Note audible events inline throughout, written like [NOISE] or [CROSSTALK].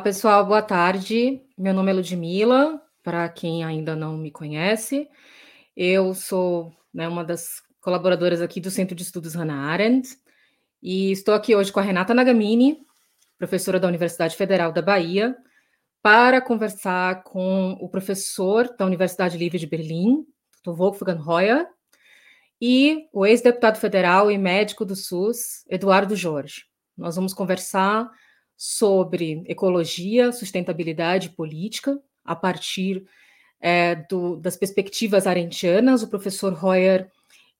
pessoal, boa tarde. Meu nome é Ludmila, para quem ainda não me conhece. Eu sou né, uma das colaboradoras aqui do Centro de Estudos Hannah Arendt e estou aqui hoje com a Renata Nagamini, professora da Universidade Federal da Bahia, para conversar com o professor da Universidade Livre de Berlim, Dr. Wolfgang Heuer, e o ex-deputado federal e médico do SUS, Eduardo Jorge. Nós vamos conversar sobre ecologia, sustentabilidade política, a partir é, do, das perspectivas arentianas. O professor Royer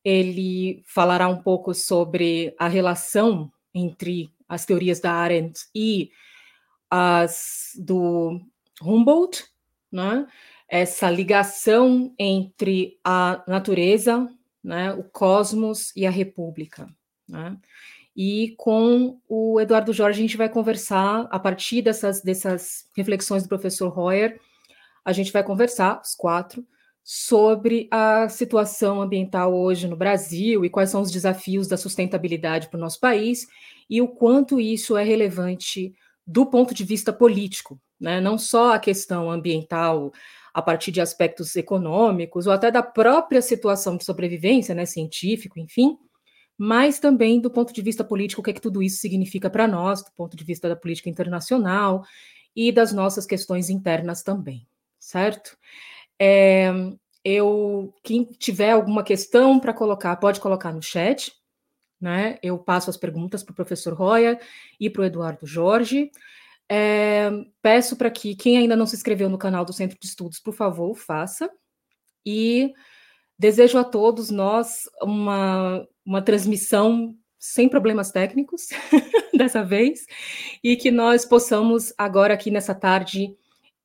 ele falará um pouco sobre a relação entre as teorias da Arendt e as do Humboldt, né? essa ligação entre a natureza, né, o cosmos e a república. Né? E com o Eduardo Jorge, a gente vai conversar, a partir dessas, dessas reflexões do professor Royer, a gente vai conversar, os quatro, sobre a situação ambiental hoje no Brasil e quais são os desafios da sustentabilidade para o nosso país e o quanto isso é relevante do ponto de vista político, né? não só a questão ambiental a partir de aspectos econômicos ou até da própria situação de sobrevivência, né, científico, enfim, mas também do ponto de vista político, o que é que tudo isso significa para nós, do ponto de vista da política internacional e das nossas questões internas também, certo? É, eu, quem tiver alguma questão para colocar, pode colocar no chat, né? Eu passo as perguntas para o professor Roya e para o Eduardo Jorge. É, peço para que quem ainda não se inscreveu no canal do Centro de Estudos, por favor, faça. E desejo a todos nós uma uma transmissão sem problemas técnicos [LAUGHS] dessa vez e que nós possamos agora aqui nessa tarde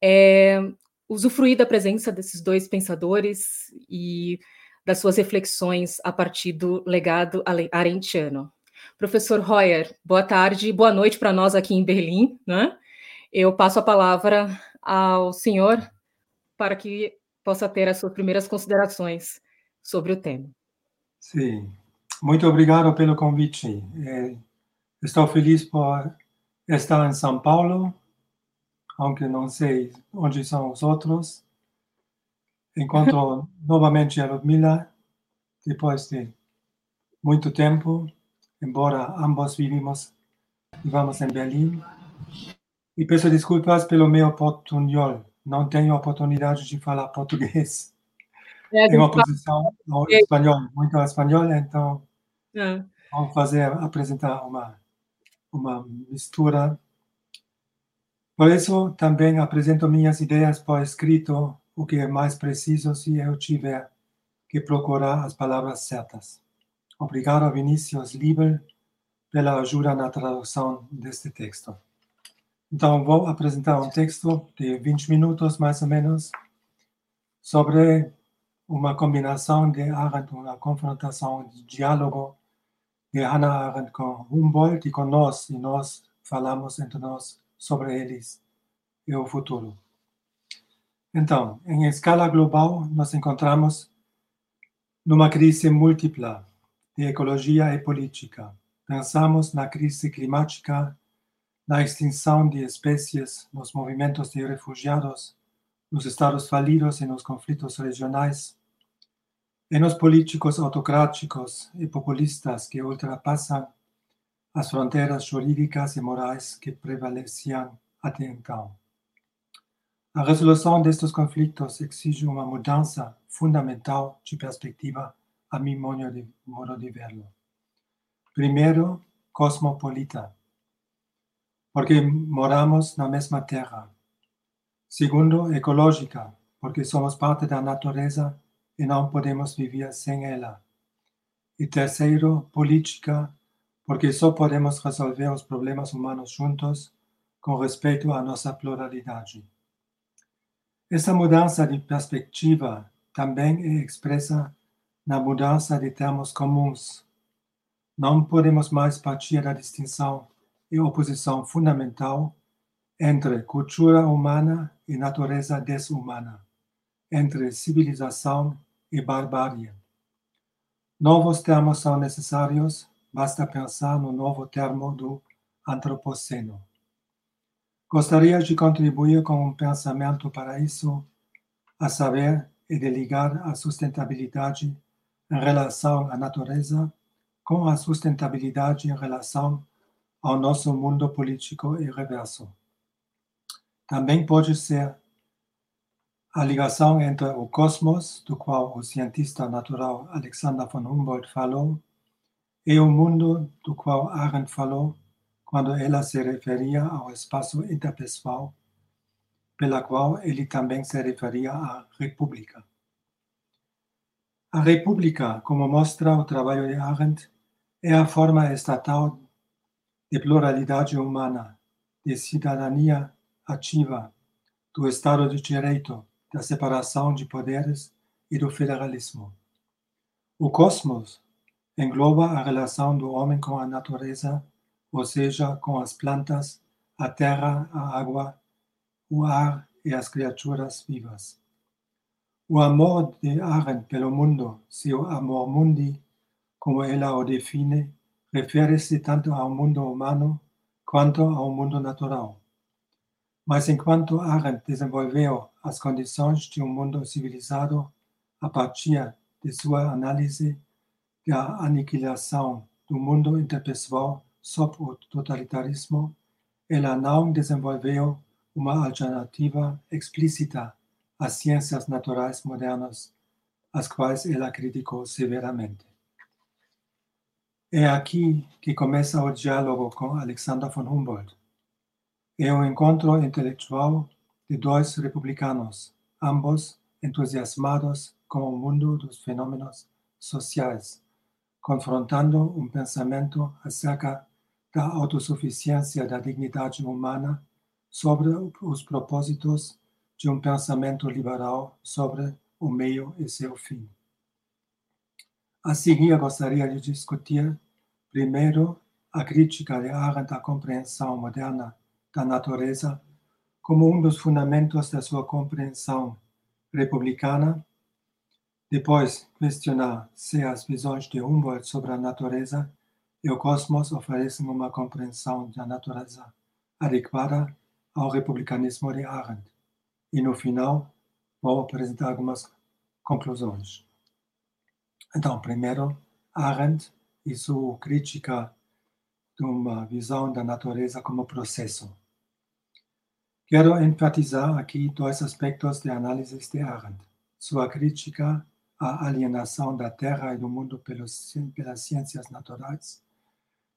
é, usufruir da presença desses dois pensadores e das suas reflexões a partir do legado arentiano. Professor Royer, boa tarde, boa noite para nós aqui em Berlim. Né? Eu passo a palavra ao senhor para que possa ter as suas primeiras considerações sobre o tema. Sim, muito obrigado pelo convite. Eh, estou feliz por estar em São Paulo, aunque não sei onde são os outros. Encontro [LAUGHS] novamente a Ludmila, depois de muito tempo, embora ambos vivimos, vivamos em Berlim. E peço desculpas pelo meu portunhol. Não tenho oportunidade de falar [LAUGHS] português. É, em oposição ao espanhol, muito ao espanhol, então é. vamos fazer, apresentar uma, uma mistura. Por isso, também apresento minhas ideias por escrito, o que é mais preciso se eu tiver que procurar as palavras certas. Obrigado, Vinícius Liebel, pela ajuda na tradução deste texto. Então, vou apresentar um texto de 20 minutos, mais ou menos, sobre uma combinação de Arendt, uma confrontação de diálogo de Hannah Arendt com Humboldt e com nós, e nós falamos entre nós sobre eles e o futuro. Então, em escala global, nos encontramos numa crise múltipla de ecologia e política. Pensamos na crise climática, na extinção de espécies, nos movimentos de refugiados, nos estados falidos e nos conflitos regionais, e nos políticos autocráticos e populistas que ultrapassan as fronteiras jurídicas e morais que prevaleciam até então. A resolução destes conflitos exige uma mudança fundamental de perspectiva, a mi modo de, modo de verlo. Primeiro, cosmopolita, porque moramos na mesma terra. Segundo, ecológica, porque somos parte da natureza e não podemos viver sem ela. E terceiro, política, porque só podemos resolver os problemas humanos juntos com respeito à nossa pluralidade. Essa mudança de perspectiva também é expressa na mudança de termos comuns. Não podemos mais partir da distinção e oposição fundamental entre cultura humana e natureza desumana, entre civilização e barbárie. Novos termos são necessários, basta pensar no novo termo do antropoceno. Gostaria de contribuir com um pensamento para isso, a saber, e de ligar a sustentabilidade em relação à natureza com a sustentabilidade em relação ao nosso mundo político e reverso. Também pode ser a ligação entre o cosmos, do qual o cientista natural Alexander von Humboldt falou, e o mundo do qual Arendt falou quando ela se referia ao espaço interpessoal, pela qual ele também se referia à República. A República, como mostra o trabalho de Arendt, é a forma estatal de pluralidade humana, de cidadania ativa, do Estado de Direito, da separação de poderes e do federalismo. O cosmos engloba a relação do homem com a natureza, ou seja, com as plantas, a terra, a água, o ar e as criaturas vivas. O amor de Arendt pelo mundo, seu amor mundi, como ela o define, refere-se tanto ao mundo humano quanto ao mundo natural. Mas enquanto Arendt desenvolveu as condições de um mundo civilizado a partir de sua análise da aniquilação do mundo interpessoal sob o totalitarismo, ela não desenvolveu uma alternativa explícita às ciências naturais modernas, as quais ela criticou severamente. É aqui que começa o diálogo com Alexander von Humboldt é o encontro intelectual de dois republicanos, ambos entusiasmados com o mundo dos fenômenos sociais, confrontando um pensamento acerca da autossuficiência da dignidade humana sobre os propósitos de um pensamento liberal sobre o meio e seu fim. A seguir, gostaria de discutir, primeiro, a crítica de Arendt à compreensão moderna da natureza como um dos fundamentos da sua compreensão republicana, depois questionar se as visões de Humboldt sobre a natureza e o cosmos oferecem uma compreensão da natureza adequada ao republicanismo de Arendt. E no final, vou apresentar algumas conclusões. Então, primeiro, Arendt e sua crítica de uma visão da natureza como processo. Quero enfatizar aqui dois aspectos de análise de Arendt: sua crítica à alienação da Terra e do mundo pelas ciências naturais,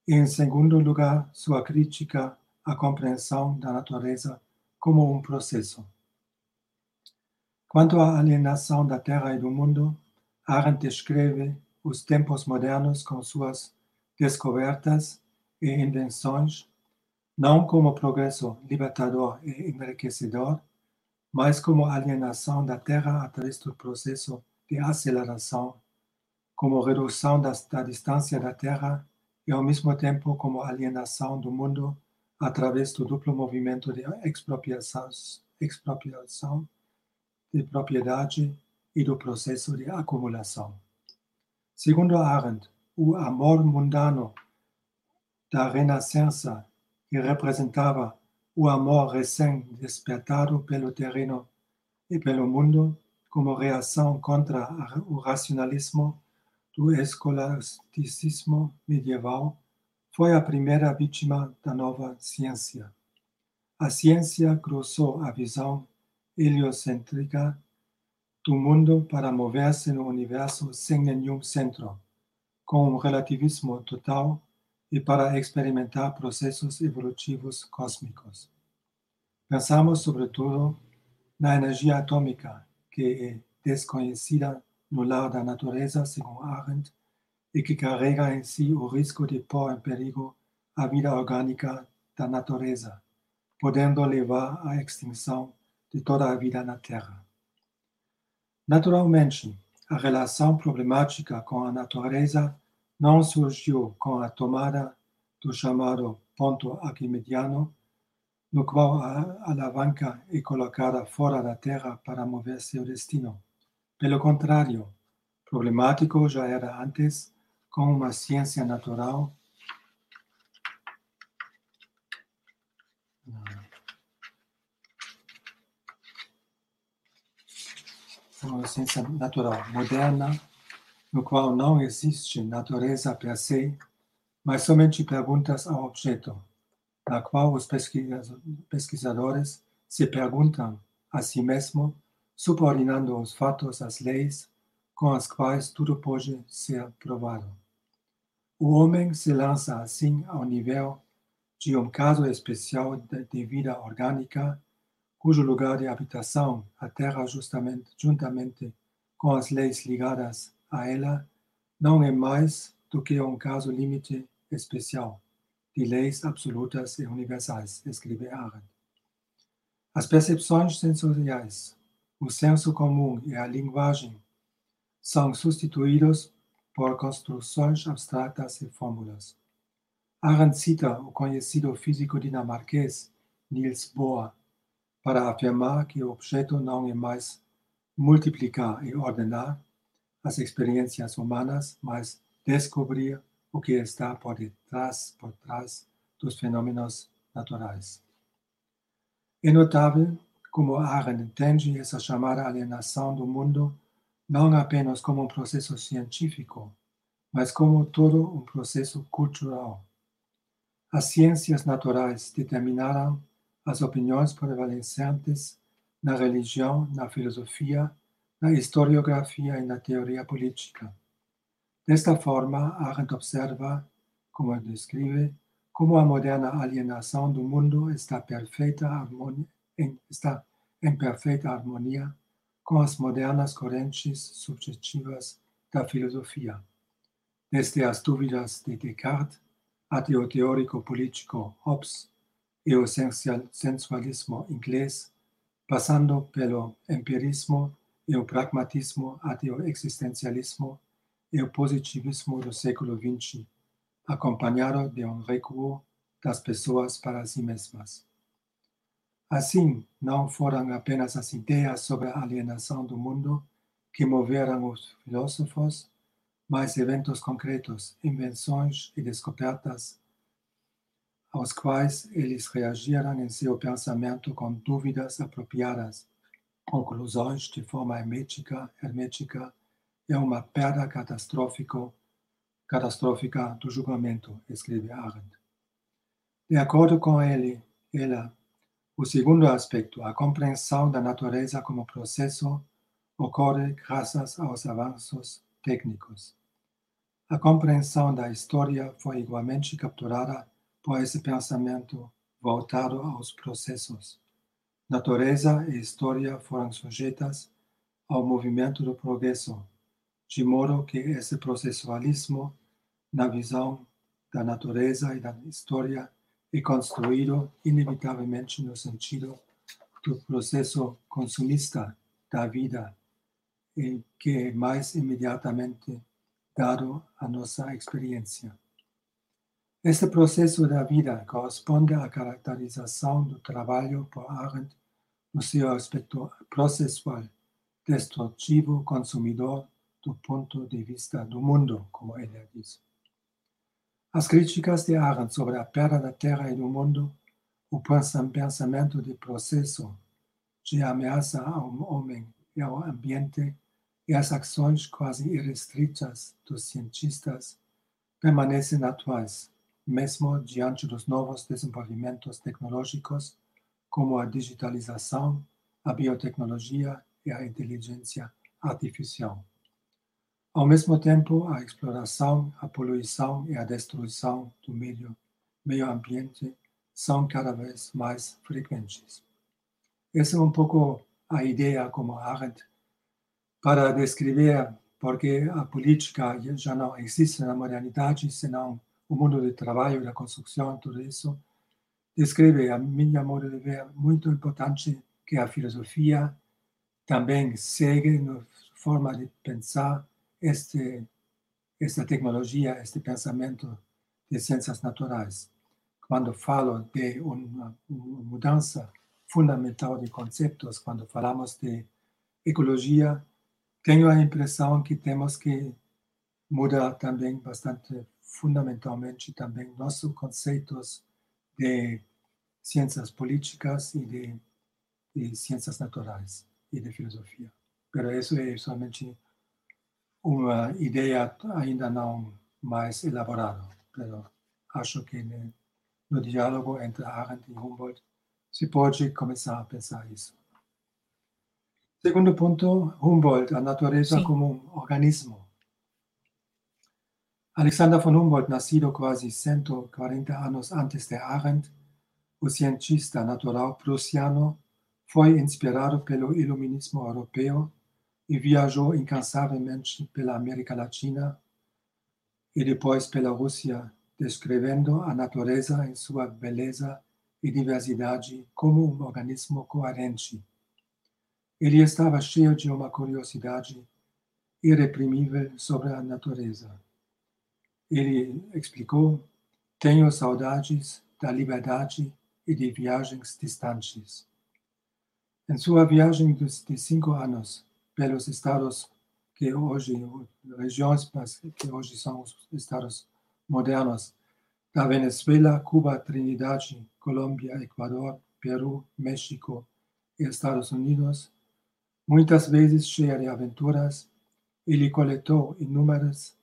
e, em segundo lugar, sua crítica à compreensão da natureza como um processo. Quanto à alienação da Terra e do mundo, Arendt descreve os tempos modernos com suas descobertas e invenções não como progresso libertador e enriquecedor, mas como alienação da Terra através do processo de aceleração, como redução da, distância da Terra e ao mesmo tempo como alienação do mundo através do duplo movimento de expropriação, expropriação de propriedade e do processo de acumulação. Segundo Arendt, o amor mundano da renascença que representava o amor recém-despertado pelo terreno e pelo mundo como reação contra o racionalismo do escolasticismo medieval, foi a primeira vítima da nova ciência. A ciência cruzou a visão heliocêntrica do mundo para mover-se no universo sem nenhum centro, com um relativismo total e para experimentar processos evolutivos cósmicos. Pensamos, sobretudo, na energia atômica, que é desconhecida no lar da natureza, segundo Arendt, e que carrega em si o risco de pôr em perigo a vida orgânica da natureza, podendo levar à extinção de toda a vida na Terra. Naturalmente, a relação problemática com a natureza não surgiu com a tomada do chamado ponto arquimediano, no qual a alavanca é colocada fora da Terra para mover seu destino. Pelo contrário, problemático já era antes com uma ciência natural uma ciência natural moderna, no qual não existe natureza per se, mas somente perguntas ao objeto, na qual os pesquisadores se perguntam a si mesmo, subordinando os fatos às leis com as quais tudo pode ser provado. O homem se lança assim ao nível de um caso especial de vida orgânica cujo lugar de habitação, a terra justamente, juntamente com as leis ligadas a ela, não é mais do que um caso limite especial de leis absolutas e universais, escreve Arendt. As percepções sensoriais, o senso comum e a linguagem são substituídos por construções abstratas e fórmulas. Arendt cita o conhecido físico dinamarquês Niels Bohr, para afirmar que o objeto não é mais multiplicar e ordenar as experiências humanas, mas descobrir o que está por detrás, por trás dos fenômenos naturais. É notável como Arendt entende essa chamada alienação do mundo não apenas como um processo científico, mas como todo um processo cultural. As ciências naturais determinaram as opiniões prevalecentes na religião, na filosofia, na historiografia e na teoria política. Desta forma, Arendt observa, como descreve, como a moderna alienação do mundo está, perfeita harmonia, em, está em perfeita harmonia com as modernas correntes subjetivas da filosofia, desde as dúvidas de Descartes até o teórico político Hobbes e o sensualismo inglês, passando pelo empirismo e o pragmatismo até o existencialismo e o positivismo do século XX, acompanhado de um recuo das pessoas para si mesmas. Assim, não foram apenas as ideias sobre a alienação do mundo que moveram os filósofos, mas eventos concretos, invenções e descobertas aos quais eles reagiram em seu pensamento com dúvidas apropriadas, conclusões de forma hermética, hermética e uma perda catastrófica do julgamento, escreve Arendt. De acordo com ele, ela, o segundo aspecto, a compreensão da natureza como processo, ocorre graças aos avanços técnicos. A compreensão da história foi igualmente capturada por esse pensamento voltado aos processos. Natureza e história foram sujeitas ao movimento do progresso, de modo que esse processualismo, na visão da natureza e da história, é construído inevitavelmente no sentido do processo consumista da vida, que é mais imediatamente dado à nossa experiência. Este processo da vida corresponde à caracterização do trabalho por Arendt no seu aspecto processual, destrutivo, consumidor do ponto de vista do mundo, como ele diz. As críticas de Arendt sobre a perda da terra e do mundo, o pensamento de processo de ameaça ao homem e ao ambiente e as ações quase irrestritas dos cientistas permanecem atuais mesmo diante dos novos desenvolvimentos tecnológicos, como a digitalização, a biotecnologia e a inteligência artificial. Ao mesmo tempo, a exploração, a poluição e a destruição do meio, meio ambiente são cada vez mais frequentes. Essa é um pouco a ideia como Arendt para descrever porque a política já não existe na modernidade, senão o mundo do trabalho, da construção, tudo isso, descreve, a minha modo de ver, muito importante que a filosofia também segue no forma de pensar este, esta tecnologia, este pensamento de ciências naturais. Quando falo de uma, uma mudança fundamental de conceitos, quando falamos de ecologia, tenho a impressão que temos que mudar também bastante fundamentalmente também nossos conceitos de ciências políticas e de, de ciências naturais e de filosofia. Mas isso é somente uma ideia ainda não mais elaborada, mas acho que no diálogo entre Arendt e Humboldt se pode começar a pensar isso. Segundo ponto, Humboldt, a natureza Sim. como um organismo. Alexander von Humboldt, nascido quase 140 anos antes de Arendt, o cientista natural prussiano, foi inspirado pelo iluminismo europeu e viajou incansavelmente pela América Latina e depois pela Rússia, descrevendo a natureza em sua beleza e diversidade como um organismo coerente. Ele estava cheio de uma curiosidade irreprimível sobre a natureza. Ele explicou: Tenho saudades da liberdade e de viagens distantes. Em sua viagem de cinco anos pelos estados que hoje, regiões que hoje são os estados modernos, da Venezuela, Cuba, Trinidad, Colômbia, Equador, Peru, México e Estados Unidos, muitas vezes cheia de aventuras, ele coletou inúmeras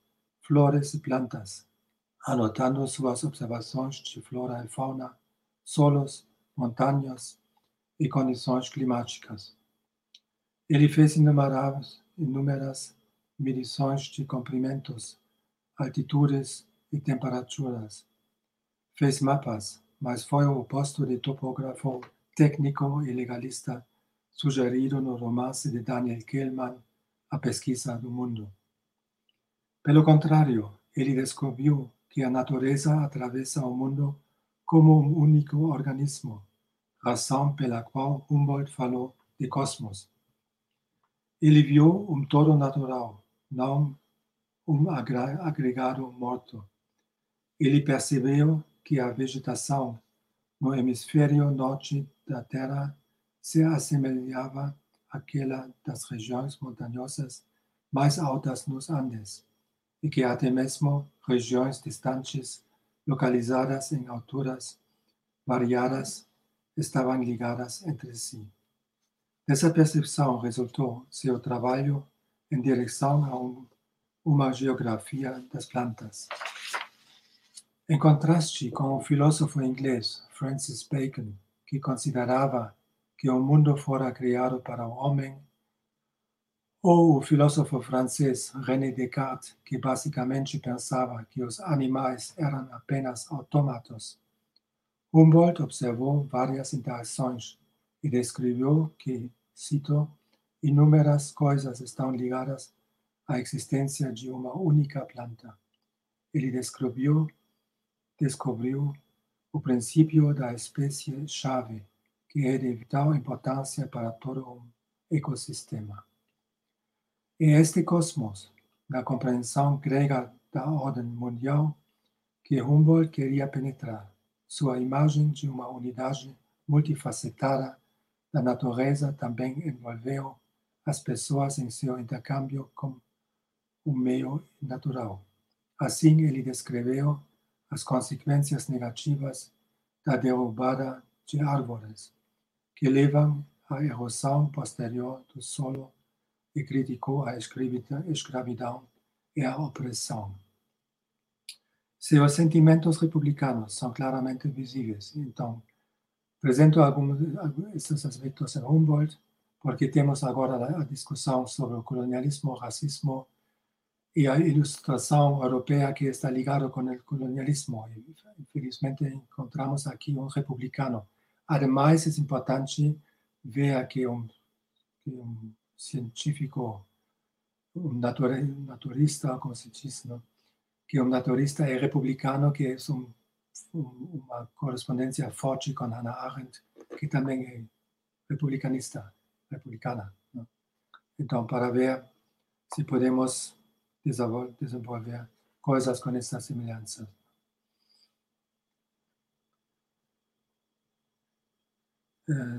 flores e plantas, anotando suas observações de flora e fauna, solos, montanhas e condições climáticas. Ele fez inúmeras, inúmeras medições de comprimentos, altitudes e temperaturas. Fez mapas, mas foi o oposto de topógrafo técnico e legalista sugerido no romance de Daniel Kehlmann, A Pesquisa do Mundo. Pelo contrário, ele descobriu que a natureza atravessa o mundo como um único organismo, razão pela qual Humboldt falou de cosmos. Ele viu um todo natural, não um agregado morto. Ele percebeu que a vegetação no hemisfério norte da Terra se assemelhava àquela das regiões montanhosas mais altas nos Andes e que até mesmo regiões distantes, localizadas em alturas variadas, estavam ligadas entre si. Dessa percepção resultou seu trabalho em direção a um, uma geografia das plantas. Em contraste com o filósofo inglês Francis Bacon, que considerava que o mundo fora criado para o homem ou o filósofo francês René Descartes, que basicamente pensava que os animais eram apenas autômatos. Humboldt observou várias interações e descreveu que, cito, inúmeras coisas estão ligadas à existência de uma única planta. Ele descreveu, descobriu o princípio da espécie-chave, que é de vital importância para todo um ecossistema. É este cosmos, na compreensão grega da ordem mundial, que Humboldt queria penetrar, sua imagem de uma unidade multifacetada da natureza também envolveu as pessoas em seu intercâmbio com o meio natural. Assim, ele descreveu as consequências negativas da derrubada de árvores, que levam à erosão posterior do solo e criticou a escravidão e a opressão. Seus sentimentos republicanos são claramente visíveis. Então, apresento alguns desses aspectos em Humboldt, porque temos agora a discussão sobre o colonialismo, o racismo e a ilustração europeia que está ligada com o colonialismo. Infelizmente, encontramos aqui um republicano. Ademais, é importante ver que um, um científico, un naturista, como se dice, ¿no? que un naturista es republicano, que es un, un, una correspondencia fuerte con Hannah Arendt, que también es republicanista, republicana. ¿no? Entonces, para ver se podemos desenvolver coisas com essa semelhança.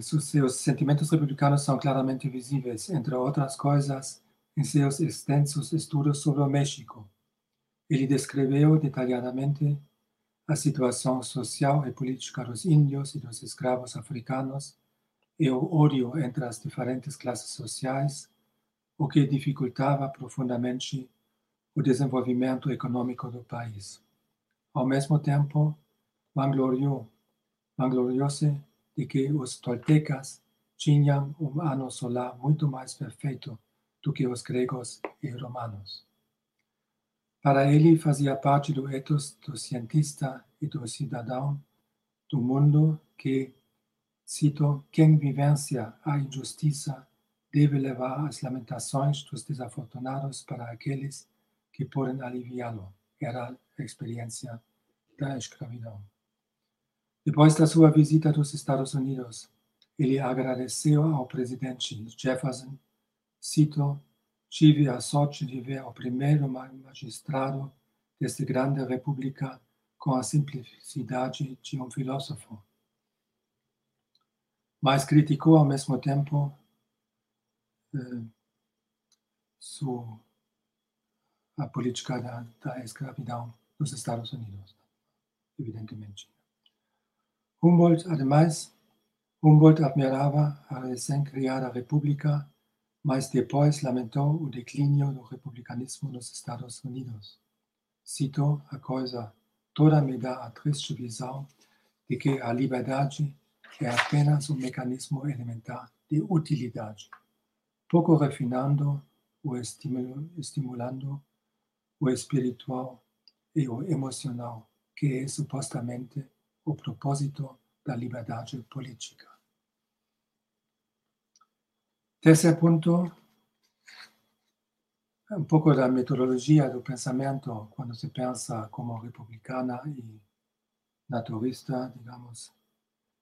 Seus sentimentos republicanos são claramente visíveis, entre outras coisas, em seus extensos estudos sobre o México. Ele descreveu detalhadamente a situação social e política dos índios e dos escravos africanos e o ódio entre as diferentes classes sociais, o que dificultava profundamente o desenvolvimento econômico do país. Ao mesmo tempo, vangloriou-se de que os toltecas tinham um ano solar muito mais perfeito do que os gregos e romanos. Para ele, fazia parte do ethos do cientista e do cidadão do mundo que, cito, quem vivencia a injustiça deve levar as lamentações dos desafortunados para aqueles que podem aliviá-lo. Era a experiência da escravidão. Depois da sua visita dos Estados Unidos, ele agradeceu ao presidente Jefferson, cito, tive a sorte de ver o primeiro magistrado desta grande república com a simplicidade de um filósofo. Mas criticou ao mesmo tempo eh, sua, a política da, da escravidão nos Estados Unidos, evidentemente. Humboldt, además, Humboldt admirava a recém-criada República, mas depois lamentou o declínio do republicanismo nos Estados Unidos. Citou a coisa, toda me dá a triste visão de que a liberdade é apenas um mecanismo elementar de utilidade, pouco refinando ou estimulando o espiritual e o emocional, que é supostamente o propósito da liberdade política. Terceiro ponto, um pouco da metodologia do pensamento quando se pensa como republicana e naturista, digamos,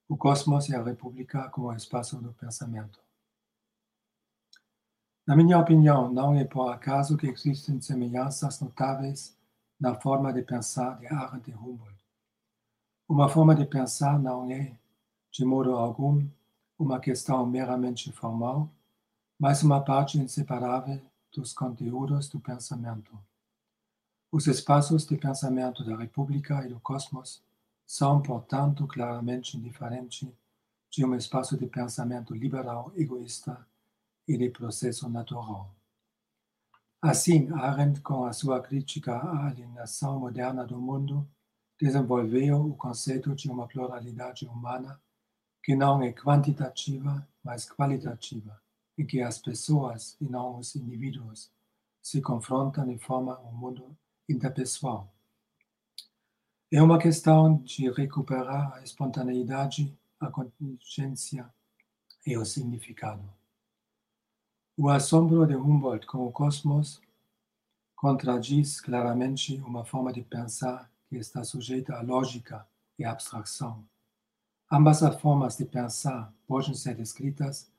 o cosmos e a república como espaço do pensamento. Na minha opinião, não é por acaso que existem semelhanças notáveis na forma de pensar de Arendt e Humboldt. Uma forma de pensar não é, de modo algum, uma questão meramente formal, mas uma parte inseparável dos conteúdos do pensamento. Os espaços de pensamento da República e do cosmos são, portanto, claramente diferentes de um espaço de pensamento liberal, egoísta e de processo natural. Assim, Arendt, com a sua crítica à alienação moderna do mundo, desenvolveu o conceito de uma pluralidade humana que não é quantitativa, mas qualitativa, em que as pessoas e não os indivíduos se confrontam e formam um mundo interpessoal. É uma questão de recuperar a espontaneidade, a contingência e o significado. O assombro de Humboldt com o cosmos contradiz claramente uma forma de pensar que está sujeita à lógica e à abstração. Ambas as formas de pensar podem ser descritas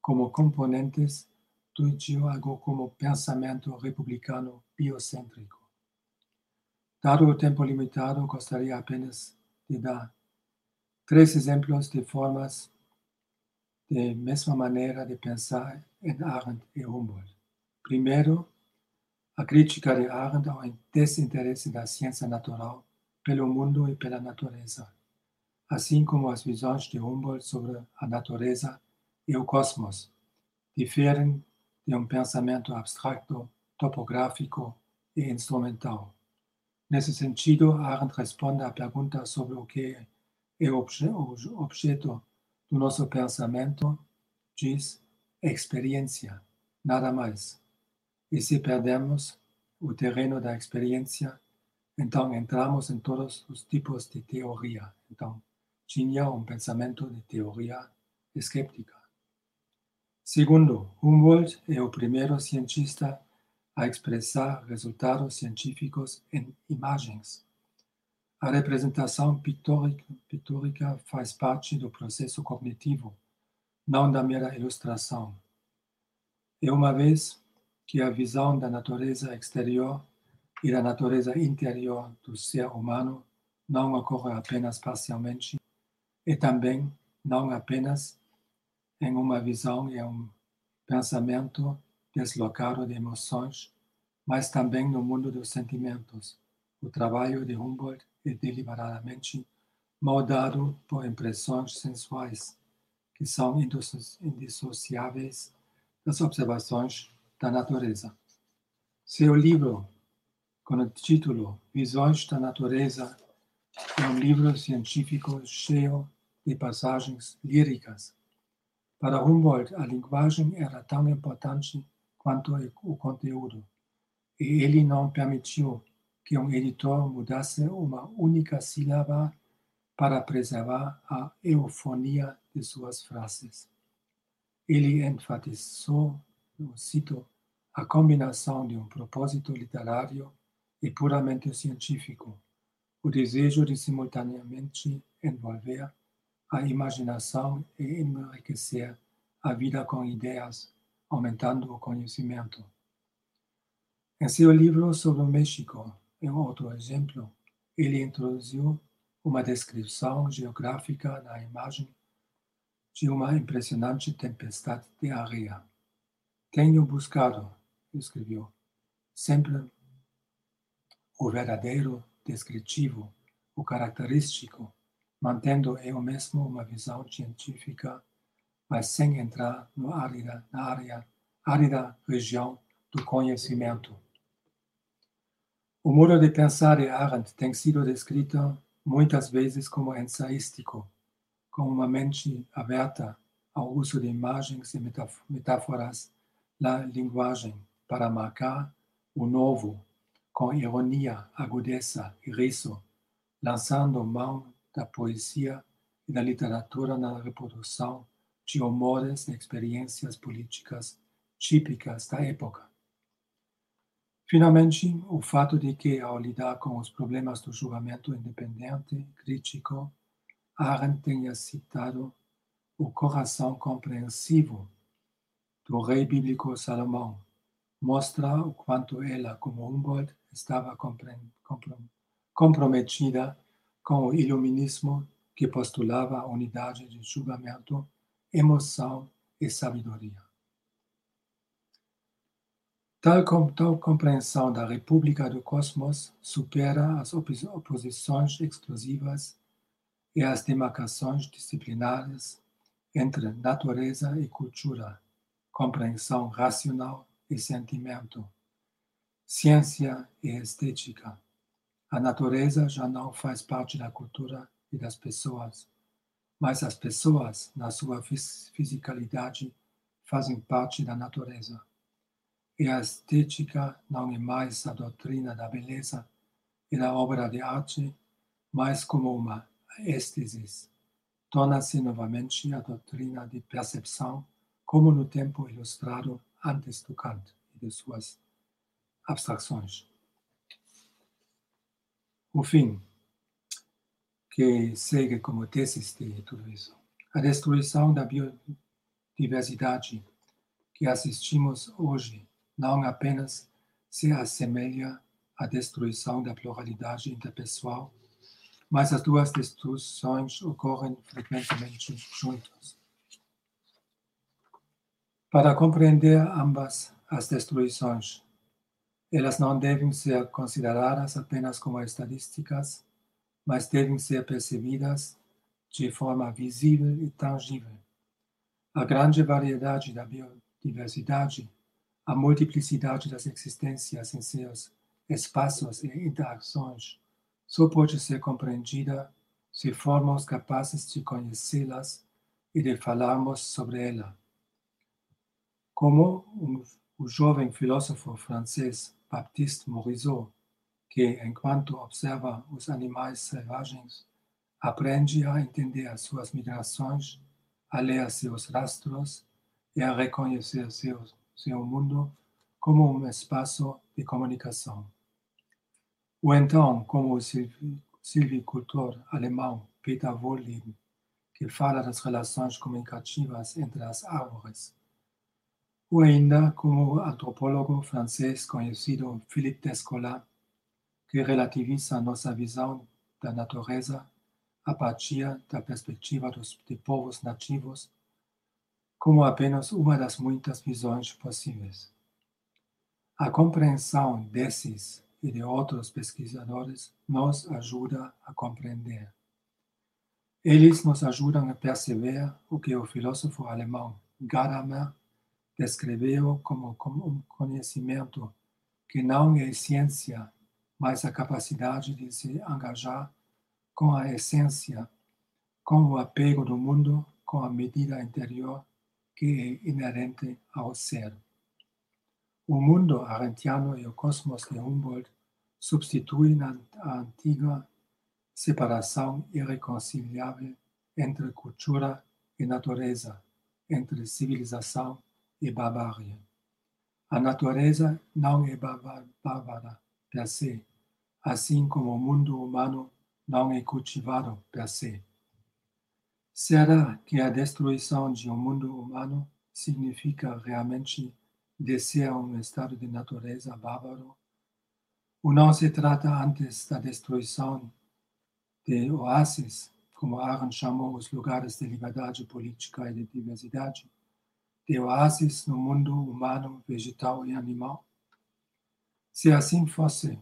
como componentes do algo como pensamento republicano biocêntrico. Dado o tempo limitado, gostaria apenas de dar três exemplos de formas de mesma maneira de pensar em Arendt e Humboldt. Primeiro, a crítica de Arendt ao desinteresse da ciência natural pelo mundo e pela natureza, assim como as visões de Humboldt sobre a natureza e o cosmos, diferem de um pensamento abstracto, topográfico e instrumental. Nesse sentido, Arendt responde à pergunta sobre o que é o objeto do nosso pensamento, diz experiência, nada mais. E se perdemos o terreno da experiência, então entramos em todos os tipos de teoria. Então, tinha um pensamento de teoria escéptica. Segundo, Humboldt é o primeiro cientista a expressar resultados científicos em imagens. A representação pictórica, pictórica faz parte do processo cognitivo, não da mera ilustração. E uma vez que a visão da natureza exterior e da natureza interior do ser humano não ocorre apenas parcialmente e também não apenas em uma visão e um pensamento deslocado de emoções, mas também no mundo dos sentimentos. O trabalho de Humboldt é deliberadamente moldado por impressões sensuais, que são indissociáveis das observações da natureza. Seu livro, com o título Visões da Natureza, é um livro científico cheio de passagens líricas. Para Humboldt, a linguagem era tão importante quanto o conteúdo, e ele não permitiu que um editor mudasse uma única sílaba para preservar a eufonia de suas frases. Ele enfatizou, eu cito, a combinação de um propósito literário e puramente científico, o desejo de simultaneamente envolver a imaginação e enriquecer a vida com ideias, aumentando o conhecimento. Em seu livro sobre o México, em outro exemplo, ele introduziu uma descrição geográfica na imagem de uma impressionante tempestade de areia. Tenho buscado, escreveu, sempre o verdadeiro descritivo, o característico, mantendo eu mesmo uma visão científica, mas sem entrar no árida, na área, árida região do conhecimento. O modo de pensar de Arendt tem sido descrito muitas vezes como ensaístico, com uma mente aberta ao uso de imagens e metáforas na linguagem para marcar o novo com ironia, agudeza e riso, lançando mão da poesia e da literatura na reprodução de humores e experiências políticas típicas da época. Finalmente, o fato de que, ao lidar com os problemas do julgamento independente crítico, Arendt tenha citado o coração compreensivo do rei bíblico Salomão, mostra o quanto ela, como Humboldt, estava comprometida com o iluminismo que postulava a unidade de julgamento, emoção e sabedoria. Tal, tal compreensão da República do Cosmos supera as oposições exclusivas e as demarcações disciplinares entre natureza e cultura, compreensão racional e sentimento, ciência e estética. A natureza já não faz parte da cultura e das pessoas, mas as pessoas, na sua fisicalidade, fazem parte da natureza. E a estética não é mais a doutrina da beleza e da obra de arte, mas como uma êxtase. Torna-se novamente a doutrina de percepção, como no tempo ilustrado antes do Kant e de suas abstrações. O fim, que segue como tese de tudo isso, a destruição da biodiversidade que assistimos hoje não apenas se assemelha à destruição da pluralidade interpessoal, mas as duas destruições ocorrem frequentemente juntas. Para compreender ambas as destruições, elas não devem ser consideradas apenas como estadísticas, mas devem ser percebidas de forma visível e tangível. A grande variedade da biodiversidade a multiplicidade das existências em seus espaços e interações só pode ser compreendida se formos capazes de conhecê-las e de falarmos sobre ela. Como o jovem filósofo francês Baptiste Morisot, que, enquanto observa os animais selvagens, aprende a entender as suas migrações, a ler seus rastros e a reconhecer seus seu mundo como um espaço de comunicação. Ou então, como o silvicultor alemão Peter Wohlleben, que fala das relações comunicativas entre as árvores. Ou ainda como o antropólogo francês conhecido Philippe Descola, que relativiza nossa visão da natureza a partir da perspectiva dos, de povos nativos como apenas uma das muitas visões possíveis. A compreensão desses e de outros pesquisadores nos ajuda a compreender. Eles nos ajudam a perceber o que o filósofo alemão Gadamer descreveu como um conhecimento que não é ciência, mas a capacidade de se engajar com a essência, com o apego do mundo, com a medida interior que é inerente ao ser. O mundo arentiano e o cosmos de Humboldt substituem a antiga separação irreconciliável entre cultura e natureza, entre civilização e barbárie. A natureza não é bárbara per se, assim como o mundo humano não é cultivado per se. Será que a destruição de um mundo humano significa realmente descer a um estado de natureza bárbaro? Ou não se trata antes da destruição de oásis, como Aaron chamou os lugares de liberdade política e de diversidade, de oásis no mundo humano, vegetal e animal? Se assim fosse,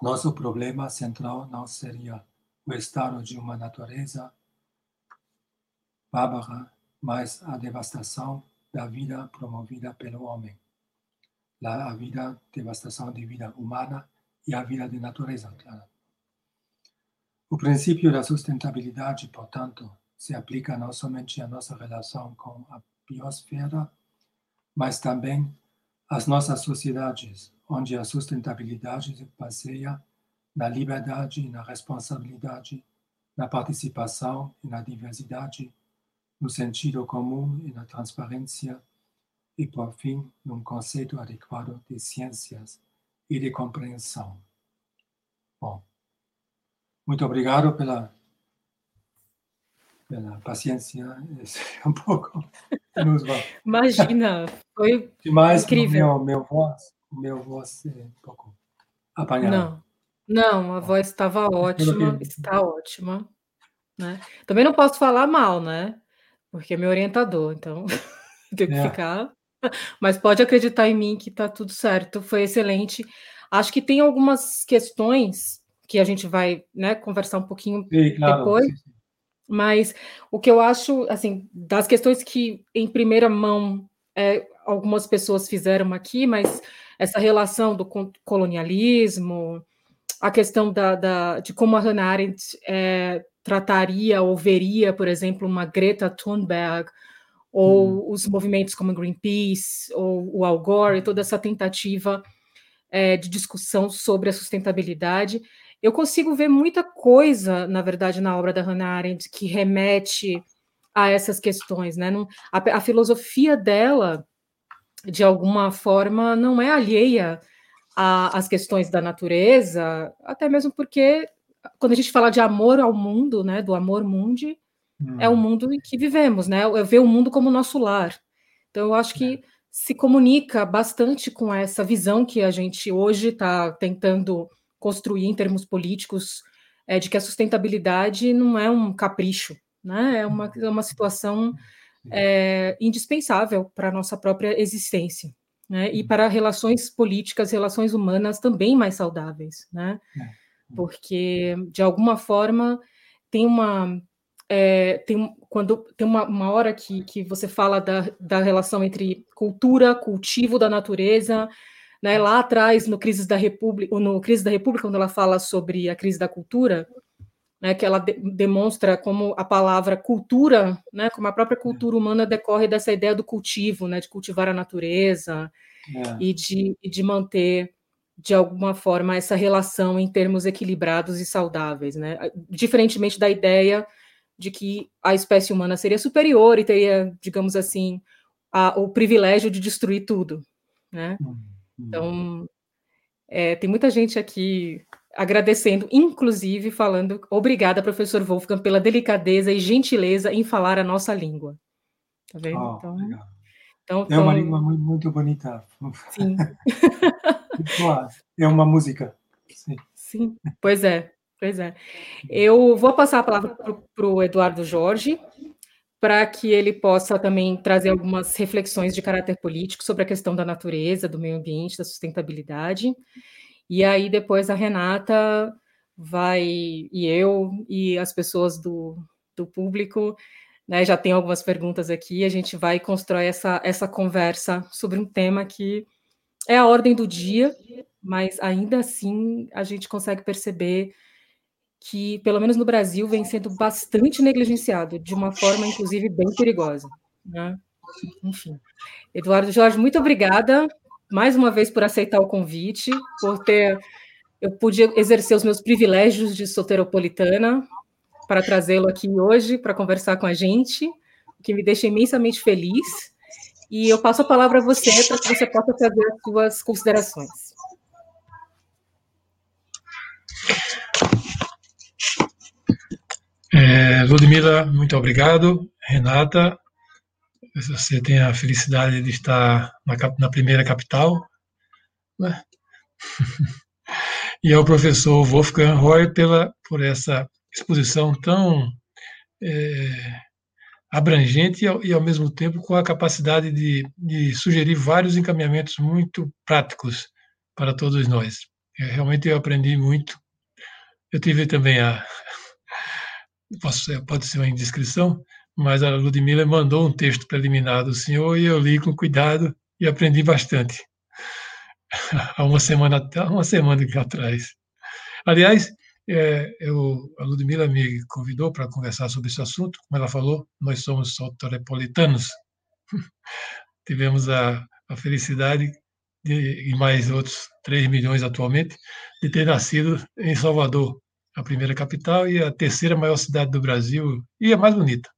nosso problema central não seria o estado de uma natureza bárbara, mas a devastação da vida promovida pelo homem. A vida, devastação de vida humana e a vida de natureza, claro. O princípio da sustentabilidade, portanto, se aplica não somente à nossa relação com a biosfera, mas também às nossas sociedades, onde a sustentabilidade se baseia na liberdade na responsabilidade, na participação e na diversidade, no sentido comum e na transparência, e, por fim, num conceito adequado de ciências e de compreensão. Bom, muito obrigado pela, pela paciência. É [LAUGHS] um pouco Imagina, foi Demais incrível. Meu, meu voz, meu voz é um pouco apanhado. Não, não, a voz estava ótima, está ótima. Né? Também não posso falar mal, né? Porque é meu orientador, então [LAUGHS] tenho que É. ficar. Mas pode acreditar em mim que está tudo certo, foi excelente. Acho que tem algumas questões que a gente vai né, conversar um pouquinho Sim, claro. depois, sim. Mas o que eu acho, assim, das questões que em primeira mão é, algumas pessoas fizeram aqui, mas essa relação do colonialismo, a questão da, da- de como a Hannah Arendt é, trataria ou veria, por exemplo, uma Greta Thunberg, ou os movimentos como Greenpeace, ou o Al Gore, toda essa tentativa é, de discussão sobre a sustentabilidade. Eu consigo ver muita coisa, na verdade, na obra da Hannah Arendt que remete a essas questões, né? Não- a, a filosofia dela, de alguma forma, não é alheia às questões da natureza, até mesmo porque quando a gente fala de amor ao mundo, né, do amor mundi, é o Hum, mundo em que vivemos, né? É ver o mundo como nosso lar. Então, eu acho que se comunica bastante com essa visão que a gente hoje está tentando construir em termos políticos, é, de que a sustentabilidade não é um capricho, né? É uma, é uma situação é, indispensável para a nossa própria existência, né? E para relações políticas, relações humanas também mais saudáveis, né? Porque, de alguma forma, tem uma é, tem, quando, tem uma, uma hora que, que você fala da, da relação entre cultura, cultivo da natureza, né, lá atrás, no Crise da República, no Crise da República, quando ela fala sobre a crise da cultura, né, que ela de- demonstra como a palavra cultura, né, como a própria cultura humana decorre dessa ideia do cultivo, né, de cultivar a natureza, é. e de, e de manter, de alguma forma, essa relação em termos equilibrados e saudáveis, né? Diferentemente da ideia de que a espécie humana seria superior e teria, digamos assim, a- o privilégio de destruir tudo, né? Hum. Então, é, tem muita gente aqui agradecendo, inclusive falando obrigada, professor Wolfgang, pela delicadeza e gentileza em falar a nossa língua. Tá vendo? Oh, Então. Então, é uma língua muito, muito bonita. Sim. [LAUGHS] é uma música. Sim. Sim, pois é, pois é. Eu vou passar a palavra para o Eduardo Jorge, para que ele possa também trazer algumas reflexões de caráter político sobre a questão da natureza, do meio ambiente, da sustentabilidade. E aí depois a Renata vai e eu e as pessoas do, do público né, já tem algumas perguntas aqui, a gente vai constrói essa, essa conversa sobre um tema que é a ordem do dia, mas ainda assim a gente consegue perceber que, pelo menos no Brasil, vem sendo bastante negligenciado, de uma forma, inclusive, bem perigosa. Né? Enfim. Eduardo Jorge, muito obrigada mais uma vez por aceitar o convite, por ter. Eu pude exercer os meus privilégios de soteropolitana, para trazê-lo aqui hoje para conversar com a gente, o que me deixa imensamente feliz. E eu passo a palavra a você para que você possa fazer as suas considerações. É, Ludmila, muito obrigado. Renata, você tem a felicidade de estar na, na primeira capital. Né? [LAUGHS] e ao professor Wolfgang Roy pela, por essa exposição tão é, abrangente e ao, mesmo tempo com a capacidade de, de, sugerir vários encaminhamentos muito práticos para todos nós. Eu, realmente eu aprendi muito. Eu tive também a posso, pode ser uma indiscrição, mas a Ludmilla mandou um texto preliminar do senhor e eu li com cuidado e aprendi bastante [LAUGHS] há uma semana uma semana atrás. Aliás, é, eu, a Ludmila me convidou para conversar sobre esse assunto. Como ela falou, nós somos soteropolitanos. [LAUGHS] Tivemos a, a felicidade, de, e mais outros 3 milhões atualmente, de ter nascido em Salvador, a primeira capital e a terceira maior cidade do Brasil, e a mais bonita.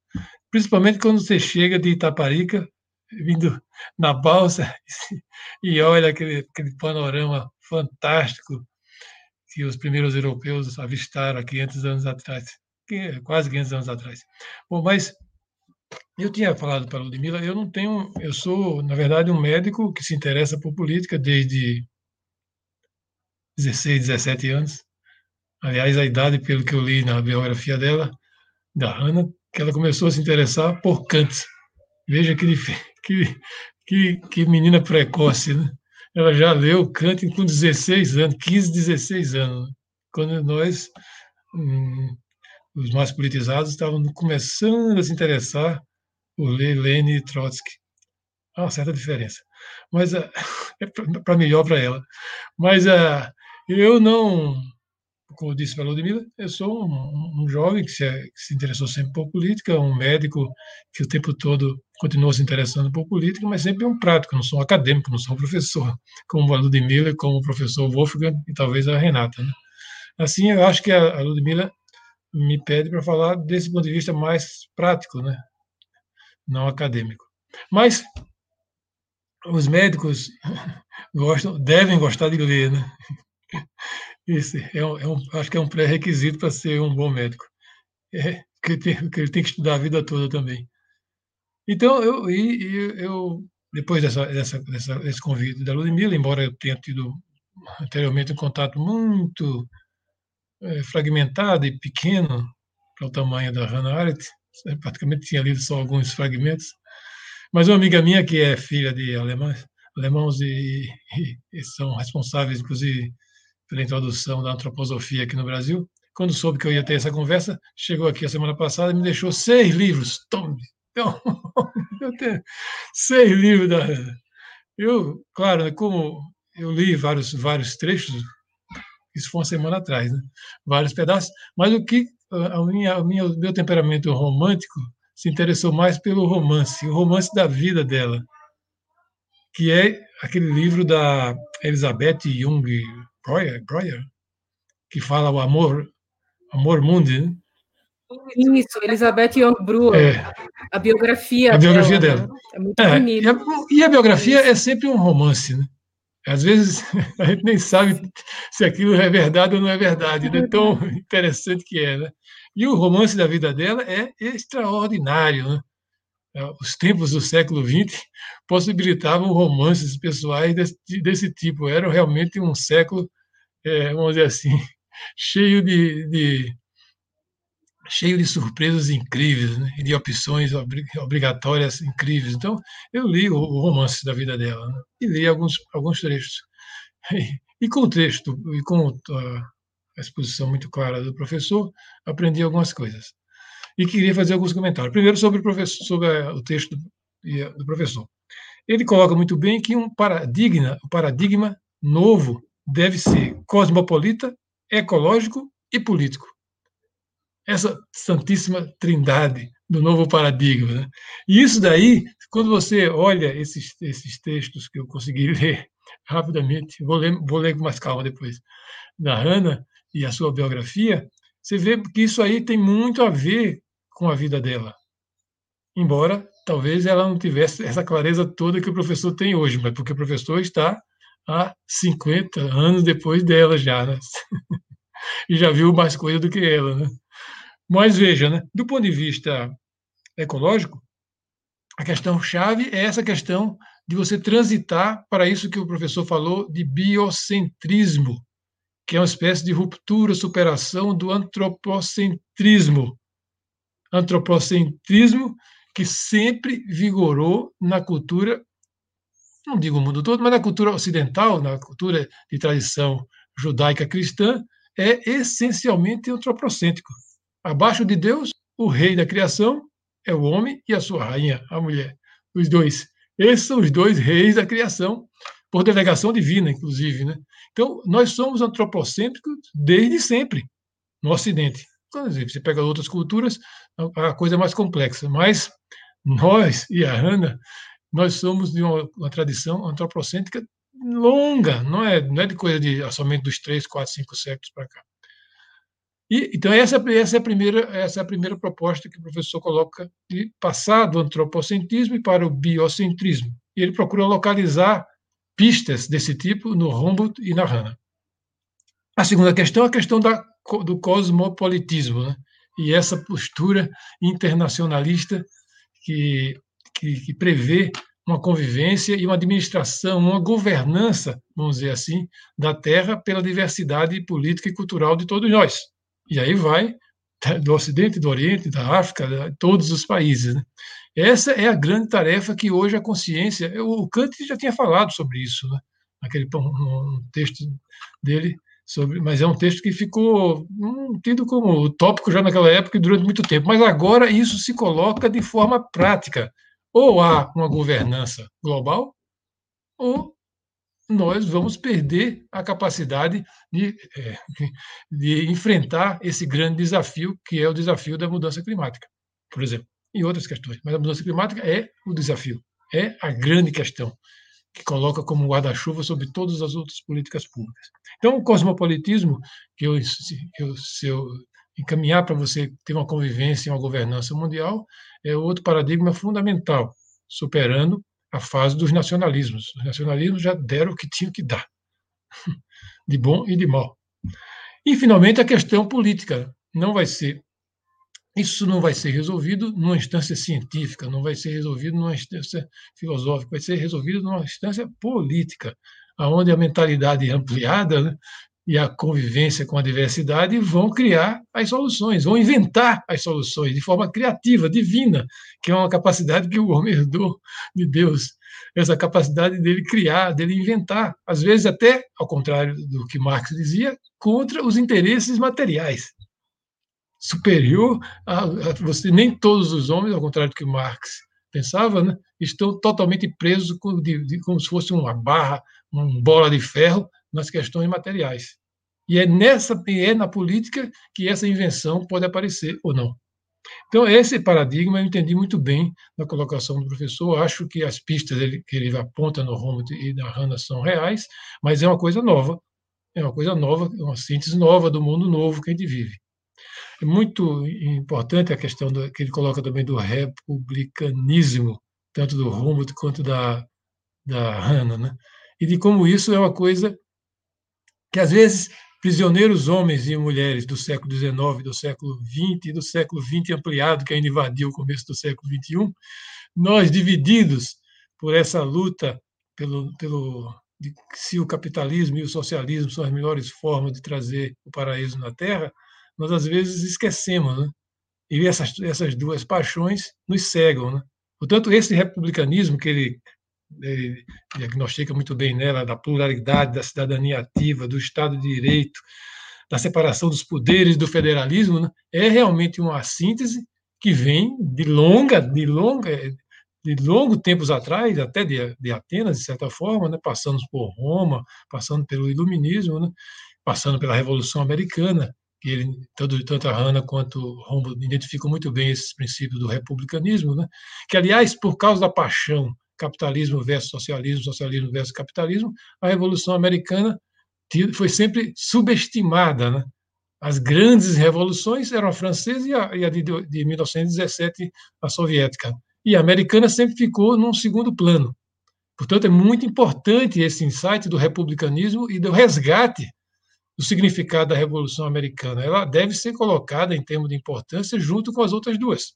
Principalmente quando você chega de Itaparica, vindo na balsa, [LAUGHS] e olha aquele, aquele panorama fantástico que os primeiros europeus avistaram há 500 anos atrás, quase 500 anos atrás. Bom, mas eu tinha falado para a Ludmilla, eu não tenho, eu sou, na verdade, um médico que se interessa por política desde 16, 17 anos. Aliás, a idade, pelo que eu li na biografia dela, da Hannah, que ela começou a se interessar por Kant. Veja que, [LAUGHS] que, que, que menina precoce, né? ela já leu Kant com 16 anos, 15, 16 anos, quando nós, hum, os mais politizados, estávamos começando a se interessar por ler Lenin e Trotsky. Há uma certa diferença. Mas [LAUGHS] é, é para melhor para ela. Mas é, eu não como disse a Ludmilla, eu sou um, um jovem que se, que se, interessou sempre por política, um médico que o tempo todo continuou se interessando por política, mas sempre um prático, não sou um acadêmico, não sou um professor, como a Ludmilla, como o professor Wolfgang e talvez a Renata. Né? Assim, eu acho que a, a Ludmilla me pede para falar desse ponto de vista mais prático, né? não acadêmico. Mas os médicos [LAUGHS] gostam, devem gostar de ler, né? [LAUGHS] Isso é um, é um, acho que é um pré-requisito para ser um bom médico. É, que, tem, que ele tem que estudar a vida toda também. Então, eu, e, eu depois dessa, dessa, dessa, desse convite da Ludmilla, embora eu tenha tido anteriormente um contato muito é, fragmentado e pequeno para o tamanho da Hannah Arendt, praticamente tinha lido só alguns fragmentos, mas uma amiga minha que é filha de alemães, alemãos e, e, e são responsáveis, inclusive, pela introdução da antroposofia aqui no Brasil. Quando soube que eu ia ter essa conversa, chegou aqui a semana passada e me deixou seis livros. Tome! Então, [LAUGHS] eu tenho seis livros da. Eu, claro, né, como eu li vários, vários trechos, isso foi uma semana atrás, né? vários pedaços, mas o que a minha, a minha, o meu temperamento romântico se interessou mais pelo romance, o romance da vida dela, que é aquele livro da Elizabeth Jung Breuer, Breuer que fala o amor, amor mundi? Isso, Elizabeth Young Brewer. É. A biografia A biografia dela. dela. Né? É muito é. E a, e a biografia é sempre um romance, né? Às vezes [LAUGHS] a gente nem sabe se aquilo é verdade ou não é verdade, né? Tão interessante que é, né? E o romance da vida dela é extraordinário, né? É, os tempos do século XX possibilitavam romances pessoais desse, desse tipo. Era realmente um século, é, vamos dizer assim, [LAUGHS] cheio de, de, cheio de surpresas incríveis né? e de opções obrigatórias incríveis. Então, eu li o, o romance da vida dela né? e li alguns, alguns trechos. [LAUGHS] E, e com o texto, e com a, a exposição muito clara do professor, aprendi algumas coisas e queria fazer alguns comentários. Primeiro, sobre o, sobre o texto do, do professor. Ele coloca muito bem que um paradigma, um paradigma novo deve ser cosmopolita, ecológico e político. Essa santíssima trindade do novo paradigma. Né? E isso daí, quando você olha esses, esses textos que eu consegui [LAUGHS] ler rapidamente, vou ler, vou ler com mais calma depois, da Hannah e a sua biografia, você vê que isso aí tem muito a ver com a vida dela. Embora talvez ela não tivesse [LAUGHS] essa clareza toda que o professor tem hoje, mas porque o professor está há 50 anos depois dela já, né? [LAUGHS] e já viu mais coisa do que ela, né? Mas veja, né? do ponto de vista ecológico, a questão chave é essa questão de você transitar para isso que o professor falou de biocentrismo, que é uma espécie de ruptura, superação do antropocentrismo. Antropocentrismo que sempre vigorou na cultura, não digo o mundo todo, mas na cultura ocidental, na cultura de tradição judaica cristã, é essencialmente antropocêntrico. Abaixo de Deus, o rei da criação é o homem e a sua rainha, a mulher. Os dois. Esses são os dois reis da criação, por delegação divina, inclusive. Né? Então, nós somos antropocêntricos desde sempre, no Ocidente. Você pega outras culturas, a coisa é mais complexa. Mas nós e a Hannah, nós somos de uma, uma tradição antropocêntrica longa, não é, não é de coisa de somente dos três, quatro, cinco séculos para cá. E, então, essa, essa, é a primeira, essa é a primeira proposta que o professor coloca de passar do antropocentrismo para o biocentrismo. E ele procura localizar pistas desse tipo no Humboldt e na Hanna. A segunda questão é a questão da, do cosmopolitismo, né? e essa postura internacionalista que, que, que prevê uma convivência e uma administração, uma governança, vamos dizer assim, da Terra pela diversidade política e cultural de todos nós. E aí vai do Ocidente, do Oriente, da África, de todos os países. Né? Essa é a grande tarefa que hoje a consciência. O Kant já tinha falado sobre isso, né? naquele um texto dele, sobre, mas é um texto que ficou hum, tido como tópico já naquela época e durante muito tempo. Mas agora isso se coloca de forma prática. Ou há uma governança global, ou nós vamos perder a capacidade de, é, [LAUGHS] de enfrentar esse grande desafio, que é o desafio da mudança climática, por exemplo, e outras questões. Mas a mudança climática é o desafio, é a grande questão que coloca como guarda-chuva sobre todas as outras políticas públicas. Então, o cosmopolitismo, que eu, eu, se eu encaminhar para você ter uma convivência e uma governança mundial, é outro paradigma fundamental, superando a fase dos nacionalismos. Os nacionalismos já deram o que tinham que dar, [LAUGHS] de bom e de mal. E, finalmente, a questão política. Não vai ser. Isso não vai ser resolvido numa instância científica, não vai ser resolvido numa instância filosófica, vai ser resolvido numa instância política, onde a mentalidade ampliada né, e a convivência com a diversidade vão criar as soluções, vão inventar as soluções de forma criativa, divina, que é uma capacidade que o homem herdou de Deus, essa capacidade dele criar, dele inventar, às vezes até, ao contrário do que Marx dizia, contra os interesses materiais. Superior a, a você, nem todos os homens, ao contrário do que Marx pensava, né, estão totalmente presos como, de, de, como se fosse uma barra, uma bola de ferro nas questões materiais. E é nessa é na política que essa invenção pode aparecer ou não. Então, esse paradigma eu entendi muito bem na colocação do professor. Acho que as pistas que ele aponta no Romulo e na Hanna são reais, mas é uma coisa nova. É uma coisa nova, uma síntese nova do mundo novo que a gente vive. É muito importante a questão do, que ele coloca também do republicanismo, tanto do Humboldt quanto da, da Hanna, né? e de como isso é uma coisa que às vezes prisioneiros homens e mulheres do século XIX, do século XX e do século XX ampliado, que ainda invadiu o começo do século XXI, nós divididos por essa luta pelo, pelo se o capitalismo e o socialismo são as melhores formas de trazer o paraíso na Terra, nós às vezes esquecemos, né? E essas, essas duas paixões nos cegam, né? Portanto, esse republicanismo que ele, ele diagnostica muito bem nela, da pluralidade, da cidadania ativa, do Estado de Direito, da separação dos poderes, do federalismo, né? é realmente uma síntese que vem de longa, de longa, de longo tempos atrás, até de, de Atenas, de certa forma, né? passando por Roma, passando pelo Iluminismo, né? passando pela Revolução Americana, que ele, tanto, tanto a Hanna quanto o Rombo identificam muito bem esses princípios do republicanismo, né? que, aliás, por causa da paixão capitalismo versus socialismo, socialismo versus capitalismo, a Revolução Americana foi sempre subestimada. Né? As grandes revoluções eram a francesa e a, e a de, de 1917, a soviética e a americana sempre ficou num segundo plano. Portanto, é muito importante esse insight do republicanismo e do resgate do significado da Revolução Americana. Ela deve ser colocada em termos de importância junto com as outras duas.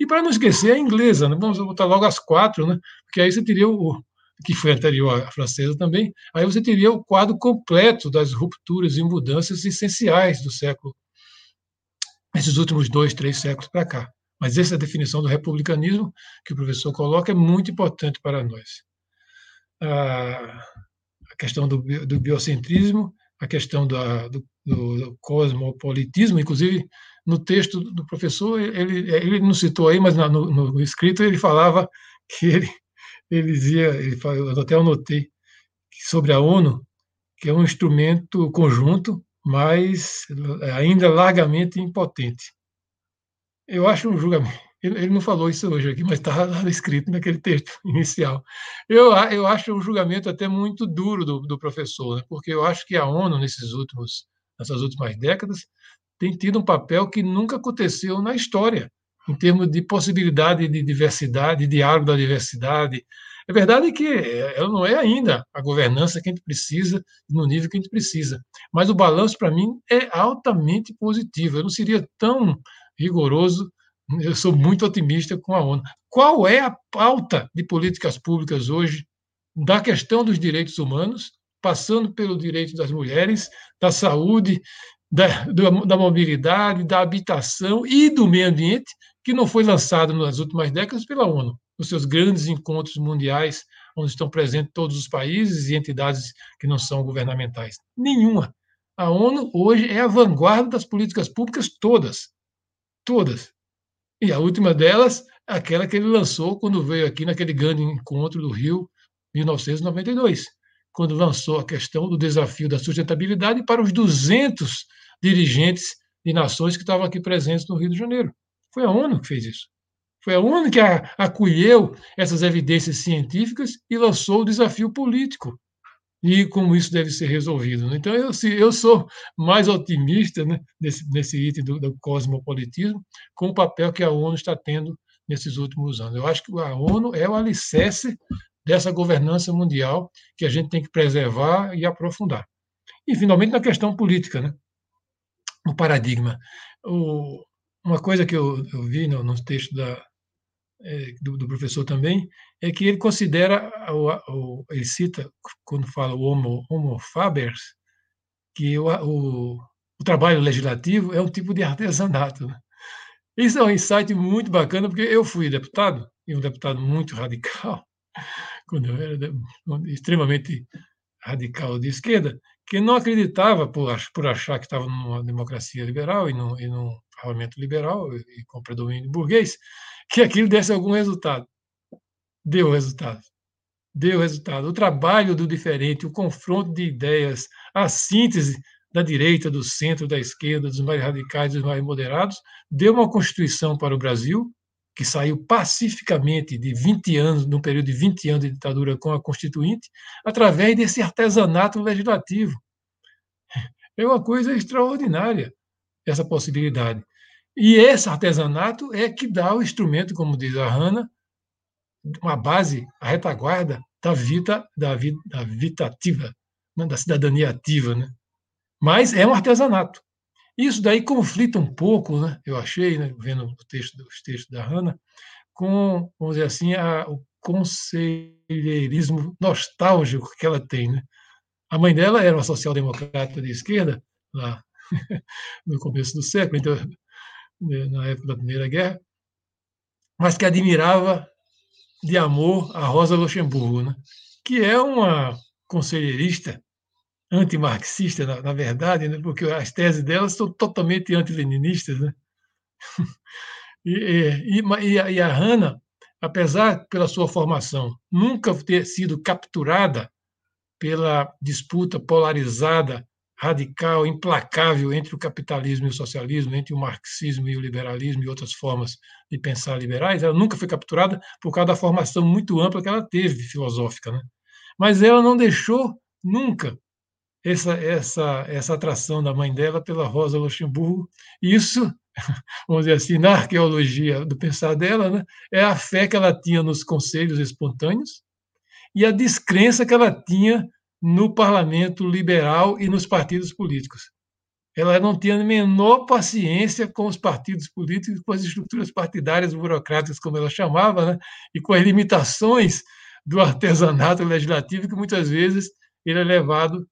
E para não esquecer a inglesa, né? vamos botar logo as quatro, né? porque aí você teria o que foi anterior à francesa também, aí você teria o quadro completo das rupturas e mudanças essenciais do século, esses últimos dois, três séculos para cá. Mas essa definição do republicanismo que o professor coloca é muito importante para nós. A questão do, do biocentrismo, a questão da, do, do, cosmopolitismo, inclusive no texto do professor, ele, ele não citou aí, mas no, no escrito ele falava que ele, ele dizia, ele, eu até anotei, sobre a ONU, que é um instrumento conjunto, mas ainda largamente impotente. Eu acho um julgamento. Ele, ele não falou isso hoje aqui, mas está lá escrito naquele texto [LAUGHS] inicial. Eu, eu acho um julgamento até muito duro do, do professor, né? porque eu acho que a ONU, nesses últimos, nessas últimas décadas, tem tido um papel que nunca aconteceu na história, em termos de possibilidade de diversidade, de diálogo da diversidade. É verdade que ela não é ainda a governança que a gente precisa, no nível que a gente precisa, mas o balanço, para mim, é altamente positivo. Eu não seria tão rigoroso. Eu sou muito otimista com a ONU. Qual é a pauta de políticas públicas hoje da questão dos direitos humanos, passando pelo direito das mulheres, da saúde, da, da mobilidade, da habitação e do meio ambiente, que não foi lançado nas últimas décadas pela ONU, nos seus grandes encontros mundiais, onde estão presentes todos os países e entidades que não são governamentais. Nenhuma. A ONU hoje é a vanguarda das políticas públicas todas todas. E a última delas, aquela que ele lançou quando veio aqui naquele grande encontro do Rio, 1992, quando lançou a questão do desafio da sustentabilidade para os 200 dirigentes de nações que estavam aqui presentes no Rio de Janeiro. Foi a ONU que fez isso. Foi a ONU que acolheu essas evidências científicas e lançou o desafio político e como isso deve ser resolvido. Né? Então, eu, se, eu sou mais otimista né, nesse, nesse item do, do cosmopolitismo, com o papel que a ONU está tendo nesses últimos anos. Eu acho que a ONU é o alicerce dessa governança mundial que a gente tem que preservar e aprofundar. E, finalmente, na questão política, né? o paradigma. O, uma coisa que eu, eu vi no, no texto da, do, do, professor também, é que ele considera, o, ele cita, quando fala o homo, homo fabers, que o, o, o, trabalho legislativo é um tipo de artesanato. Né? Isso é um insight muito bacana, porque eu fui deputado, e um deputado muito radical, [LAUGHS] quando eu era extremamente radical de esquerda, que não acreditava, por, por achar que estava numa democracia liberal e num, e num parlamento liberal e com predomínio burguês, que aquilo desse algum resultado. Deu resultado. Deu resultado. O trabalho do diferente, o confronto de ideias, a síntese da direita, do centro, da esquerda, dos mais radicais, dos mais moderados, deu uma Constituição para o Brasil, que saiu pacificamente de 20 anos, num período de 20 anos de ditadura com a Constituinte, através desse artesanato legislativo. É uma coisa extraordinária essa possibilidade. E esse artesanato é que dá o instrumento, como diz a Hanna, uma base, a retaguarda da vida, da vida, da vida ativa, né? da cidadania ativa, né? Mas é um artesanato. Isso daí conflita um pouco, né? Eu achei, né? vendo o texto, os textos da Hanna, com, vamos dizer assim, a, o conselheirismo nostálgico que ela tem. Né? A mãe dela era uma social-democrata de esquerda, lá [LAUGHS] no começo do século, então, na época da Primeira Guerra, mas que admirava de amor a Rosa Luxemburgo, né? que é uma conselheirista antimarxista, na, na verdade, né? porque as teses delas são totalmente antileninistas. Né? [LAUGHS] e, e, e a Hannah, apesar pela sua formação nunca ter sido capturada pela disputa polarizada, radical, implacável entre o capitalismo e o socialismo, entre o marxismo e o liberalismo e outras formas de pensar liberais, ela nunca foi capturada por causa da formação muito ampla que ela teve filosófica, né? Mas ela não deixou nunca essa essa essa atração da mãe dela pela Rosa Luxemburgo. Isso, [LAUGHS] vamos dizer assim, na arqueologia do pensar dela, né, é a fé que ela tinha nos conselhos espontâneos e a descrença que ela tinha no parlamento liberal e nos partidos políticos. Ela não tinha a menor paciência com os partidos políticos, com as estruturas partidárias burocráticas, como ela chamava, né? e com as limitações do artesanato legislativo que muitas vezes ele é levado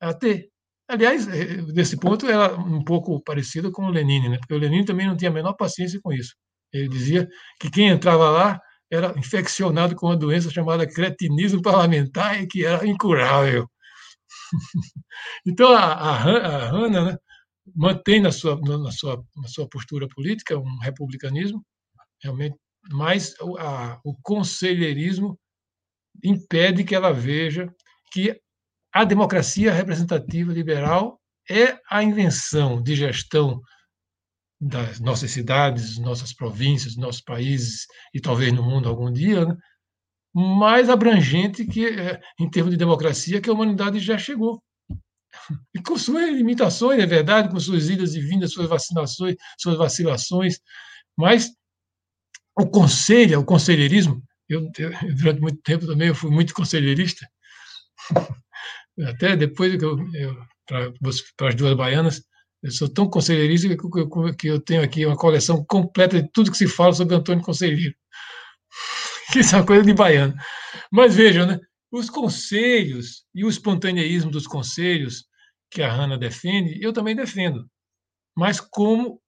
a ter. Aliás, eh, nesse ponto, era um pouco parecido com o Lenin, né? porque o Lenin também não tinha a menor paciência com isso. Ele dizia que quem entrava lá era infeccionado com uma doença chamada cretinismo parlamentar e que era incurável. [LAUGHS] então, a, a, a Hanna né, mantém na sua, na, sua, na sua postura política um republicanismo, realmente, mas a, o conselheirismo impede que ela veja que a democracia representativa liberal é a invenção de gestão das nossas cidades, nossas províncias, nossos países e talvez no mundo algum dia, né? mais abrangente que é, em termos de democracia que a humanidade já chegou. [LAUGHS] E com suas limitações, é verdade, com suas idas e vindas, suas vacinações, suas vacilações, mas o conselho, o conselheirismo, eu, eu durante muito tempo também eu fui muito conselheirista, [LAUGHS] até depois que eu, eu para as duas baianas, eu sou tão conselheirista que eu, que tenho aqui uma coleção completa de tudo que se fala sobre Antônio Conselheiro. [LAUGHS] Isso é uma coisa de baiano. Mas vejam, né? os conselhos e o espontaneísmo dos conselhos que a Hanna defende, eu também defendo, mas como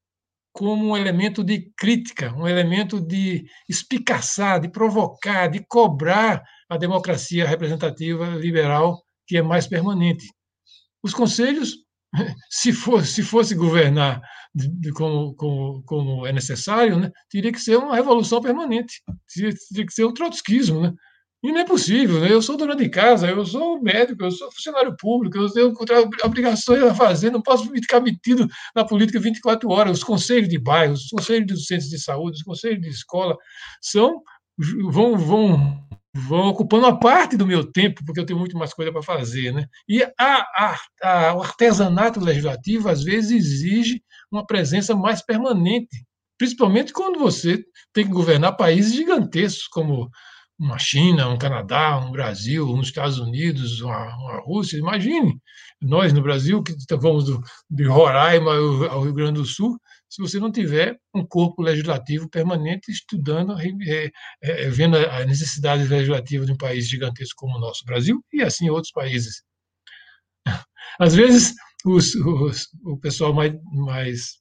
como um elemento de crítica, um elemento de espicaçar, de provocar, de cobrar a democracia representativa liberal que é mais permanente. Os conselhos se fosse, se fosse governar como, como, como é necessário, né, teria que ser uma revolução permanente, teria, teria que ser um trotskismo, né? E não é possível, né? Eu sou dona de casa, eu sou médico, eu sou funcionário público, eu tenho obrigações a fazer, não posso ficar metido na política 24 horas. Os conselhos de bairros, os conselhos dos centros de saúde, os conselhos de escola são vão, vão vão ocupando uma parte do meu tempo, porque eu tenho muito mais coisa para fazer. Né? E a, a, a, o artesanato legislativo, às vezes, exige uma presença mais permanente, principalmente quando você tem que governar países gigantescos, como uma China, um Canadá, um Brasil, uns Estados Unidos, uma, uma Rússia. Imagine, nós no Brasil, que vamos do, de Roraima ao Rio Grande do Sul, se você não tiver um corpo legislativo permanente estudando, é, é, vendo as necessidades legislativas de um país gigantesco como o nosso Brasil e assim outros países. [LAUGHS] Às vezes, os, os, o pessoal mais, mais,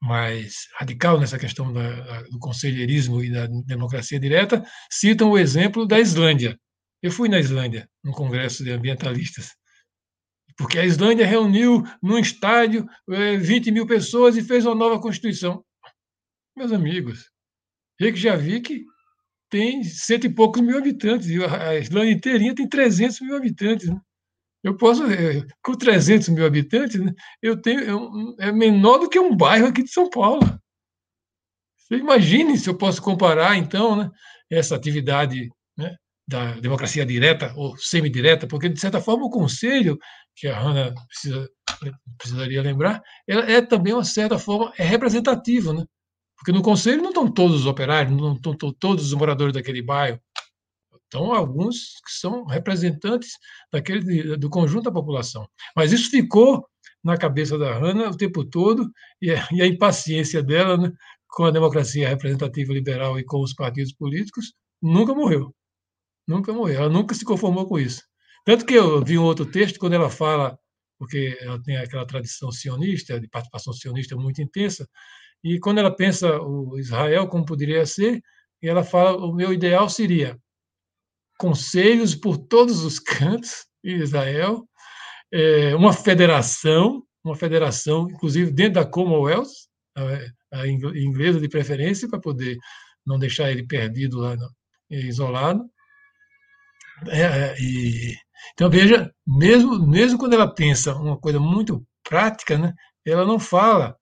mais radical nessa questão da, do conselheirismo e da democracia direta citam o exemplo da Islândia. Eu fui na Islândia, num congresso de ambientalistas porque a Islândia reuniu num estádio 20 eh, mil pessoas e fez uma nova Constituição. Meus amigos, Reykjavik tem cento e poucos mil habitantes, e a Islândia inteirinha tem 300 mil habitantes. Né? Eu posso, eh, com 300 mil habitantes, né, eu tenho, eu, é menor do que um bairro aqui de São Paulo. Você imagine se eu posso comparar, então, né, essa atividade né, da democracia direta ou semidireta, porque, de certa forma, o Conselho, que a Hanna precisa, precisaria lembrar, ela é também, uma certa forma, é representativa, né? Porque no Conselho não estão todos os operários, não estão todos os moradores daquele bairro, estão alguns que são representantes daquele, do conjunto da população. Mas isso ficou na cabeça da Hanna o tempo todo, e a, e a impaciência dela né, com a democracia representativa liberal e com os partidos políticos, nunca morreu. Nunca morreu. Ela nunca se conformou com isso. Tanto que eu vi um outro texto, quando ela fala, porque ela tem aquela tradição sionista, de participação sionista muito intensa, e quando ela pensa o Israel como poderia ser, ela fala: o meu ideal seria conselhos por todos os cantos Israel, é, uma federação, uma federação, inclusive dentro da Commonwealth, a, inglesa de preferência, para poder não deixar ele perdido lá, isolado. É, é, e, então, veja, mesmo, mesmo quando ela pensa uma coisa muito prática, né, ela não fala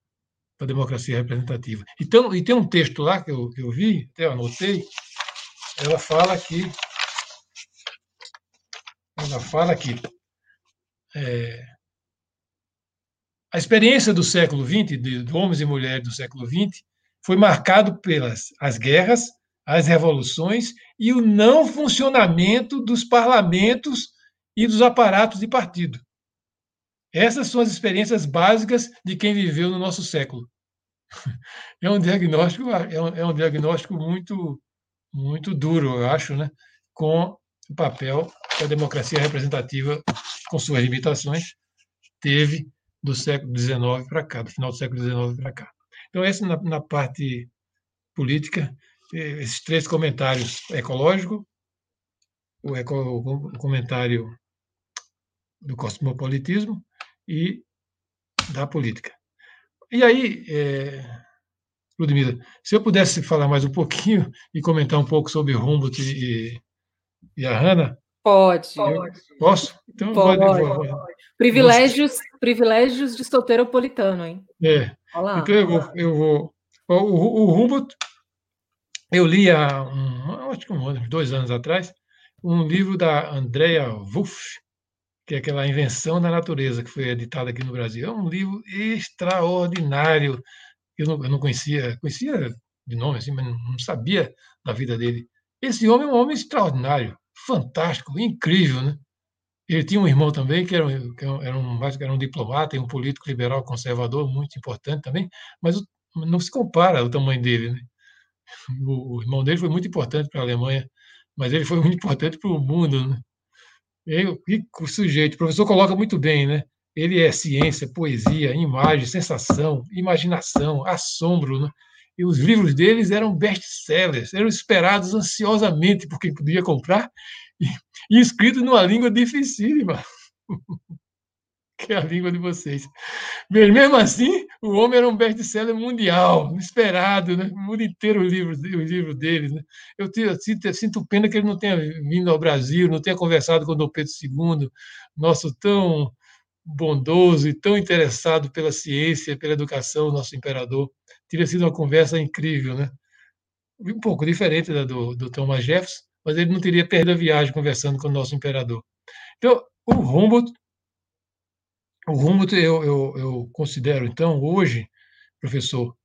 da democracia representativa. Então, e tem um texto lá que eu, que eu vi, até anotei, ela fala que ela fala que é, a experiência do século XX, de, de, homens e mulheres do século XX, foi marcado pelas as guerras, as revoluções e o não funcionamento dos parlamentos e dos aparatos de partido. Essas são as experiências básicas de quem viveu no nosso século. [LAUGHS] É um diagnóstico, é um, é um diagnóstico muito, muito duro, eu acho, né? com o papel que a democracia representativa, com suas limitações, teve do século XIX para cá, do final do século XIX para cá. Então, essa na, na parte política, eh, esses três comentários ecológico, o, eco, o comentário do cosmopolitismo e da política. E aí, é, Ludmila, se eu pudesse falar mais um pouquinho [LAUGHS] e comentar um pouco sobre Humboldt e, e a Hanna. Pode. Posso? Então, pode. pode. Privilégios, privilégios de solteiropolitano, hein? É. Olá. Então eu vou. Eu vou o, o Humboldt, eu li há um, acho que um, dois anos atrás, um livro da Andrea Wolff, que é aquela invenção da natureza que foi editada aqui no Brasil. É um livro extraordinário. Eu não, eu não conhecia, conhecia de nome assim, mas não sabia da vida dele. Esse homem é um homem extraordinário, fantástico, incrível, né? Ele tinha um irmão também que era, que era, um, era um diplomata e um político liberal conservador muito importante também, mas não se compara o tamanho dele. Né? O, o, irmão dele foi muito importante para a Alemanha, mas ele foi muito importante para o mundo. Né? O sujeito, o professor coloca muito bem, né? Ele é ciência, poesia, imagem, sensação, imaginação, assombro, né? E os livros deles eram best-sellers, eram esperados ansiosamente por quem podia comprar e, e escritos numa língua dificílima, [LAUGHS] [LAUGHS] que é a língua de vocês. Mas mesmo assim, o homem era um best-seller mundial, esperado, né? o mundo inteiro o livro, o livro deles. Né? Eu, te, eu sinto, eu sinto pena que ele não tenha vindo ao Brasil, não tenha conversado com o Dom Pedro II, nosso tão bondoso e tão interessado pela ciência, pela educação, nosso imperador teria sido uma conversa incrível, né? Um pouco diferente da do, do Thomas Jefferson, mas ele não teria perdido a viagem conversando com o nosso imperador. Então, o Humboldt, o Humboldt eu, eu, eu considero, então, hoje, professor,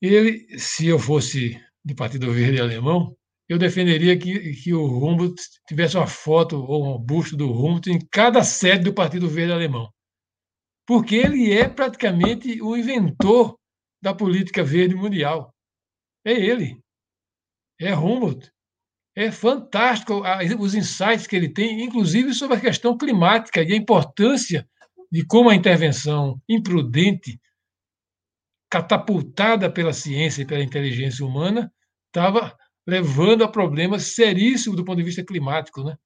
ele, se eu fosse do Partido Verde Alemão, eu defenderia que, que o Humboldt tivesse uma foto ou um busto do Humboldt em cada sede do Partido Verde Alemão. Porque ele é praticamente o inventor da política verde mundial. É ele. É Humboldt. É fantástico os insights que ele tem, inclusive sobre a questão climática e a importância de como a intervenção imprudente, catapultada pela ciência e pela inteligência humana, estava levando a problemas seríssimos do ponto de vista climático. Né?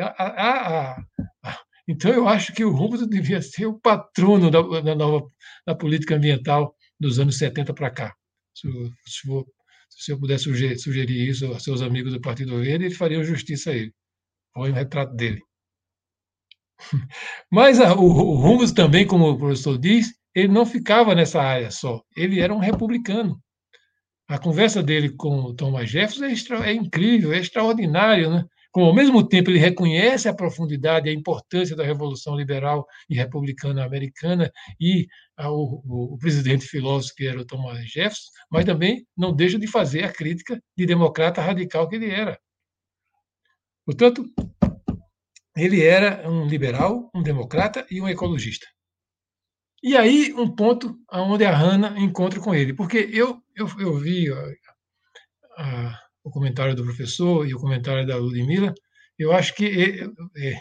A, a, a, então, eu acho que o Humboldt devia ser o patrono da, da nova da política ambiental dos anos 70 para cá. Se, se, for, se, eu pudesse sugerir, sugerir, isso aos seus amigos do Partido Verde, eles fariam justiça a ele. Põe o retrato dele. [LAUGHS] Mas a, o, o Humboldt também, como o professor diz, ele não ficava nessa área só. Ele era um republicano. A conversa dele com o Thomas Jefferson é, extra, é incrível, é extraordinário, né? Como ao mesmo tempo ele reconhece a profundidade e a importância da Revolução Liberal e Republicana Americana e o, o, o, presidente filósofo que era o Thomas Jefferson, mas também não deixa de fazer a crítica de democrata radical que ele era. Portanto, ele era um liberal, um democrata e um ecologista. E aí, um ponto onde a Hannah encontra com ele. Porque eu, eu, eu vi a, a, o comentário do professor e o comentário da Ludmilla, eu acho que é, é,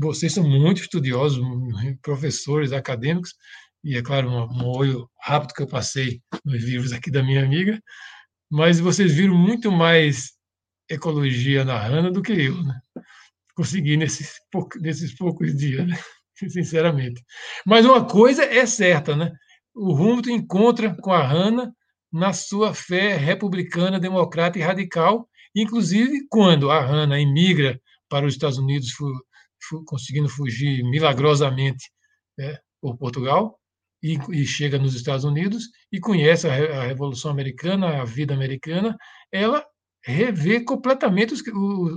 vocês são muito estudiosos, [LAUGHS] professores, acadêmicos, e é claro, um, um olho rápido que eu passei nos livros aqui da minha amiga, mas vocês viram muito mais ecologia na Hannah do que eu, né? Consegui nesses, nesses poucos dias, né? [LAUGHS] sinceramente. Mas uma coisa é certa, né? O Humboldt encontra com a Hannah na sua fé republicana, democrata e radical, inclusive quando a Hannah emigra para os Estados Unidos, fu, fu, conseguindo fugir milagrosamente né, por Portugal, e, e, chega nos Estados Unidos e conhece a, a, Revolução Americana, a vida americana, ela revê completamente os,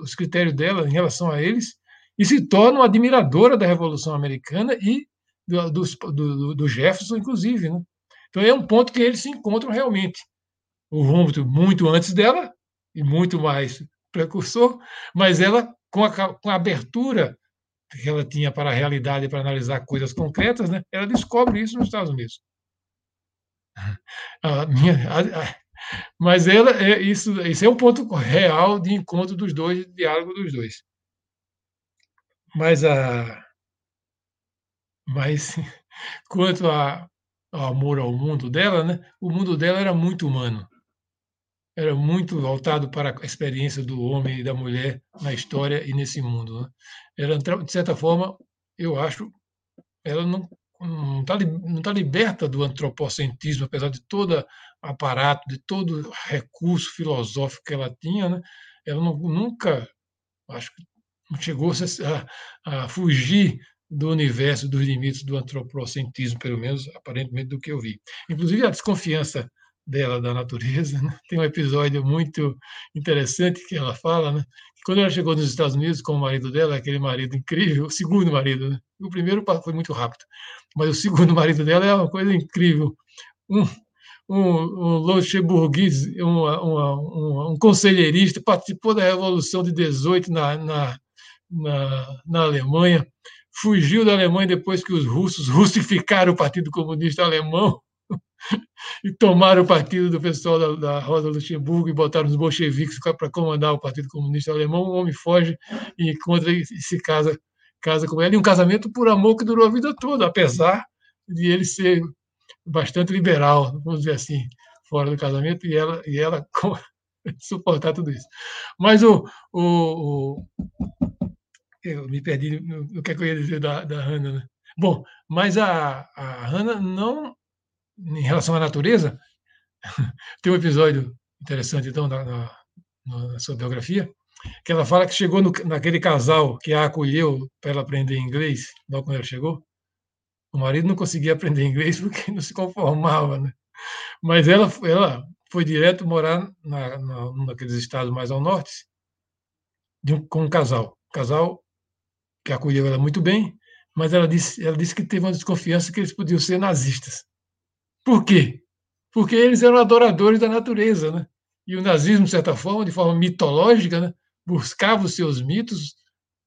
os critérios dela em relação a eles e se torna uma admiradora da Revolução Americana e do, do, do, do Jefferson, inclusive. Né? Então é um ponto que eles se encontram realmente. O Humboldt muito antes dela e muito mais precursor, mas ela com a, com a abertura que ela tinha para a realidade para analisar coisas concretas, né? Ela descobre isso nos Estados Unidos. [LAUGHS] A minha, a, a, mas ela é isso, isso é um ponto real de encontro dos dois, de diálogo dos dois. Mas a mas [LAUGHS] quanto a, amor ao mundo dela, né? O mundo dela era muito humano. Era muito voltado para a experiência do homem e da mulher na história e nesse mundo. Né? De certa forma, eu acho, ela não não está não tá liberta do antropocentrismo, apesar de todo aparato, de todo recurso filosófico que ela tinha, né? ela não, nunca, acho que chegou a, a, fugir do universo, dos limites do antropocentrismo, pelo menos aparentemente do que eu vi. Inclusive a desconfiança dela da natureza, né? tem um episódio muito interessante que ela fala, né? que quando ela chegou nos Estados Unidos com o marido dela, aquele marido incrível, o segundo marido, né? o primeiro foi muito rápido, mas o segundo [LAUGHS] marido dela é uma coisa incrível. Um, um, um luxemburguês, um, um, um, conselheirista, participou da Revolução de 18 na, na, na, na Alemanha, fugiu da Alemanha depois que os russos russificaram o Partido Comunista Alemão [LAUGHS] e tomaram o partido do pessoal da, da Rosa Luxemburgo e botaram os bolcheviques para comandar o Partido Comunista Alemão. O homem foge e encontra e se casa casa com ela, e um casamento por amor que durou a vida toda, apesar de ele ser bastante liberal, vamos dizer assim, fora do casamento, e ela, e ela [LAUGHS] suportar tudo isso. Mas o, o, o eu me perdi no que, é que eu ia dizer da, da Hannah. Né? Bom, mas a, a Hannah não, em relação à natureza, [LAUGHS] tem um episódio interessante, então, na, na, na sua biografia, que ela fala que chegou no, naquele casal que a acolheu para ela aprender inglês, logo quando ela chegou. O marido não conseguia aprender inglês porque não se conformava, né? Mas ela, ela foi direto morar na, na, num daqueles estados mais ao norte um, com um casal. Casal que acolheu ela muito bem, mas ela disse, ela disse que teve uma desconfiança que eles podiam ser nazistas. Por quê? Porque eles eram adoradores da natureza, né? E o nazismo, de certa forma, de forma mitológica, né? buscava os seus mitos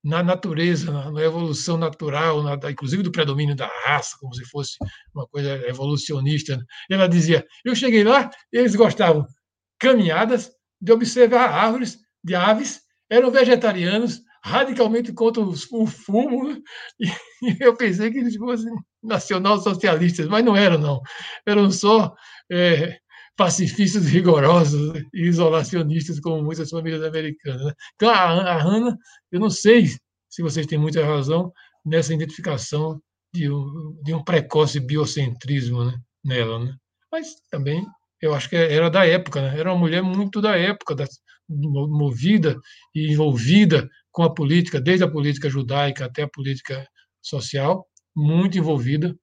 na natureza, na, evolução natural, na, inclusive do predomínio da raça, como se fosse uma coisa evolucionista. Né? Ela dizia: eu cheguei lá, eles gostavam caminhadas, de observar árvores, de aves, eram vegetarianos, radicalmente contra o fumo, né? e, [LAUGHS] eu pensei que eles fossem nacional-socialistas, mas não eram, não. Eram só é, pacifistas rigorosos e isolacionistas, como muitas famílias americanas. Né? Então, a, a eu não sei se vocês têm muita razão nessa identificação de um, de um precoce biocentrismo né, nela, né? mas também eu acho que era da época, né? era uma mulher muito da época, da, movida e envolvida com a política, desde a política judaica até a política social, muito envolvida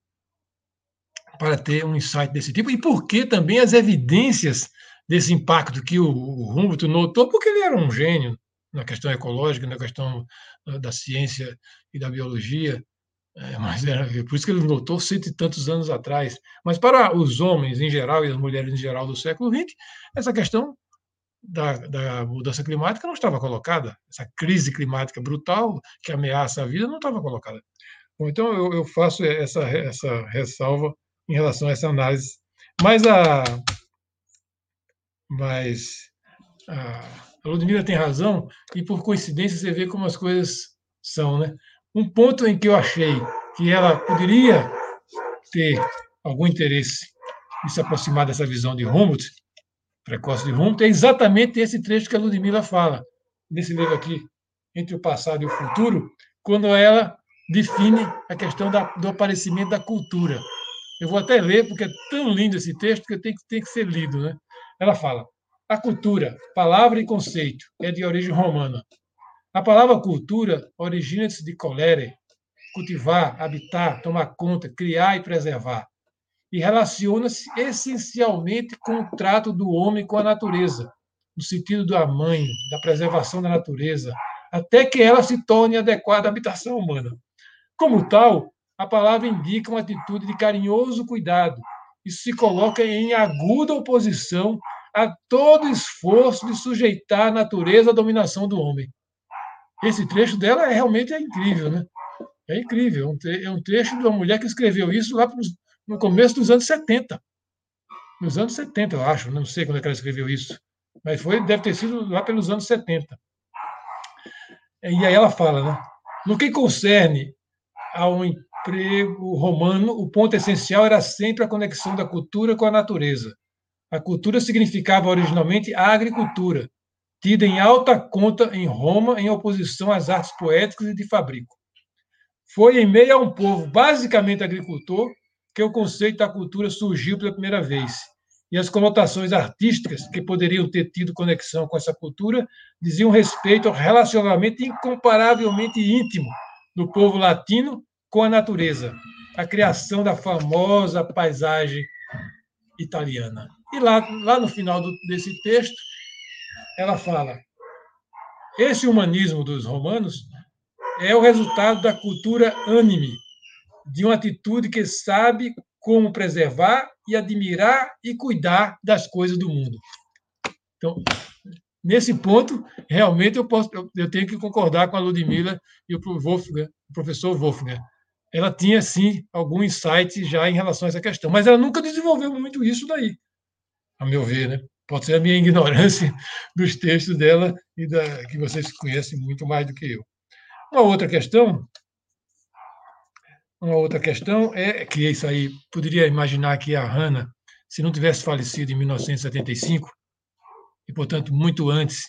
para ter um insight desse tipo, e por que também as evidências desse impacto que o, Humboldt notou, porque ele era um gênio na questão ecológica, na questão da ciência e da biologia, é, [LAUGHS] mas era, por isso que ele notou cento e tantos anos atrás. Mas para os homens em geral e as mulheres em geral do século XX, essa questão da, da, mudança climática não estava colocada. Essa crise climática brutal que ameaça a vida não estava colocada. Bom, então eu, eu, faço essa, essa ressalva em relação a essa análise. Mas a, mas a, a Ludmilla tem razão, e por coincidência você vê como as coisas são. Né? Um ponto em que eu achei que ela poderia ter algum interesse em se aproximar dessa visão de Humboldt, precoce de Humboldt, é exatamente esse trecho que a Ludmilla fala, nesse livro aqui, Entre o Passado e o Futuro, quando ela define a questão da, do aparecimento da cultura. Eu vou até ler, porque é tão lindo esse texto que tem, tem que ser lido. Né? Ela fala: a cultura, palavra e conceito, é de origem romana. A palavra cultura origina-se de colere, cultivar, habitar, tomar conta, criar e preservar. E relaciona-se essencialmente com o trato do homem com a natureza, no sentido da mãe, da preservação da natureza, até que ela se torne adequada à habitação humana. Como tal, a palavra indica uma atitude de carinhoso cuidado. Isso se coloca em aguda oposição a todo esforço de sujeitar a natureza à dominação do homem. Esse trecho dela é, realmente é incrível, né? É incrível. É um trecho de uma mulher que escreveu isso lá no começo dos anos 70. Nos anos 70, eu acho. Não sei quando é que ela escreveu isso. Mas foi, deve ter sido lá pelos anos 70. E aí ela fala, né? No que concerne ao emprego romano, o ponto essencial era sempre a conexão da cultura com a natureza. A cultura significava originalmente a agricultura, tida em alta conta em Roma em oposição às artes poéticas e de fabrico. Foi em meio a um povo basicamente agricultor que o conceito da cultura surgiu pela primeira vez. E as conotações artísticas que poderiam ter tido conexão com essa cultura diziam respeito ao relacionamento incomparavelmente íntimo do povo latino com a natureza, a criação da famosa paisagem italiana. E lá, lá no final do, desse texto, ela fala: esse humanismo dos romanos é o resultado da cultura ânime, de uma atitude que sabe como preservar e admirar e cuidar das coisas do mundo. Então, Nesse ponto, realmente eu, posso, eu, eu tenho que concordar com a Ludmilla e o, Wolfgang, o professor Wolfgang. Ela tinha, sim, algum insight já em relação a essa questão, mas ela nunca desenvolveu muito isso daí, a meu ver. Né? Pode ser a minha [LAUGHS] ignorância dos textos dela e da, que vocês conhecem muito mais do que eu. Uma outra questão uma outra questão é que isso aí poderia imaginar que a Hannah, se não tivesse falecido em 1975, e, portanto, muito antes.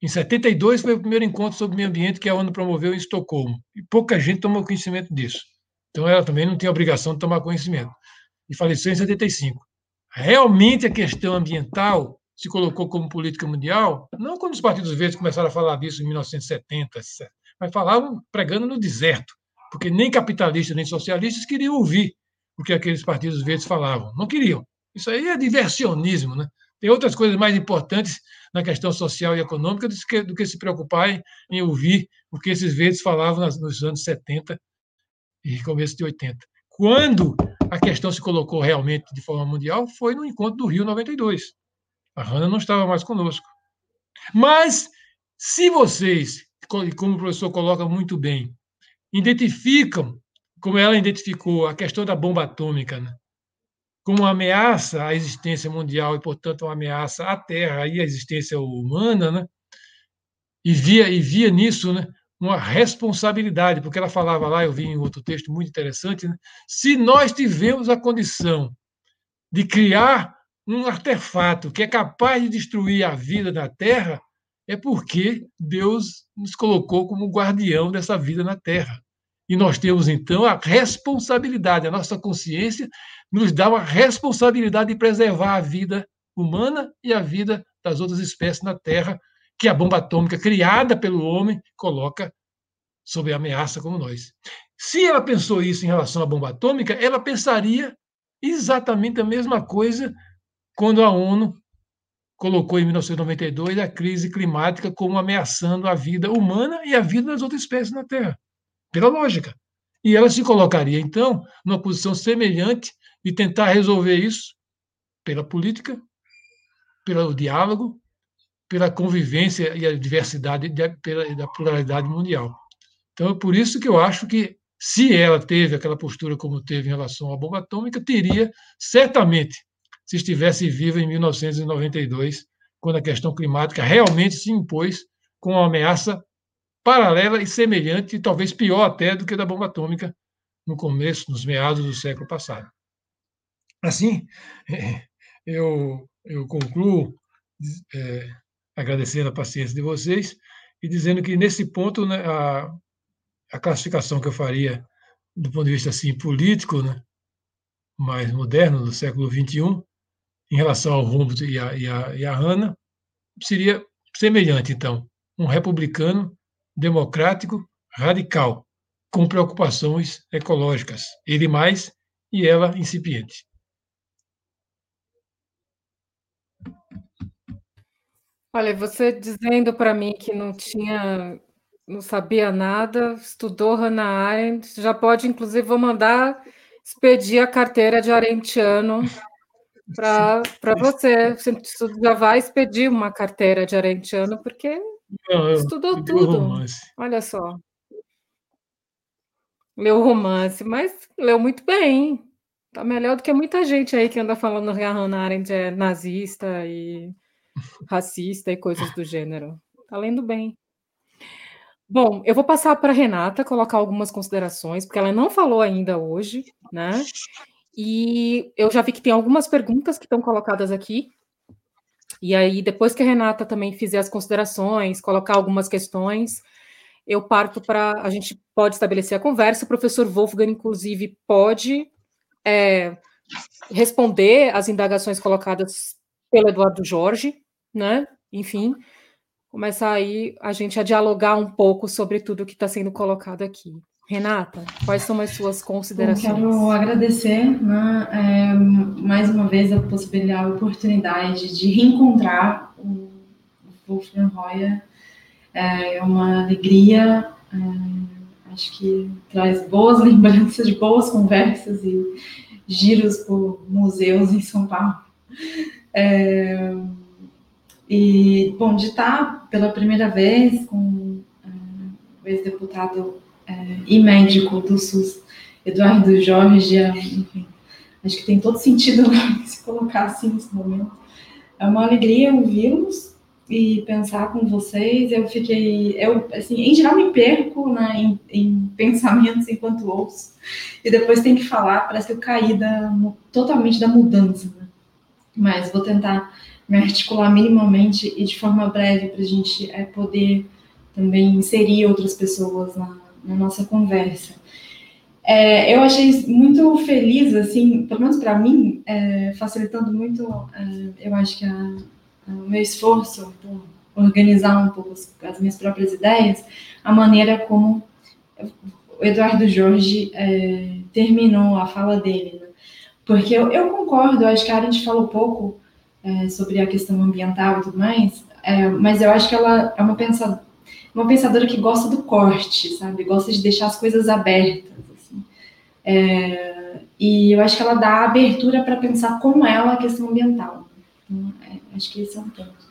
Em 72 foi o primeiro encontro sobre meio ambiente que a ONU promoveu em Estocolmo, e pouca gente tomou conhecimento disso. Então, ela também não tinha obrigação de tomar conhecimento. E faleceu em 75. Realmente, a questão ambiental se colocou como política mundial, não quando os partidos verdes começaram a falar disso em 1970, mas falavam pregando no deserto, porque nem capitalistas nem socialistas queriam ouvir o que aqueles partidos verdes falavam. Não queriam. Isso aí é diversionismo, né? Tem outras coisas mais importantes na questão social e econômica do que, do que se preocupar em, ouvir o que esses verdes falavam nos anos 70 e começo de 80. Quando a questão se colocou realmente de forma mundial foi no encontro do Rio 92. A Hanna não estava mais conosco. Mas, se vocês, como o professor coloca muito bem, identificam, como ela identificou, a questão da bomba atômica, né? como uma ameaça à existência mundial e, portanto, uma ameaça à Terra e à existência humana, né? e, via, e via nisso né, uma responsabilidade, porque ela falava lá, eu vi em outro texto muito interessante, né? se nós tivemos a condição de criar um artefato que é capaz de destruir a vida na Terra, é porque Deus nos colocou como guardião dessa vida na Terra. E nós temos, então, a responsabilidade, a nossa consciência nos dá uma responsabilidade de preservar a vida humana e a vida das outras espécies na Terra, que a bomba atômica criada pelo homem coloca sob ameaça como nós. Se ela pensou isso em relação à bomba atômica, ela pensaria exatamente a mesma coisa quando a ONU colocou em 1992 a crise climática como ameaçando a vida humana e a vida das outras espécies na Terra pela lógica. E ela se colocaria, então, numa posição semelhante de tentar resolver isso pela política, pelo diálogo, pela convivência e a diversidade, pela, da pluralidade mundial. Então, é por isso que eu acho que se ela teve aquela postura como teve em relação à bomba atômica, teria certamente, se estivesse viva em 1992, quando a questão climática realmente se impôs com uma ameaça paralela e semelhante, e talvez pior até do que a da bomba atômica no começo, nos meados do século passado. Assim, [LAUGHS] eu, eu concluo é, agradecendo a paciência de vocês e dizendo que, nesse ponto, né, a, a classificação que eu faria do ponto de vista assim, político, né, mais moderno, do século XXI, em relação ao Humboldt e a, e a, e a Hanna, seria semelhante, então, um republicano democrático radical, com preocupações ecológicas, ele mais e ela incipiente. Olha, você dizendo para mim que não tinha, não sabia nada, estudou Hannah Arendt, já pode, inclusive, vou mandar expedir a carteira de arentiano para você. Você já vai expedir uma carteira de arentiano, porque não, estudou tudo. Romance. Olha só. Leu romance, mas leu muito bem. Tá melhor do que muita gente aí que anda falando que a Hannah Arendt é nazista e [LAUGHS] racista e coisas do gênero. Tá lendo bem. Bom, eu vou passar para Renata colocar algumas considerações, porque ela não falou ainda hoje, né? E eu já vi que tem algumas perguntas que estão colocadas aqui. E aí, depois que a Renata também fizer as considerações, colocar algumas questões, eu parto para. A gente pode estabelecer a conversa. O professor Wolfgang, inclusive, pode é, responder às indagações colocadas pelo Eduardo Jorge, né? Enfim, começar aí a gente a dialogar um pouco sobre tudo que está sendo colocado aqui. Renata, quais são as suas considerações? Eu quero agradecer né, é, mais uma vez a possibilidade, a oportunidade de reencontrar o Wolfgang Roya. É uma alegria, é, acho que traz boas [LAUGHS] lembranças de boas conversas e giros por museus em São Paulo. É, e, bom, de estar pela primeira vez com é, o ex-deputado é, e médico do SUS, Eduardo Jorge, enfim, acho que tem todo sentido [LAUGHS] se colocar assim nesse momento. É uma alegria ouvi-los e pensar com vocês. Eu fiquei, eu, assim, em geral me perco né, em, em pensamentos enquanto ouço, e depois tem que falar, parece que eu caí da, totalmente da mudança. Né? Mas vou tentar me articular minimamente e de forma breve para a gente é, poder também inserir outras pessoas na, na nossa conversa. É, eu achei muito feliz, assim, pelo menos para mim, é, facilitando muito, é, eu acho que a, a, o meu esforço por organizar um pouco as, as, minhas próprias ideias, a maneira como o Eduardo Jorge é, terminou a fala dele. Né? Porque eu, eu concordo, acho que a gente falou pouco é, sobre a questão ambiental e tudo mais, é, mas eu acho que ela é uma pensadora, uma pensadora que gosta do corte, sabe? Gosta de deixar as coisas abertas. Assim. É, e eu acho que ela dá abertura para pensar com ela a questão ambiental. Então, é, acho que esse é um ponto.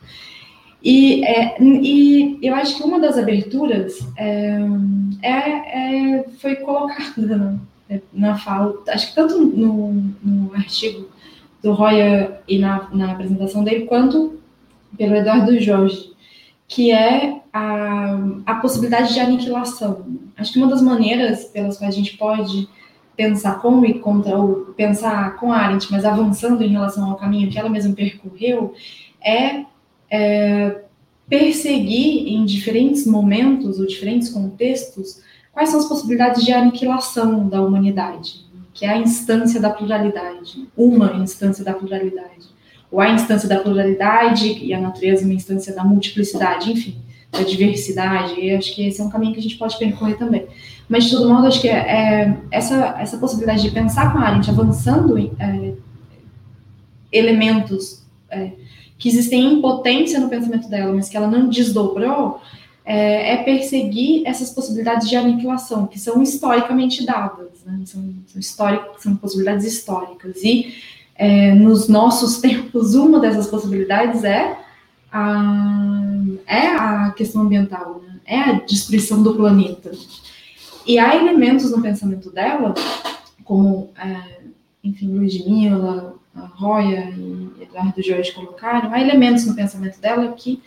E, é, e eu acho que uma das aberturas é, é, foi colocada na, [LAUGHS] na fala, acho que tanto no, no artigo do Roya e na, na apresentação dele, quanto pelo Eduardo Jorge, que é a, a possibilidade de aniquilação. Acho que uma das maneiras pelas quais a gente pode pensar com e contra, ou pensar com a Arendt, mas avançando em relação ao caminho que ela mesma percorreu, é, é perseguir em diferentes momentos ou diferentes contextos quais são as possibilidades de aniquilação da humanidade que é a instância da pluralidade, uma instância da pluralidade, ou a instância da pluralidade e a natureza uma instância da multiplicidade, enfim, da diversidade. E acho que esse é um caminho que a gente pode percorrer também. Mas de todo modo, acho que é, é essa essa possibilidade de pensar com a Arendt avançando é, elementos é, que existem em potência no pensamento dela, mas que ela não desdobrou, é, é, perseguir essas possibilidades de aniquilação, que são historicamente dadas, né? são, são, são possibilidades históricas. E é, nos nossos [LAUGHS] tempos, uma dessas possibilidades é a, é a questão ambiental, né? é a destruição do planeta. E há elementos no pensamento dela, como, é, enfim, Ludmilla, Roya e Eduardo Jorge colocaram, há elementos no pensamento dela que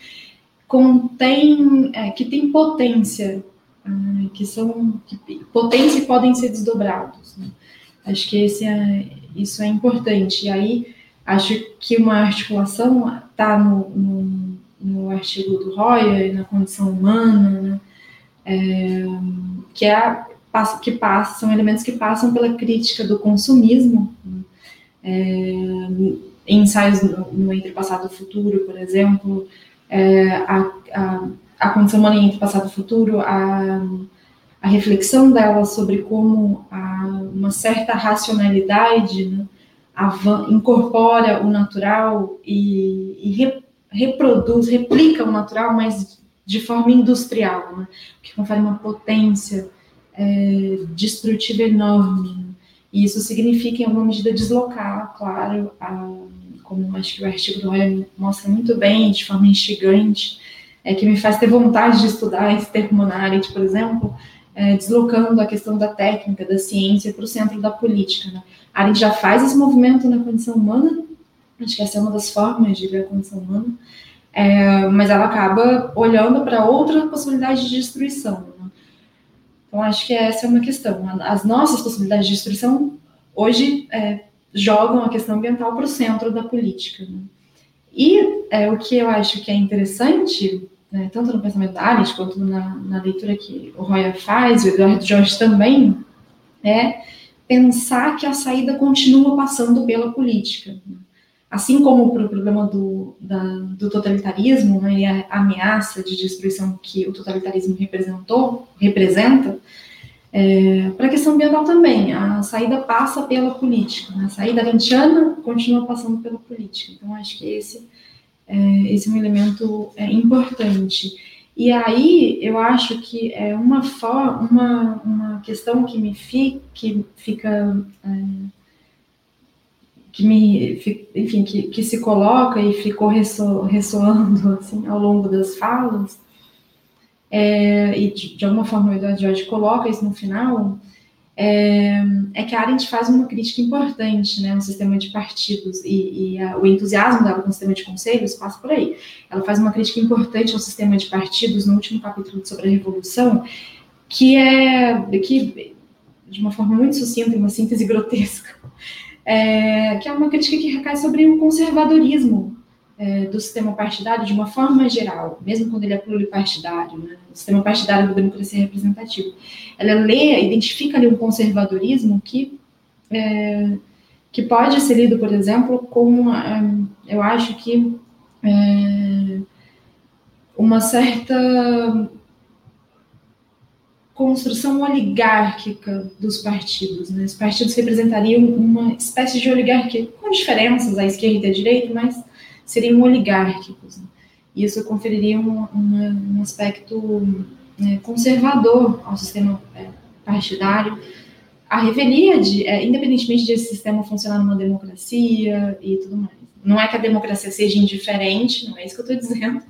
contém, é, que tem potência, é, que são, que, potência e podem ser desdobrados. Né? Acho que esse é, isso é importante. E aí, acho que uma articulação está no, no, no, artigo do Roya, na condição humana, né? é, que, é, que passa, são elementos que passam pela crítica do consumismo, né? é, em ensaios no, no, Entre Passado e Futuro, por exemplo, é, a, a, a, condição humana entre passado e futuro, a, a reflexão dela sobre como a, uma certa racionalidade né, incorpora o natural e, e re, reproduz, replica o natural, mas de forma industrial, né, que confere uma potência é, destrutiva enorme. Né, e isso significa, em alguma medida, deslocar, claro, a, como acho que o artigo do Roy mostra muito bem, de forma instigante, é, que me faz ter vontade de estudar esse termo Monarit, por exemplo, é, deslocando a questão da técnica, da ciência para o centro da política. Né? A gente já faz esse movimento na condição humana, acho que essa é uma das formas de ver a condição humana, é, mas ela acaba olhando para outra possibilidade de destruição. Né? Então, acho que essa é uma questão. As nossas possibilidades de destruição hoje é, jogam a questão ambiental para o centro da política. Né? E é, o que eu acho que é interessante, né, tanto no pensamento da Alice quanto na, na, leitura que o Roya faz, o Eduardo Jorge também, é pensar que a saída continua passando pela política. Assim como para o problema do, da, do totalitarismo né, e a ameaça de destruição que o totalitarismo representou, representa, é, para a questão ambiental também, a saída passa pela política, né? a saída arantiana continua passando pela política. Então, acho que esse, é, esse é um elemento é, importante. E aí, eu acho que é uma, uma, uma questão que me fi, que fica é, que me, enfim, que, que se coloca e ficou resso, ressoando assim, ao longo das falas, é, e de, de, alguma forma o Eduardo Jorge coloca isso no final, é, é, que a Arendt faz uma crítica importante né, no sistema de partidos, e, e a, o entusiasmo dela com o sistema de conselhos passa por aí. Ela faz uma crítica importante ao sistema de partidos no último capítulo sobre a Revolução, que é, que, de uma forma muito sucinta, uma síntese grotesca, é, que é uma crítica que recai sobre o conservadorismo é, do sistema partidário de uma forma geral, mesmo quando ele é pluripartidário, né, o sistema partidário da democracia representativa. Ela lê, identifica ali um conservadorismo que, é, que pode ser lido, por exemplo, como, é, eu acho que, é, uma certa construção oligárquica dos partidos. Né? Os partidos representariam uma espécie de oligarquia, com diferenças à esquerda e à direita, mas seriam oligárquicos. Né? Isso conferiria um, uma, um aspecto né, conservador ao sistema é, partidário, a revelia de, é, independentemente desse sistema funcionar numa democracia e tudo mais. Não é que a democracia seja indiferente, não é isso que eu estou dizendo,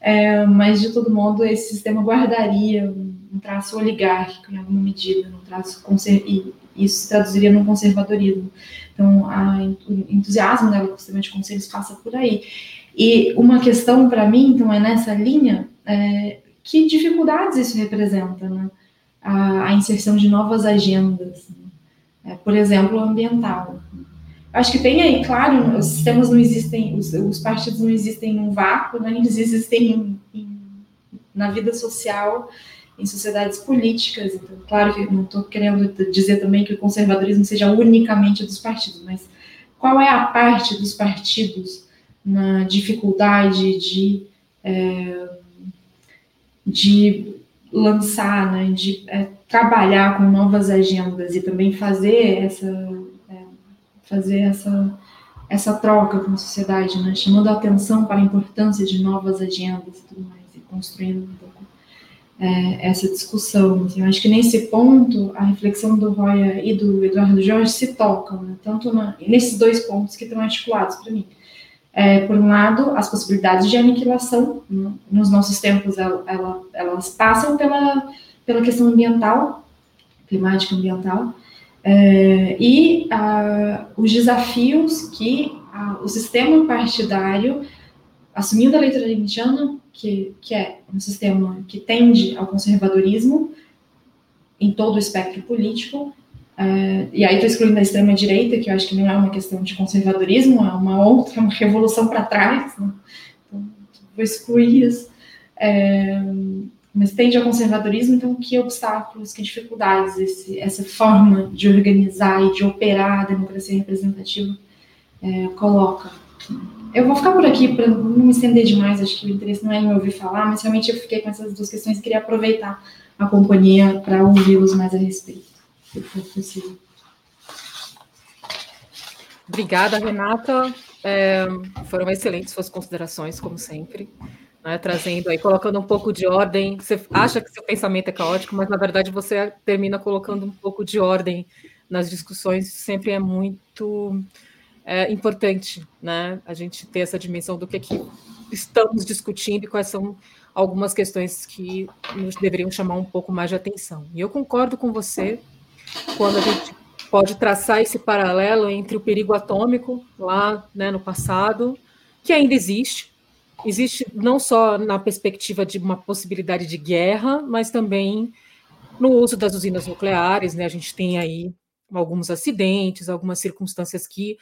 é, mas de todo modo esse sistema guardaria um traço oligárquico em alguma medida, um traço e isso se traduziria num conservadorismo. Então, a, o entusiasmo dela com sistema de conselhos passa por aí. E uma questão para mim, então, é nessa linha, é, que dificuldades isso representa, né? A, a inserção de novas agendas, né? é, por exemplo, ambiental. Acho que tem aí, claro, os sistemas não existem, os, os partidos não existem num vácuo, né? eles existem em, em, na vida social, em sociedades políticas. Então, claro que não estou querendo dizer também que o conservadorismo seja unicamente dos partidos, mas qual é a parte dos partidos na dificuldade de, é, de lançar, né, de é, trabalhar com novas agendas e também fazer essa, é, fazer essa, essa troca com a sociedade, né, chamando a atenção para a importância de novas agendas e tudo mais, e construindo um pouco é, essa discussão. Assim, eu acho que nesse ponto a reflexão do Roya e do Eduardo Jorge se tocam, né, tanto na, nesses dois pontos que estão articulados para mim. É, por um lado, as possibilidades de aniquilação né, nos nossos tempos, ela, ela, elas passam pela, pela questão ambiental, climática ambiental, é, e os desafios que o sistema partidário, assumindo a leitura limitiana, que, que é um sistema que tende ao conservadorismo em todo o espectro político, é, e aí estou excluindo a extrema-direita, que eu acho que não é uma questão de conservadorismo, é uma outra, uma revolução para trás, né? então, vou excluir isso. É, mas tende ao conservadorismo, então que obstáculos, que dificuldades esse, essa forma de organizar e de operar a democracia representativa é, coloca. Eu vou ficar por aqui para não me estender demais, acho que o interesse não é em ouvir falar, mas realmente eu fiquei com essas duas questões e queria aproveitar a companhia para ouvi-los mais a respeito, se for possível. Obrigada, Renata. É, foram excelentes suas considerações, como sempre né, trazendo aí, colocando um pouco de ordem. Você acha que seu pensamento é caótico, mas na verdade você termina colocando um pouco de ordem nas discussões. Sempre é muito é, importante, né? A gente ter essa dimensão do que, é que estamos discutindo e quais são algumas questões que nos deveriam chamar um pouco mais de atenção. E eu concordo com você quando a gente pode traçar esse paralelo entre o perigo atômico lá né, no passado, que ainda existe, existe não só na perspectiva de uma possibilidade de guerra, mas também no uso das usinas nucleares, né? A gente tem aí alguns acidentes, algumas circunstâncias que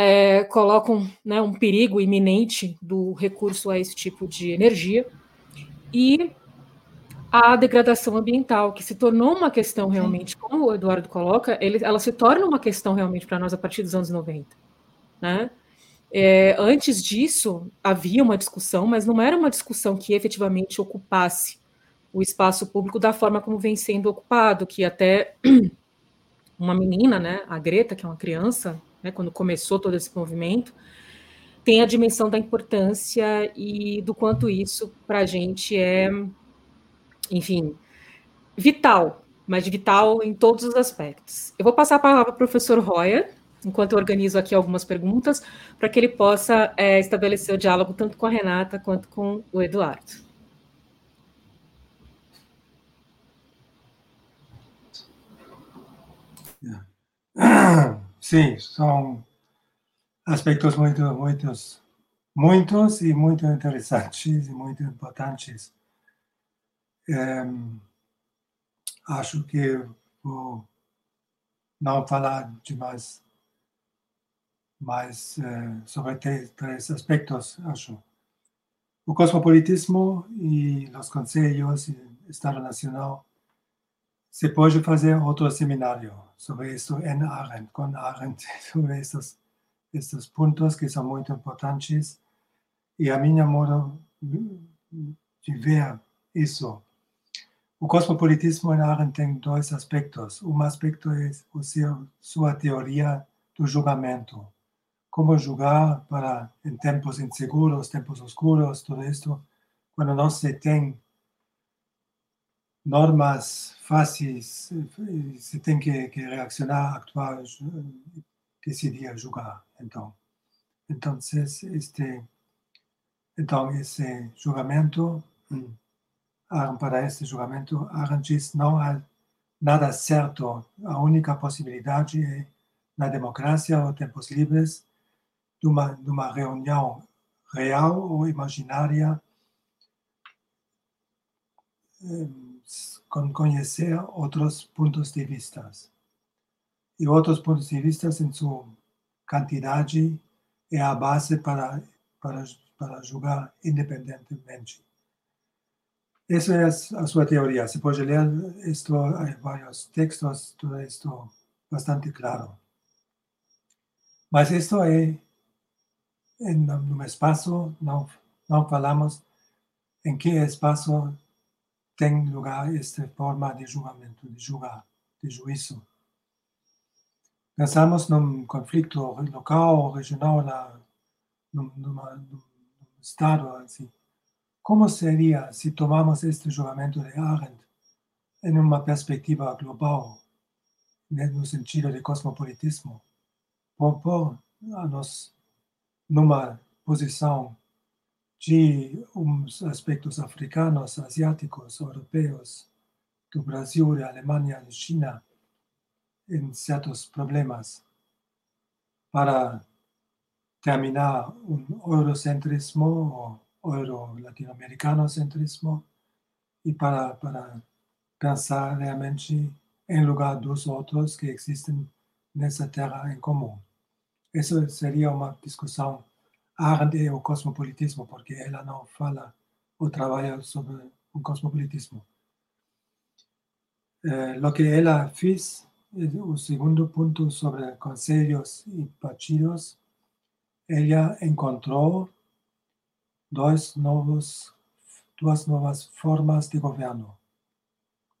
é, colocam né, um perigo iminente do recurso a esse tipo de energia e a degradação ambiental, que se tornou uma questão realmente, como o Eduardo coloca, ele, ela se torna uma questão realmente para nós a partir dos anos 90, né? É, antes disso, havia uma discussão, mas não era uma discussão que efetivamente ocupasse o espaço público da forma como vem sendo ocupado, que até [CLEARS THROAT] uma menina, né, a Greta, que é uma criança, né, quando começou todo esse movimento, tem a dimensão da importância e do quanto isso para a gente é, enfim, vital, mas vital em todos os aspectos. Eu vou passar a palavra para o professor Royer, enquanto eu organizo aqui algumas perguntas, para que ele possa é, estabelecer o diálogo tanto com a Renata quanto com o Eduardo. [CLEARS THROAT] Sim, são aspectos muito, muitos, muitos e muito interessantes e muito importantes. É, acho que vou não falar demais mais eh, sobre três aspectos, acho. O cosmopolitismo e os conselhos e Estado Nacional. Se pode fazer outro seminário sobre isso em Arendt, com Arendt, [LAUGHS] sobre esses, esses pontos que são muito importantes. E a minha modo de ver isso. O cosmopolitismo em Arendt tem dois aspectos. Um aspecto é o seu, sua teoria do julgamento como julgar para em tempos inseguros, tempos oscuros, tudo isso, quando não se tem normas fáceis, se tem que, que reaccionar, actuar, decidir julgar. Então, então este, então esse julgamento, hum, para esse julgamento, Arendt diz não há nada certo, a única possibilidade é na democracia ou tempos livres numa, numa reunião real ou imaginária, com conhecer outros pontos de vista. E outros pontos de vista, em sua quantidade, é a base para, para, para julgar independentemente. Essa é a sua teoria. Se pode ler isto, há vários textos, tudo isto bastante claro. Mas isto é en no espaço, não, não falamos em que espaço tem lugar esta forma de julgamento, de julgar, de juízo. Pensamos num conflito local regional, na, num, numa, num estado assim. Como seria se tomamos este julgamento de Arendt em uma perspectiva global, no sentido de cosmopolitismo? Por, por a nós numa posição de uns aspectos africanos, asiáticos, europeus, do Brasil, de Alemanha, de China, em certos problemas, para terminar um eurocentrismo ou euro-latino-americano-centrismo e para, para pensar realmente em lugar dos outros que existem nessa terra em comum. Isso seria uma discussão Arendt e o cosmopolitismo, porque ela não fala ou trabalha sobre um cosmopolitismo. Eh, o que ela fez, o segundo ponto sobre conselhos e partidos, ela encontrou dois novos, duas novas formas de governo.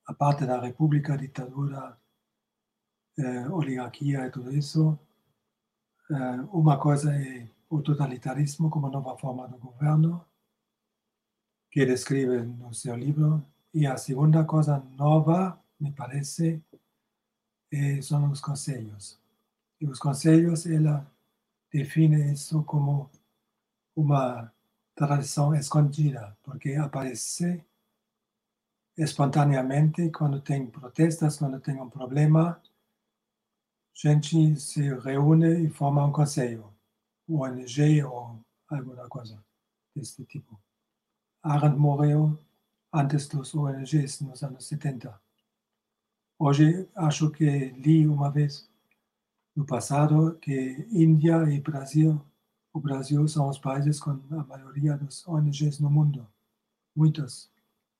A parte da república, ditadura, eh, oligarquia e tudo isso, eh, uma coisa é o totalitarismo como nova forma de governo, que descreve no seu livro. E a segunda coisa nova, me parece, é, são os conselhos. E os conselhos, ela define isso como uma tradição escondida, porque aparece espontaneamente quando tem protestas, quando tem um problema, gente se reúne e forma um conselho. ONG ou alguma coisa desse tipo. Arendt morreu antes dos ONGs, nos anos 70. Hoje, acho que li uma vez no passado que Índia e Brasil, o Brasil são os países com a maioria das ONGs no mundo. Muitas,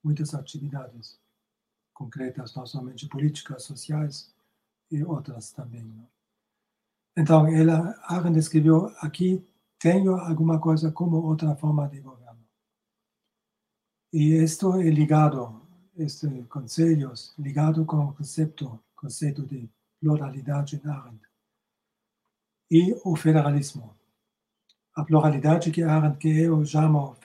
muitas atividades concretas, não somente políticas, sociais e outras também. Não? Então, ela, Arendt escreveu aqui, tenho alguma coisa como outra forma de governo. E isto é ligado, este conselhos, ligado com o conceito, conceito de pluralidade em Arendt. E o federalismo. A pluralidade que Arendt, que eu chamo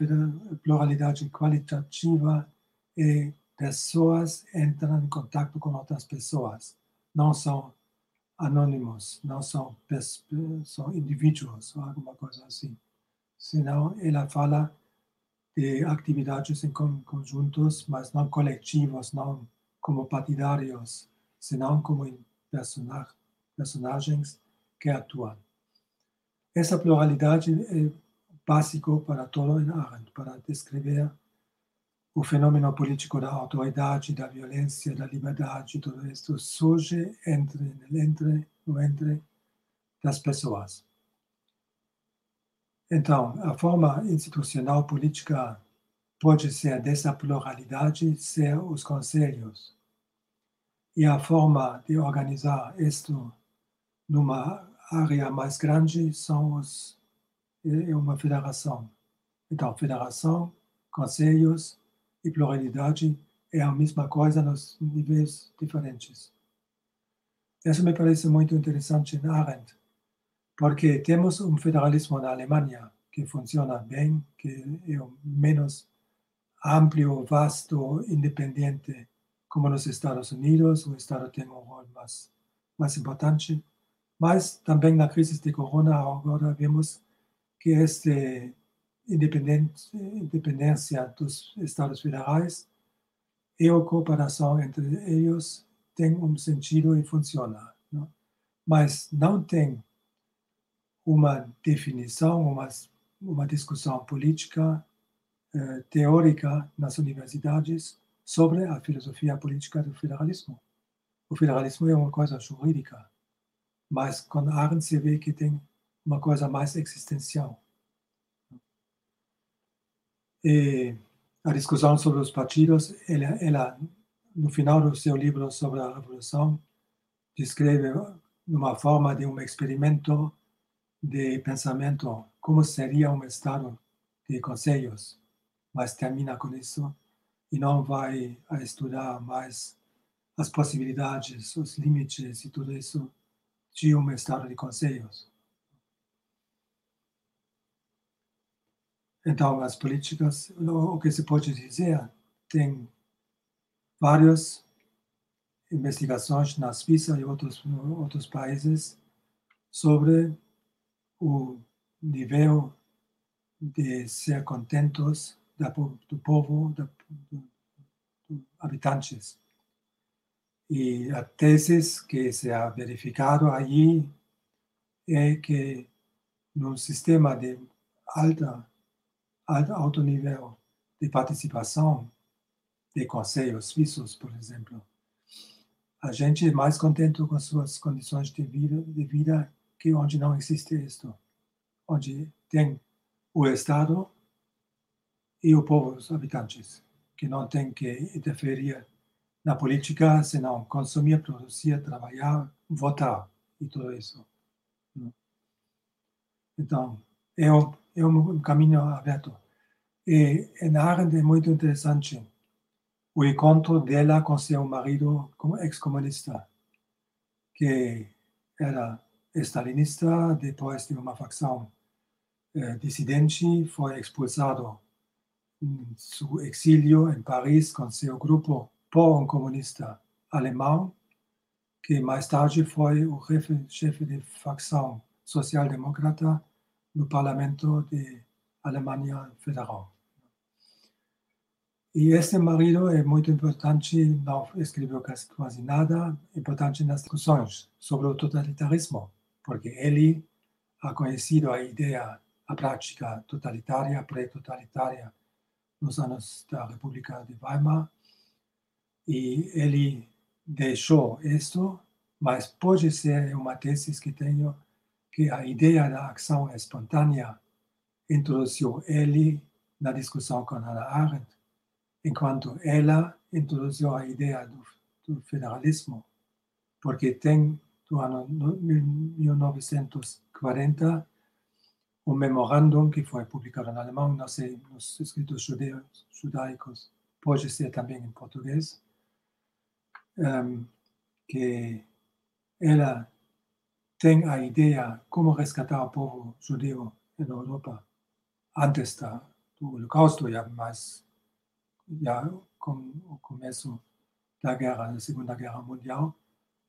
pluralidade qualitativa, é pessoas entram em contato com outras pessoas. Não são anônimos, não são, são indivíduos ou alguma coisa assim. Senão, ela fala de atividades em conjuntos, mas não coletivos, não como partidários, senão como personagens que atuam. Essa pluralidade é básico para todo em Arendt, para descrever o fenômeno político da autoridade, da violência, da liberdade, tudo isso surge entre, entre, no entre das pessoas. Então, a forma institucional política pode ser dessa pluralidade, ser os conselhos. E a forma de organizar isto numa área mais grande são os, é uma federação. Então, federação, conselhos, e pluralidade é a mesma coisa nos níveis diferentes. Isso me parece muito interessante em Arendt, porque temos um federalismo na Alemanha que funciona bem, que é menos amplo, vasto, independente, como nos Estados Unidos. O Estado tem um rol mais, mais importante. Mas também na crise de corona agora vemos que este independência dos Estados Federais e a cooperação entre eles tem um sentido e funciona. Não? Mas não tem uma definição, uma, uma discussão política eh, teórica nas universidades sobre a filosofia política do federalismo. O federalismo é uma coisa jurídica, mas com Arendt se vê que tem uma coisa mais existencial. E a discussão sobre os partidos, ela, ela, no final do seu livro sobre a Revolução, descreve uma forma de um experimento de pensamento como seria um estado de conselhos, mas termina com isso e não vai a estudar mais as possibilidades, os limites e tudo isso de um estado de conselhos. Então, as políticas, o que se pode dizer, tem várias investigações na Suíça e outros outros países sobre o nível de ser contentos da, do povo, da, do, do habitantes. Y la tesis que se ha verificado allí es que en un sistema de alta, alto, nivel de participação de conselhos suíços, por exemplo, a gente é mais contente com suas condições de vida, de vida que onde não existe isto, onde tem o Estado e o povo, os habitantes, que não tem que interferir na política, senão consumir, produzir, trabalhar, votar e tudo isso. Então, é um, é um caminho aberto. E em Arendt é muito interessante o encontro dela com seu marido ex-comunista, que era stalinista, depois de uma facção eh, dissidente, foi expulsado em seu exílio em Paris com seu grupo por um comunista alemão, que mais tarde foi o chefe de facção social-democrata no parlamento de Alemanha Federal. E este marido é muito importante, não escreveu quase nada, importante nas discussões sobre o totalitarismo, porque ele ha conhecido a ideia, a prática totalitária, pré-totalitária nos anos da República de Weimar, e ele deixou isto, mas pode ser uma tese que tenho que a ideia da ação espontânea introduziu ele na discussão com Hannah Arendt, enquanto ela introduziu a ideia do, do federalismo, porque tem, do ano 1940, um memorandum que foi publicado em alemão, não sei, nos escritos judeus, judaicos, pode ser também em português, um, que ela tem a ideia como resgatar o povo judeu na Europa antes da, do Holocausto, já mais já com o começo da guerra, da Segunda Guerra Mundial,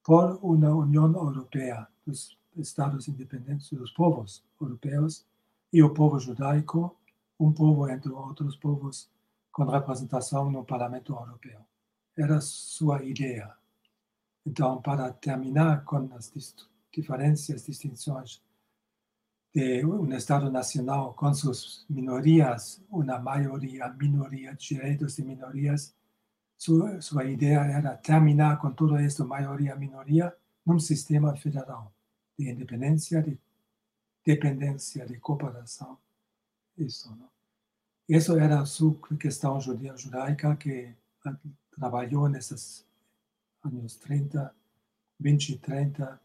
por uma União Europeia dos Estados independentes dos povos europeus e o povo judaico, um povo entre outros povos com representação no Parlamento Europeu. Era sua ideia. Então, para terminar com as diferenças, distinções de un Estado nacional con sus minorías, una mayoría, minoría, derechos de minorías, su, su, idea era terminar con todo esto, mayoría, minoría, en un sistema federal de independencia, de dependencia, de cooperación. Eso, ¿no? Eso era su cuestión judaica que trabajó en esos años 30, 20, 30,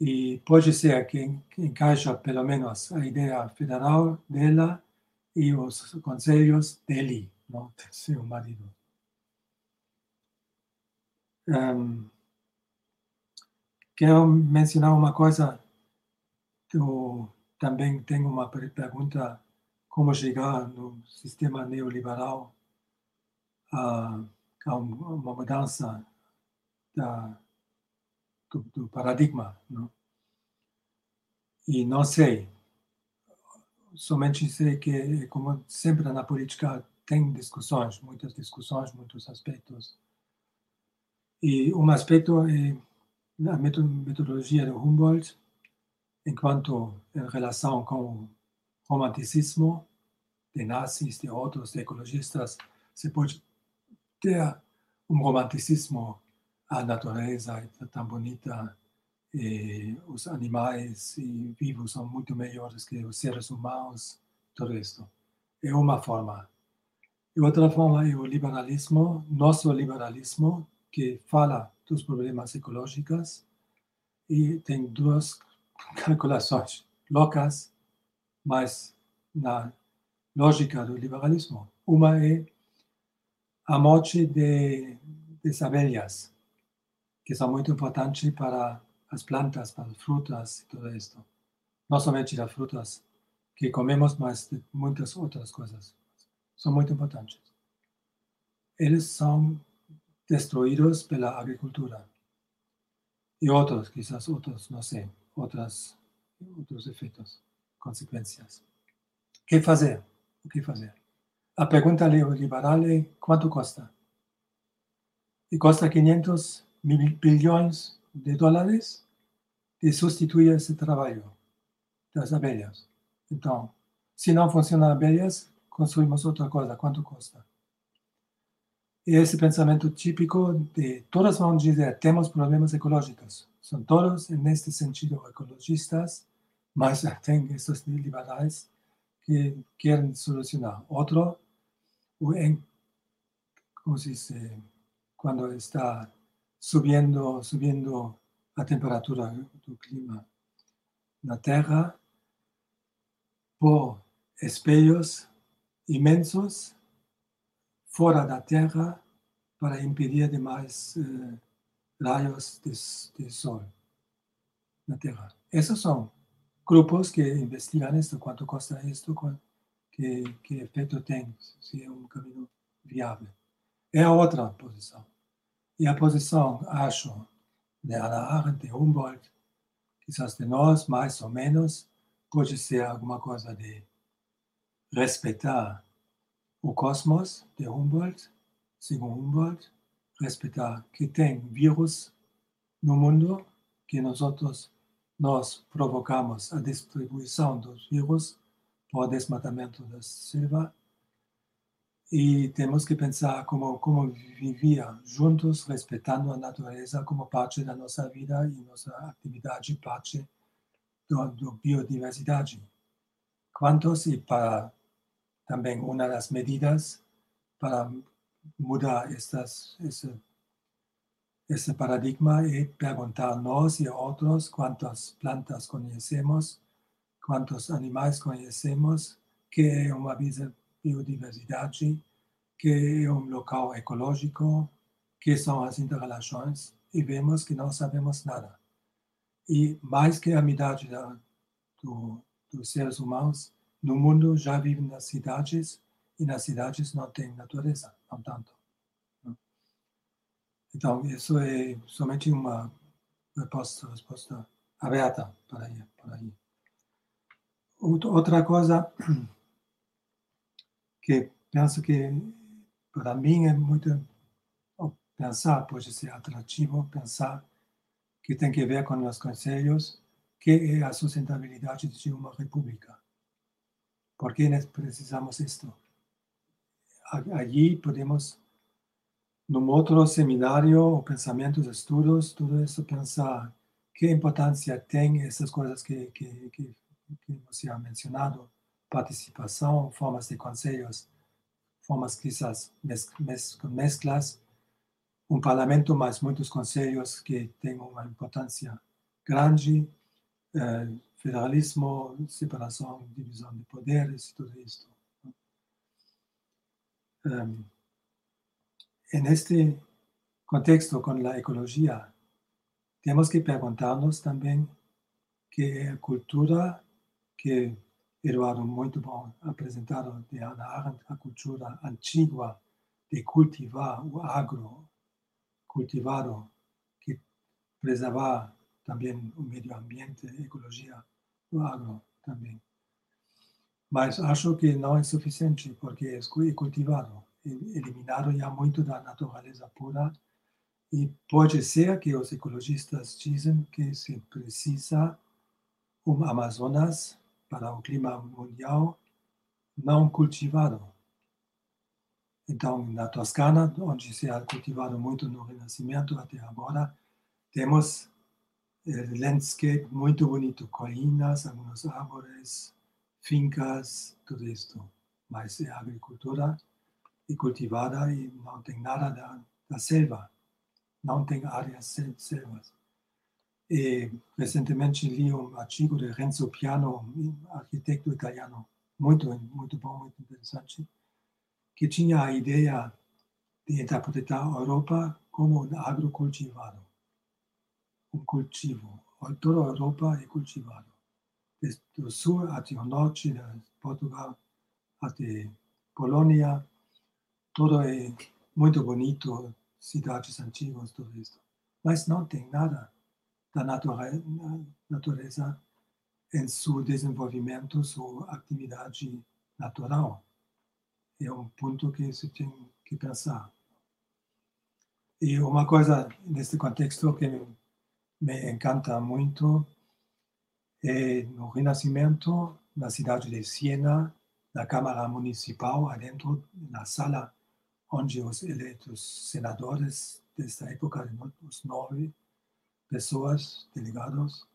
e pode ser que encaixa pelo menos a ideia federal dela e os conselhos dele, não seu marido. Um, quero mencionar uma coisa. Eu também tenho uma pergunta: como chegar no sistema neoliberal a, a uma mudança da do, do paradigma. Não? E não sei, somente sei que, como sempre na política, tem discussões, muitas discussões, muitos aspectos. E um aspecto é a metodologia do Humboldt, enquanto em relação com o romanticismo de nazis, de outros, de ecologistas, se pode ter um romanticismo a natureza é tão bonita, e os animais e vivos são muito melhores que os seres humanos, tudo isso. É uma forma. E outra forma é o liberalismo, nosso liberalismo, que fala dos problemas ecológicos e tem duas [LAUGHS] calculações loucas, mas na lógica do liberalismo. Uma é a morte de, das abelhas, que são muito importantes para as plantas, para as frutas e tudo isso. Não somente das frutas que comemos, mas muitas outras coisas. São muito importantes. Eles são destruídos pela agricultura. E outros, quizás outros, não sei, outras, outros efeitos, consequências. O que fazer? O que fazer? A pergunta liberal é quanto custa? y cuesta 500 mil billones de dólares de sustituir ese trabajo de las abellas. Entonces, si no funcionan abellas, construimos otra cosa. ¿Cuánto cuesta? Y ese pensamiento típico de todas vamos a tenemos problemas ecológicos. Son todos en este sentido ecologistas, más tengo estos liberales que quieren solucionar. Otro, ¿cómo se dice? Cuando está subiendo, subiendo la temperatura del clima en la Tierra por espejos inmensos fuera de la Tierra para impedir demás eh, rayos de, sol en la Tierra. Esos son grupos que investigan esto, cuánto cuesta esto, qué, qué efecto tiene, si es un camino viable. Es otra posición. Y la posición, acho, de Ana Arendt, de Humboldt, quizás de nós, más o menos, puede ser alguna cosa de respetar o cosmos de Humboldt, según Humboldt, respetar que tem vírus no mundo, que nosotros nos provocamos a distribuição dos vírus por desmatamento da selva e temos que pensar como, como vivia juntos, respeitando a natureza como parte da nossa vida e nossa atividade parte da biodiversidade. Quantos e para também uma das medidas para mudar estas, esse, esse paradigma é perguntar nós e outros quantas plantas conhecemos, quantos animais conhecemos, que é uma biodiversidade, que é um local ecológico, que são as interrelações, e vemos que não sabemos nada. E mais que a metade da, do, dos seres humanos no mundo já vivem nas cidades e nas cidades não tem natureza, não tanto. Então, isso é somente uma resposta, resposta aberta para aí. Para aí. Outra coisa [CLEARS THROAT] que penso que para mim é muito pensar, pode ser atrativo pensar que tem que ver com os conselhos, que é a sustentabilidade de uma república. ¿Por qué precisamos esto? Allí podemos, en otro seminario o pensamientos, estudios, todo eso pensar qué importancia tienen esas cosas que, que, que, que se ha mencionado, participación, formas de consejos, formas quizás mezclas, un parlamento más muchos consejos que tienen una importancia grande, eh, federalismo, separação, divisão de poderes, tudo isso. Um, neste contexto com a ecologia, temos que perguntar-nos também que é cultura que Eduardo muito bom apresentado de Hannah Arendt, a cultura antiga de cultivar o agro cultivado, que preservar também o meio ambiente, ecologia do agro também. Mas acho que não é suficiente, porque é cultivado. Eliminaram já muito da natureza pura e pode ser que os ecologistas dizem que se precisa um Amazonas para o clima mundial não cultivado. Então, na Toscana, onde se ha cultivado muito no Renascimento até agora, temos el landscape muito bonito, colinas, algunos árboles, fincas, todo esto. Mas é agricultura e cultivada e não tem nada da, da selva, não tem áreas selvas. E recentemente li um artigo de Renzo Piano, um arquiteto italiano, muito, muito bom, muito interessante, que tinha a ideia de interpretar a Europa como um agrocultivado un cultivo. Toda Europa é cultivado. Desde o sul até o norte, de Portugal até Polônia, todo é muito bonito, cidades antigas, tudo isso. Mas não tem nada da natureza, natureza em seu desenvolvimento, sua atividade natural. É um ponto que se tem que pensar. E uma coisa nesse contexto que me encanta muito é no Renascimento, na cidade de Siena, na Câmara Municipal, adentro, na sala onde os eleitos senadores desta época, os nove pessoas, delegados,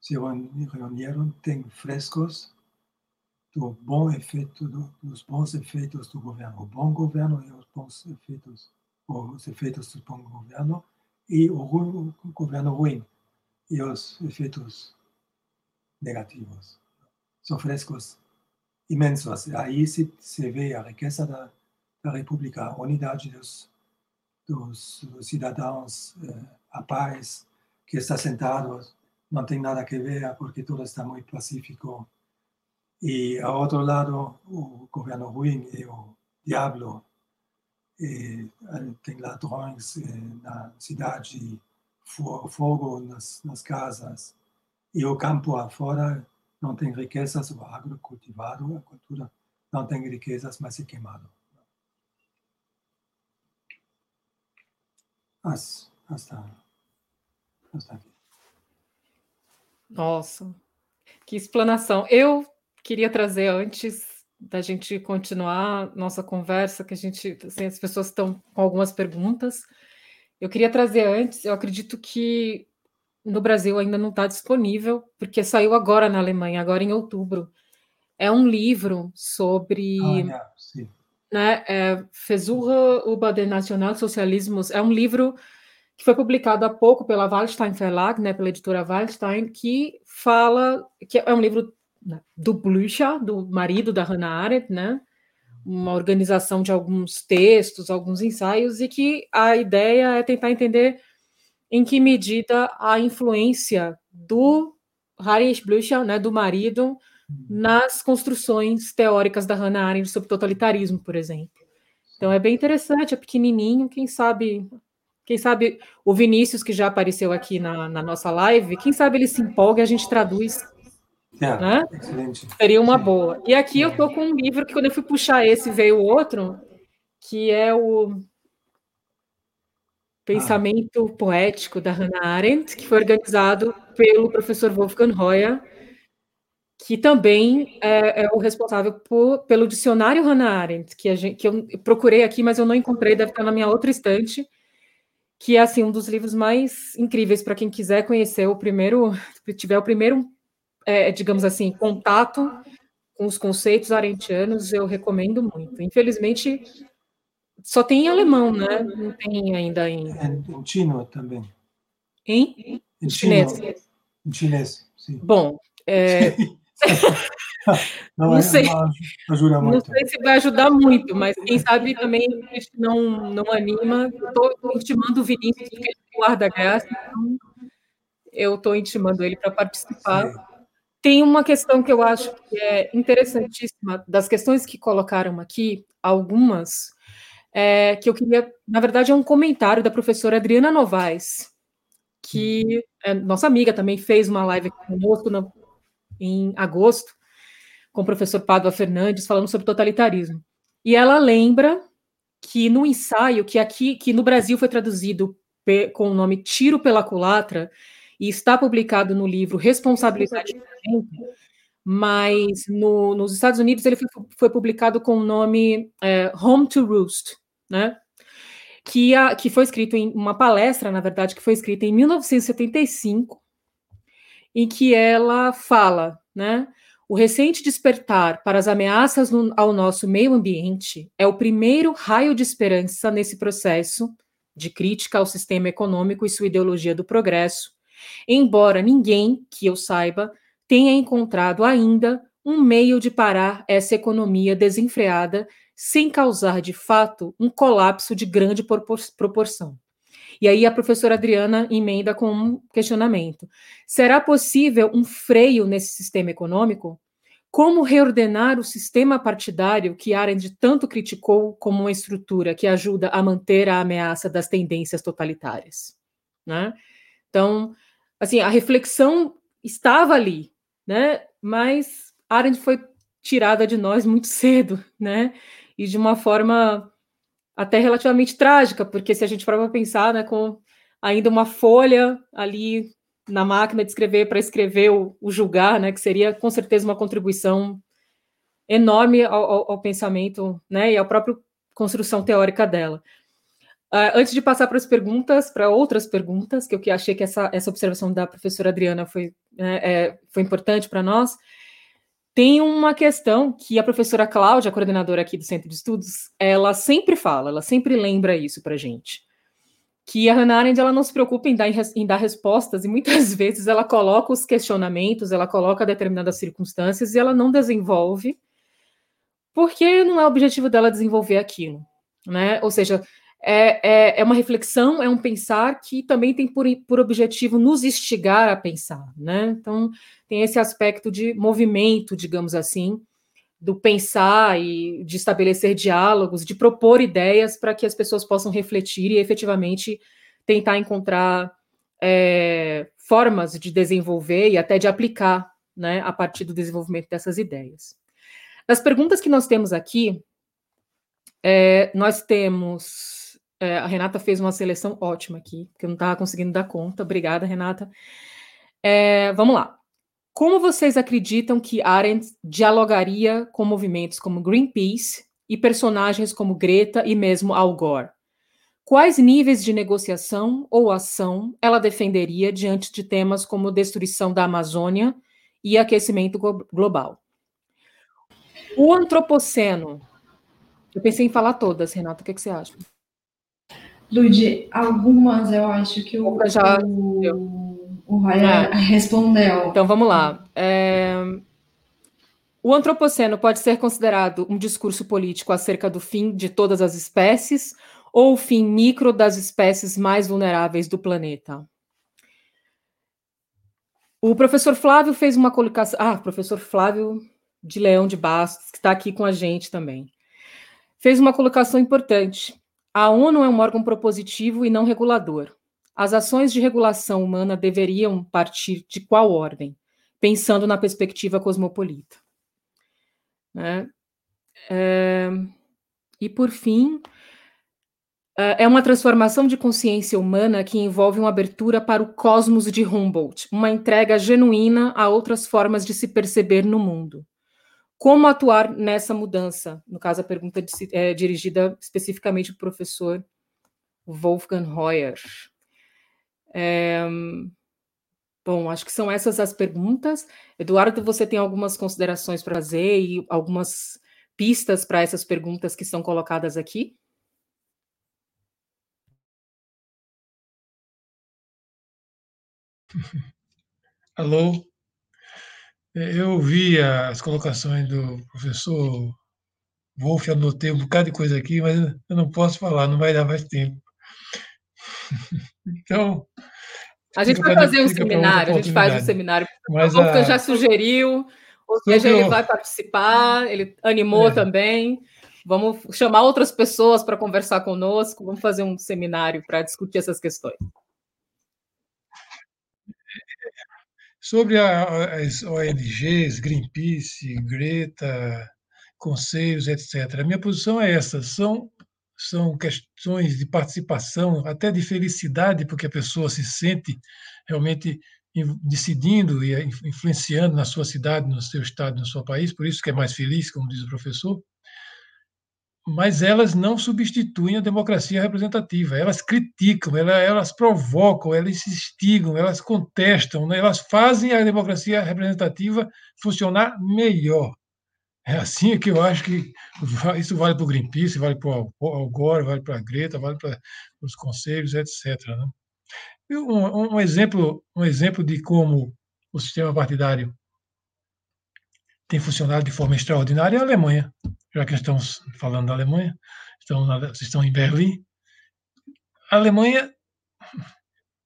se reuniram, tem frescos do bom efeito, do, dos bons efeitos do governo, o bom governo e os bons efeitos os efeitos do bom governo e o, ruim, o governo ruim e os efeitos negativos. São frescos imensos. Aí se, se vê a riqueza da, da República, a unidade dos, dos, dos cidadãos, eh, a paz que está sentado, não tem nada a ver porque tudo está muito pacífico. E, ao outro lado, o governo ruim e o diabo e, tem ladrões na cidade, fogo nas, nas casas, e o campo afora não tem riquezas, o agro cultivado, a cultura não tem riquezas, mas é queimado. As, hasta. Nossa, que explanação. Eu queria trazer antes da gente continuar nossa conversa, que a gente, assim, as pessoas estão com algumas perguntas. Eu queria trazer antes, eu acredito que no Brasil ainda não está disponível, porque saiu agora na Alemanha, agora em outubro. É um livro sobre. Ah, sim. Né, é, Versuche über den Nationalsozialismus. É um livro que foi publicado há pouco pela Wallstein Verlag, né, pela editora Wallstein, que fala que é um livro né, do Blücher, do marido da Hannah Arendt, né? uma organização de alguns textos, alguns ensaios, e que a ideia é tentar entender em que medida a influência do Heinrich Blücher, né, do marido, nas construções teóricas da Hannah Arendt sobre totalitarismo, por exemplo. Então é bem interessante, é pequenininho, quem sabe, quem sabe o Vinícius que já apareceu aqui na, na nossa live, quem sabe ele se empolga e a gente traduz é, né? Excelente. Seria uma boa. E aqui eu tô com um livro que quando eu fui puxar esse veio outro, que é o Pensamento ah. Poético da Hannah Arendt, que foi organizado pelo professor Wolfgang Hoyer, que também é, é o responsável por, pelo dicionário Hannah Arendt, que, gente, que eu procurei aqui, mas eu não encontrei, deve estar na minha outra estante, que é assim um dos livros mais incríveis para quem quiser conhecer o primeiro, tiver o primeiro é, digamos assim, contato com os conceitos arentianos, eu recomendo muito. Infelizmente, só tem em alemão, né? Não tem ainda em. É, em chino também. Em? Em chinês. Em chinês, sim. Bom, é... [LAUGHS] não, não, é, sei. Ajuda muito. Não sei se vai ajudar muito, mas quem sabe também não, não anima. Estou intimando o Vinícius, que é guarda-graça, então eu estou intimando ele para participar. Sim. Tem uma questão que eu acho que é interessantíssima, das questões que colocaram aqui, algumas, é, que eu queria, na verdade, é um comentário da professora Adriana Novaes, que é nossa amiga também fez uma live conosco no, em agosto, com o professor Padua Fernandes, falando sobre totalitarismo. E ela lembra que no ensaio, que aqui, que no Brasil foi traduzido com o nome Tiro pela Culatra, e está publicado no livro Responsabilidade mas no, nos Estados Unidos ele foi, foi publicado com o nome é, Home to Roost, né? Que, a, que foi escrito em uma palestra, na verdade, que foi escrita em 1975, em que ela fala, né? O recente despertar para as ameaças no, ao nosso meio ambiente é o primeiro raio de esperança nesse processo de crítica ao sistema econômico e sua ideologia do progresso, embora ninguém, que eu saiba, tenha encontrado ainda um meio de parar essa economia desenfreada sem causar, de fato, um colapso de grande proporção. E aí a professora Adriana emenda com um questionamento: será possível um freio nesse sistema econômico? Como reordenar o sistema partidário que Arendt tanto criticou como uma estrutura que ajuda a manter a ameaça das tendências totalitárias? Né? Então, assim, a reflexão estava ali, né? Mas Arendt foi tirada de nós muito [LAUGHS] cedo, né? E de uma forma até relativamente trágica, porque se a gente for para pensar, né, com ainda uma folha ali na máquina de escrever para escrever o, o, julgar, né, que seria com certeza uma contribuição enorme ao, ao, ao pensamento, né, e à própria construção teórica dela. Uh, antes de passar para as perguntas, para outras perguntas, que eu achei que essa, essa observação da professora Adriana foi, é, foi importante para nós, tem uma questão que a professora Cláudia, coordenadora aqui do Centro de Estudos, ela sempre fala, ela sempre lembra isso para gente que a Hannah Arendt ela não se preocupa em dar, em dar respostas e muitas [LAUGHS] vezes ela coloca os questionamentos, ela coloca determinadas circunstâncias e ela não desenvolve porque não é o objetivo dela desenvolver aquilo, né? Ou seja, é, é, é uma reflexão, é um pensar que também tem por, por objetivo nos instigar a pensar, né? Então tem esse aspecto de movimento, digamos assim, do pensar e de estabelecer diálogos, de propor ideias para que as pessoas possam refletir e efetivamente tentar encontrar é, formas de desenvolver e até de aplicar né, a partir do desenvolvimento dessas ideias. Das perguntas que nós temos aqui, é, nós temos. É, a Renata fez uma seleção ótima aqui, que eu não estava conseguindo dar conta. Obrigada, Renata. É, vamos lá. Como vocês acreditam que Arendt dialogaria com movimentos como Greenpeace e personagens como Greta e mesmo Al Gore? Quais níveis de negociação ou ação ela defenderia diante de temas como destruição da Amazônia e aquecimento global? O antropoceno. Eu pensei em falar todas, Renata, o que, que você acha? Lud, algumas eu acho que o, já o, o é. respondeu. Então vamos lá. É... O antropoceno pode ser considerado um discurso político acerca do fim de todas as espécies ou o fim micro das espécies mais vulneráveis do planeta? O professor Flávio fez uma colocação. Ah, professor Flávio de Leão de Bastos, que está aqui com a gente também. Fez uma colocação importante. A ONU é um órgão propositivo e não regulador. As ações de regulação humana deveriam partir de qual ordem? Pensando na perspectiva cosmopolita. Né? É, e, por fim, é, é uma transformação de consciência humana que envolve uma abertura para o cosmos de Humboldt, uma entrega genuína a outras formas de se perceber no mundo. Como atuar nessa mudança? No caso, a pergunta é dirigida especificamente para o professor Wolfgang Hoyer. É, bom, acho que são essas as perguntas. Eduardo, você tem algumas considerações para fazer e algumas pistas para essas perguntas que são colocadas aqui? [LAUGHS] Alô? Eu ouvi as colocações do professor Wolf, anotei um bocado de coisa aqui, mas eu não posso falar, não vai dar mais tempo. [LAUGHS] Então. A gente vai fazer um seminário, a gente faz um seminário. Mas o a... já sugeriu, ou seja, ele vai participar, ele animou é. também. Vamos chamar outras pessoas para conversar conosco, vamos fazer um seminário para discutir essas questões. Sobre a, as ONGs, Greenpeace, Greta, conselhos, etc. A minha posição é essa: são são questões de participação, até de felicidade, porque a pessoa se sente realmente decidindo e influenciando na sua cidade, no seu estado, no seu país, por isso que é mais feliz, como diz o professor. Mas elas não substituem a democracia representativa, elas criticam, elas, provocam, elas instigam, elas contestam, né? elas fazem a democracia representativa funcionar melhor. É assim que eu acho que isso vale para o Greenpeace, vale para o Al Gore, vale para a Greta, vale para os conselhos, etc. Né? Um, um, exemplo, um exemplo de como o sistema partidário tem funcionado de forma extraordinária é a Alemanha. Já que estamos falando da Alemanha, estão, na, estão em Berlim. A Alemanha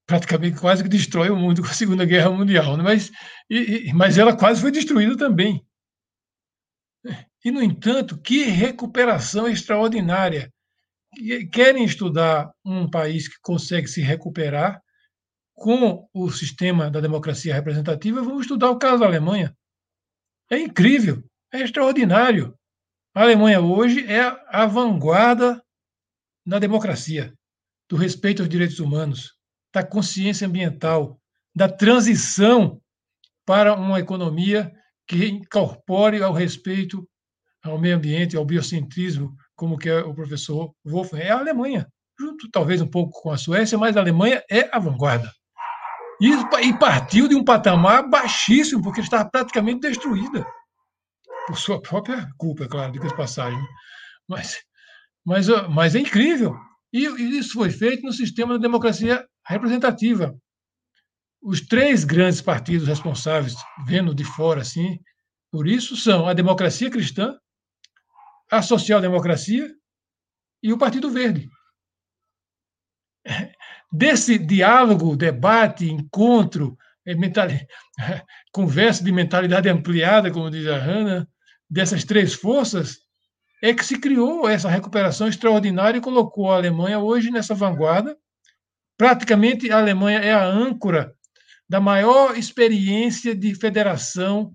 praticamente quase que destrói o mundo [LAUGHS] com a Segunda Guerra Mundial, né? mas, e, mas ela quase foi destruída também e, no entanto, que recuperação extraordinária. Querem estudar um país que consegue se recuperar com o sistema da democracia representativa, vamos estudar o caso da Alemanha. É incrível, é extraordinário. A Alemanha hoje é a vanguarda na democracia, do respeito aos direitos humanos, da consciência ambiental, da transição para uma economia que incorpore ao respeito ao meio ambiente, ao biocentrismo, como que é o professor Wolfgang, é a Alemanha, junto talvez um pouco com a Suécia, mas a Alemanha é a vanguarda. E partiu de um patamar baixíssimo, porque estava praticamente destruída, por sua própria culpa, é claro, de passagem. Mas, mas, mas é incrível. E isso foi feito no sistema da democracia representativa. Os três grandes partidos responsáveis, vendo de fora assim, por isso são a democracia cristã, a social-democracia e o Partido Verde. Desse diálogo, debate, encontro, é, [LAUGHS] conversa de mentalidade ampliada, como diz a Hanna, dessas três forças, é que se criou essa recuperação extraordinária e colocou a Alemanha hoje nessa vanguarda. Praticamente a Alemanha é a âncora da maior experiência de federação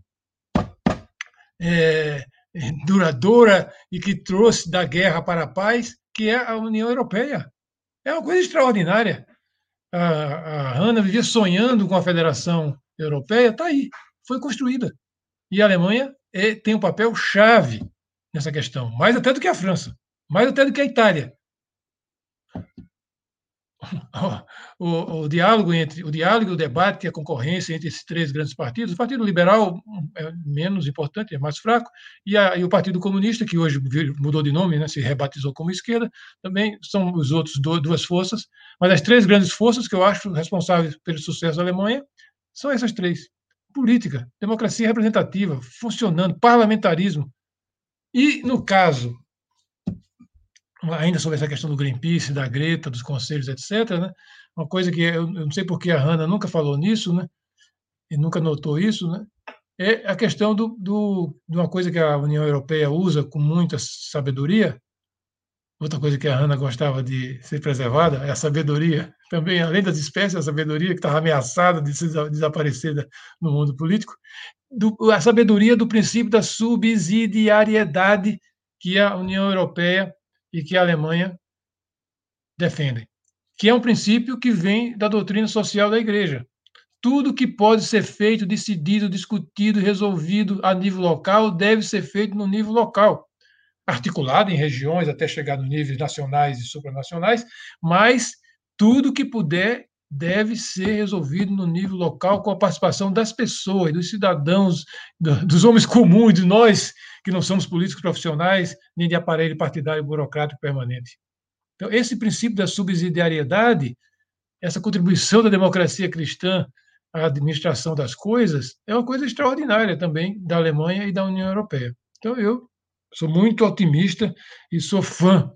é, duradoura e que trouxe da guerra para a paz, que é a União Europeia. É uma coisa extraordinária. A, a Hanna vivia sonhando com a Federação Europeia, está aí, foi construída. E a Alemanha tem um papel chave nessa questão, mais até do que a França, mais até do que a Itália. [LAUGHS] O, o, diálogo entre o diálogo, o debate e a concorrência entre esses três grandes partidos, o Partido Liberal é menos importante, é mais fraco, e, a, e o Partido Comunista, que hoje mudou de nome, né, se rebatizou como esquerda, também são os outros do, duas forças, mas as três grandes forças que eu acho responsáveis pelo sucesso da Alemanha são essas três: política, democracia representativa, funcionando, parlamentarismo, e, no caso, ainda sobre essa questão do Greenpeace, da Greta, dos conselhos, etc., né? uma coisa que eu, não sei porque a Hanna nunca falou nisso, né? e nunca notou isso, né? é a questão do, do, de uma coisa que a União Europeia usa com muita sabedoria, outra coisa que a Hanna gostava de ser preservada é a sabedoria, também, além das espécies, a sabedoria que estava ameaçada de desaparecer no mundo político, do, a sabedoria do princípio da subsidiariedade que a União Europeia e que a Alemanha defendem, que é um princípio que vem da doutrina social da Igreja. Tudo que pode ser feito, decidido, discutido, resolvido a nível local deve ser feito no nível local, articulado em regiões até chegar nos níveis nacionais e supranacionais, mas tudo que puder deve ser resolvido no nível local com a participação das pessoas, dos cidadãos, dos homens comuns, de nós que não somos políticos profissionais nem de aparelho partidário burocrático permanente. Então, esse princípio da subsidiariedade, essa contribuição da democracia cristã à administração das coisas, é uma coisa extraordinária também da Alemanha e da União Europeia. Então, eu sou muito otimista e sou fã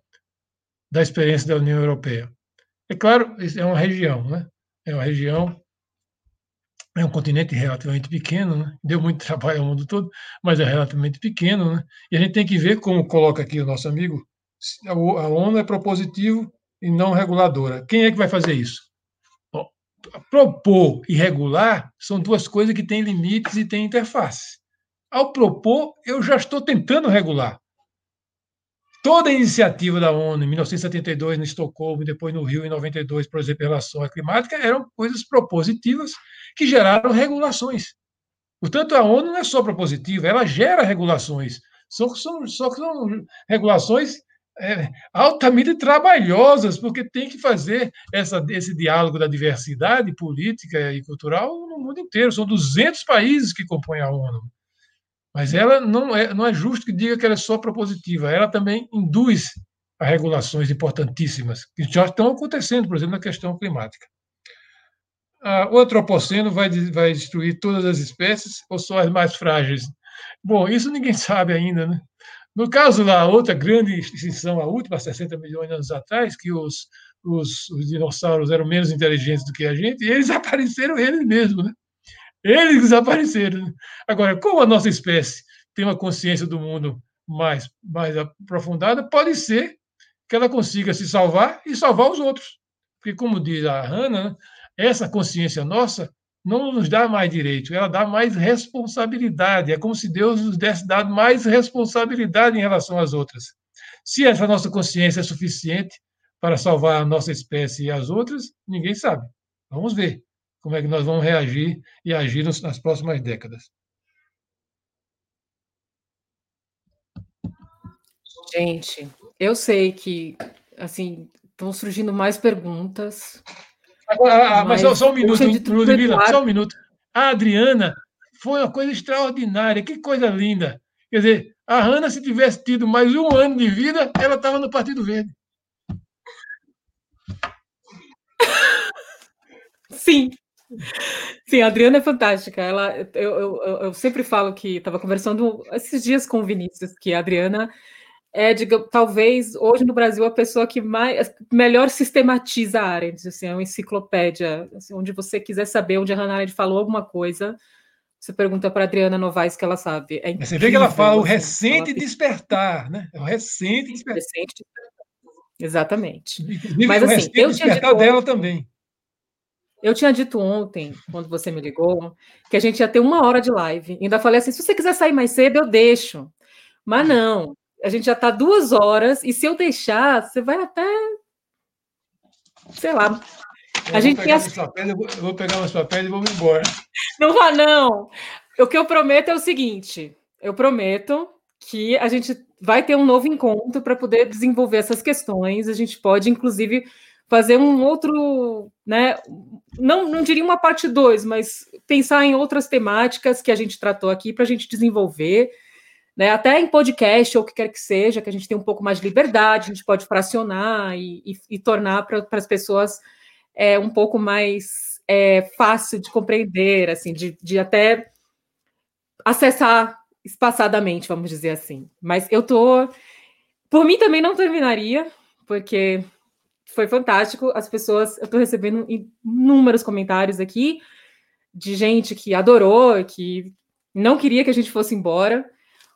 da experiência da União Europeia. É claro, é uma região, né? É uma região, é um continente relativamente pequeno, né? Deu muito [LAUGHS] trabalho ao mundo todo, mas é relativamente pequeno, né? E a gente tem que ver, como coloca aqui o nosso amigo, a ONU é propositivo e não reguladora. Quem é que vai fazer isso? Bom, propor e regular são duas coisas que têm limites e têm interface. Ao propor, eu já estou tentando regular. Toda a iniciativa da ONU, em 1972, no Estocolmo, depois no Rio, em 92, por exemplo, em relação à climática, eram coisas propositivas que geraram regulações. Portanto, a ONU não é só propositiva, ela gera regulações. Só que são, só que são regulações é, altamente trabalhosas, porque tem que fazer essa, esse diálogo da diversidade política e cultural no mundo inteiro. São 200 países que compõem a ONU. Mas ela não é, não é justo que diga que ela é só propositiva, ela também induz a regulações importantíssimas, que já estão acontecendo, por exemplo, na questão climática. o antropoceno vai, vai destruir todas as espécies ou só as mais frágeis? Bom, isso ninguém [LAUGHS] sabe ainda, né? No caso da outra grande extinção, a última, 60 milhões de anos atrás, que os, os, os dinossauros eram menos inteligentes do que a gente, eles [LAUGHS] apareceram eles mesmos, né? Eles desapareceram. Né? Agora, como a nossa espécie tem uma consciência do mundo mais, mais aprofundada, pode ser que ela consiga se salvar e salvar os outros. Porque, como diz a Hannah, né, essa consciência nossa não nos dá mais direito, ela dá mais responsabilidade. É como se Deus nos desse dado mais responsabilidade em relação às outras. Se essa nossa consciência é suficiente, para salvar a nossa espécie e as outras, ninguém sabe. Vamos ver como é que nós vamos reagir e agir nas próximas décadas. Gente, eu sei que assim estão surgindo mais perguntas. Agora, mas, mas só, um minuto, Ludmila, só um minuto. A Adriana foi uma coisa extraordinária, que coisa linda. Quer dizer, a Hanna, se tivesse tido mais um ano de vida, ela estava no Partido Verde. [LAUGHS] Sim. Sim, a Adriana é fantástica. Ela, eu, eu, eu sempre falo que estava conversando esses dias com o Vinícius, que a Adriana é, diga, talvez, hoje no Brasil, a pessoa que mais, melhor sistematiza a Arendt, assim, é uma enciclopédia, assim, onde você quiser saber onde a Hannah Arendt falou alguma coisa, você pergunta para a Adriana Novaes que ela sabe. É você vê que ela fala o recente despertar, né? É o recente despertar. Recente despertar. Exatamente. Mas assim, eu tinha dito dela também. Eu tinha dito ontem, quando você me ligou, que a gente ia ter uma hora de live. Ainda falei assim: se você quiser sair mais cedo, eu deixo. Mas não, a gente já está duas horas, e se eu deixar, você vai até. Sei lá. Eu a gente tem as... papéis, eu vou pegar meus papéis e vou embora. [LAUGHS] Não vá, não. O que eu prometo é o seguinte: eu prometo que a gente vai ter um novo encontro para poder desenvolver essas questões. A gente pode, inclusive, fazer um outro, né? Não, não diria uma parte 2, mas pensar em outras temáticas que a gente tratou aqui para a gente desenvolver né, até em podcast ou o que quer que seja, que a gente tem um pouco mais de liberdade, a gente pode fracionar e, e, e tornar para as pessoas é, um pouco mais é, fácil de compreender, assim, de, de até acessar espaçadamente, vamos dizer assim. Mas eu tô. Por mim também não terminaria, porque foi fantástico. As pessoas, eu estou recebendo inúmeros comentários aqui de gente que adorou, que não queria que a gente fosse embora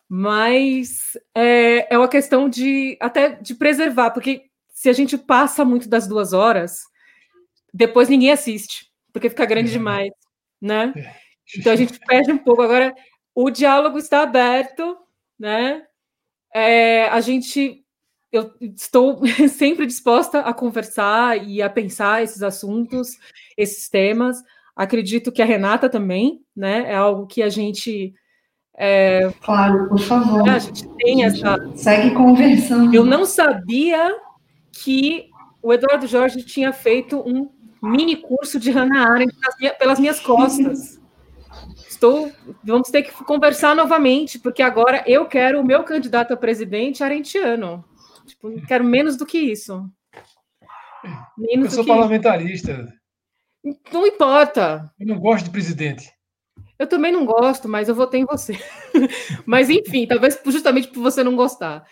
mas é, é uma questão de até de preservar, porque se a gente passa muito das duas horas, depois ninguém assiste, porque fica grande é. demais, né? É. Então a gente perde um pouco. Agora, o diálogo está aberto, né? É, a gente, eu estou [LAUGHS] sempre disposta a conversar e a pensar esses assuntos, esses temas. Acredito que a Renata também, né? É algo que a gente é, claro, por favor. A gente tem essa. Segue conversando. Eu não sabia que o Eduardo Jorge tinha feito um mini curso de Hannah Arendt pelas minhas costas. Estou, vamos ter que conversar novamente, porque agora eu quero o meu candidato a presidente arentiano. Tipo, quero menos do que isso. Menos eu sou parlamentarista. Isso. Não importa. Eu não gosto de presidente. Eu também não gosto, mas eu votei em você. [LAUGHS] mas enfim, talvez justamente por você não gostar.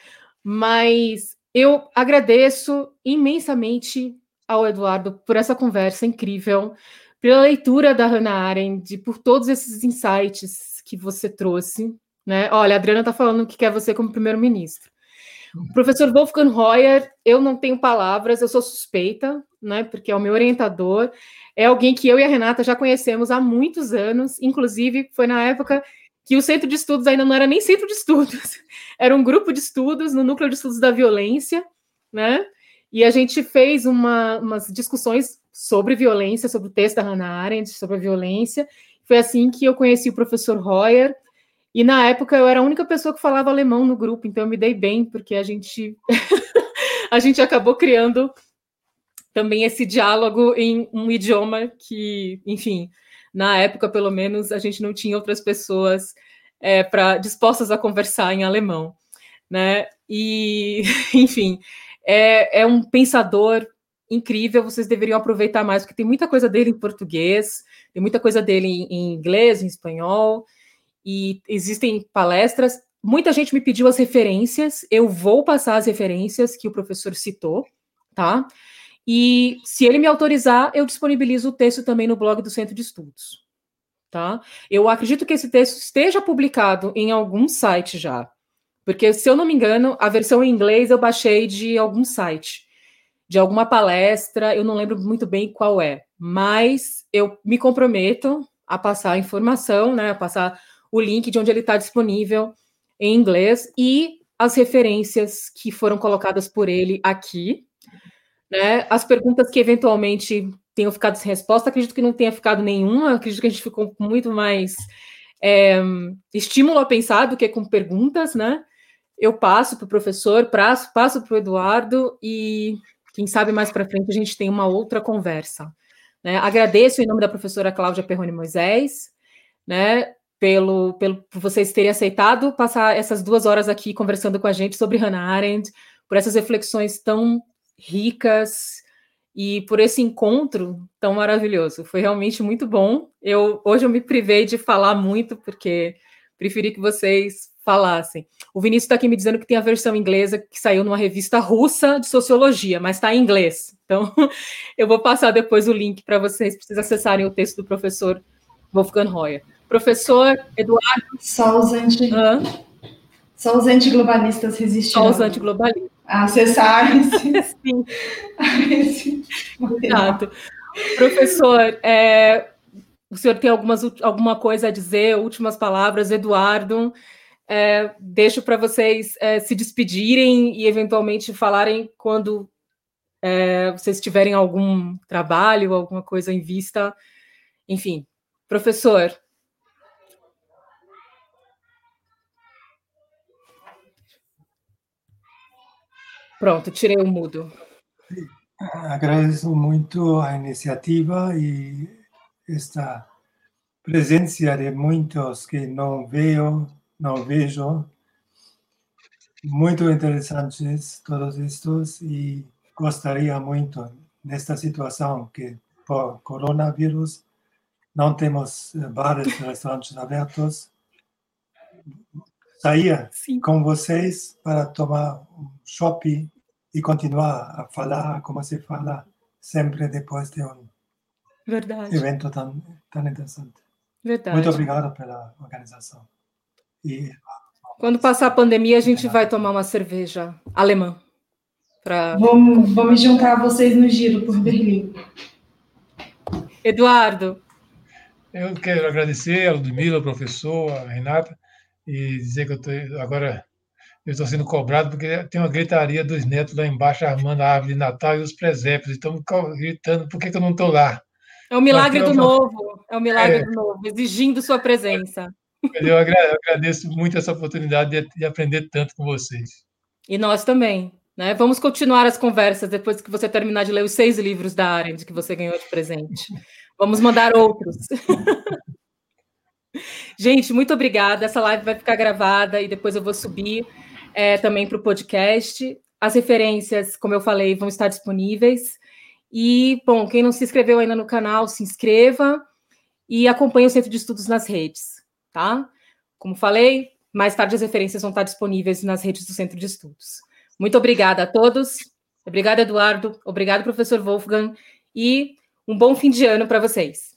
Mas eu agradeço imensamente ao Eduardo por essa conversa incrível, pela leitura da Hannah Arendt, por todos esses insights que você trouxe. Né? Olha, a Adriana está falando que quer você como primeiro-ministro. O professor Wolfgang Hoyer, eu não tenho palavras, eu sou suspeita, né? Porque é o meu orientador é alguém que eu e a Renata já conhecemos há muitos anos, inclusive foi na época que o centro de estudos ainda não era nem centro de estudos, [LAUGHS] era um grupo de estudos no núcleo de estudos da violência, né? E a gente fez uma, umas discussões sobre violência, sobre o texto da Hannah Arendt, sobre a violência. Foi assim que eu conheci o professor Royer. E na época eu era a única pessoa que falava alemão no grupo, então eu me dei bem, porque a gente [LAUGHS] a gente acabou criando também esse diálogo em um idioma que, enfim, na época, pelo menos, a gente não tinha outras pessoas é, para dispostas a conversar em alemão, né? E, [LAUGHS] enfim, é, é um pensador incrível, vocês deveriam aproveitar mais, porque tem muita coisa dele em português, tem muita coisa dele em, em inglês, em espanhol, e existem palestras. Muita gente me pediu as referências, eu vou passar as referências que o professor citou, tá? E se ele me autorizar, eu disponibilizo o texto também no blog do Centro de Estudos. Tá? Eu acredito que esse texto esteja publicado em algum site já. Porque, se eu não me engano, a versão em inglês eu baixei de algum site, de alguma palestra, eu não lembro muito bem qual é. Mas eu me comprometo a passar a informação, né, a passar o link de onde ele está disponível em inglês e as referências que foram colocadas por ele aqui, Né? As perguntas que eventualmente tenham ficado sem resposta, acredito que não tenha ficado nenhuma, acredito que a gente ficou muito mais é, estímulo a pensar do que com perguntas, né? Eu passo para o professor, passo para o Eduardo e quem sabe mais para frente a gente tem uma outra conversa. Né? Agradeço em nome da professora Cláudia Perrone Moisés, né, pelo, pelo, por vocês terem aceitado passar essas duas horas aqui conversando com a gente sobre Hannah Arendt, por essas reflexões tão ricas e por esse encontro tão maravilhoso. Foi realmente muito bom. Eu hoje eu me privei de falar muito porque preferi que vocês falassem. O Vinícius está aqui me dizendo que tem a versão inglesa que saiu numa revista russa de sociologia, mas está em inglês. Então, [LAUGHS] eu vou passar depois o link para vocês, para vocês acessarem o texto do professor Wolfgang Hoyer. Professor Eduardo. Só os, anti... Só os antiglobalistas resistirão. Só os antiglobalistas. A acessar esse, Sim. esse Exato. Professor, é, o senhor tem algumas, alguma coisa a dizer, últimas palavras, Eduardo? É, deixo para vocês é, se despedirem e eventualmente falarem quando é, vocês tiverem algum trabalho, alguma coisa em vista. Enfim, professor. Pronto, tirei o mudo. Agradeço muito a iniciativa e esta presença de muitos que não vejo não vejo. Muito interessantes todos estes e gostaria muito, nesta situação que por coronavírus não temos eh, bares e restaurantes abertos, sair Sim. com vocês para tomar um shopping e continuar a falar como se fala sempre depois de um Verdade. evento tão, tão interessante. Verdade. Muito obrigado pela organização. E, Quando passar a pandemia, a gente vai tomar uma cerveja alemã. Pra... Vamos, vamos juntar vocês no giro por Berlim. Eduardo. Eu quero agradecer a Ludmila, a professor, a Renata, e dizer que eu tô, agora eu estou sendo cobrado porque tem uma gritaria dos netos lá embaixo armando a árvore de Natal e os presépios. Estão gritando por que, que eu não estou lá. É o milagre do novo. É o milagre é. do novo, exigindo sua presença. Eu agradeço muito essa oportunidade de aprender tanto com vocês. E nós também. Né? Vamos continuar as conversas depois que você terminar de ler os seis livros da Arendt que você ganhou de presente. Vamos mandar outros. [LAUGHS] Gente, muito obrigada. Essa live vai ficar gravada e depois eu vou subir é, também para o podcast. As referências, como eu falei, vão estar disponíveis. E, bom, quem não se inscreveu ainda no canal, se inscreva e acompanhe o Centro de Estudos nas redes tá? Como falei, mais tarde as referências vão estar disponíveis nas redes do Centro de Estudos. Muito obrigada a todos. Obrigada, Eduardo. Obrigado, professor Wolfgang. E um bom fim de ano para vocês.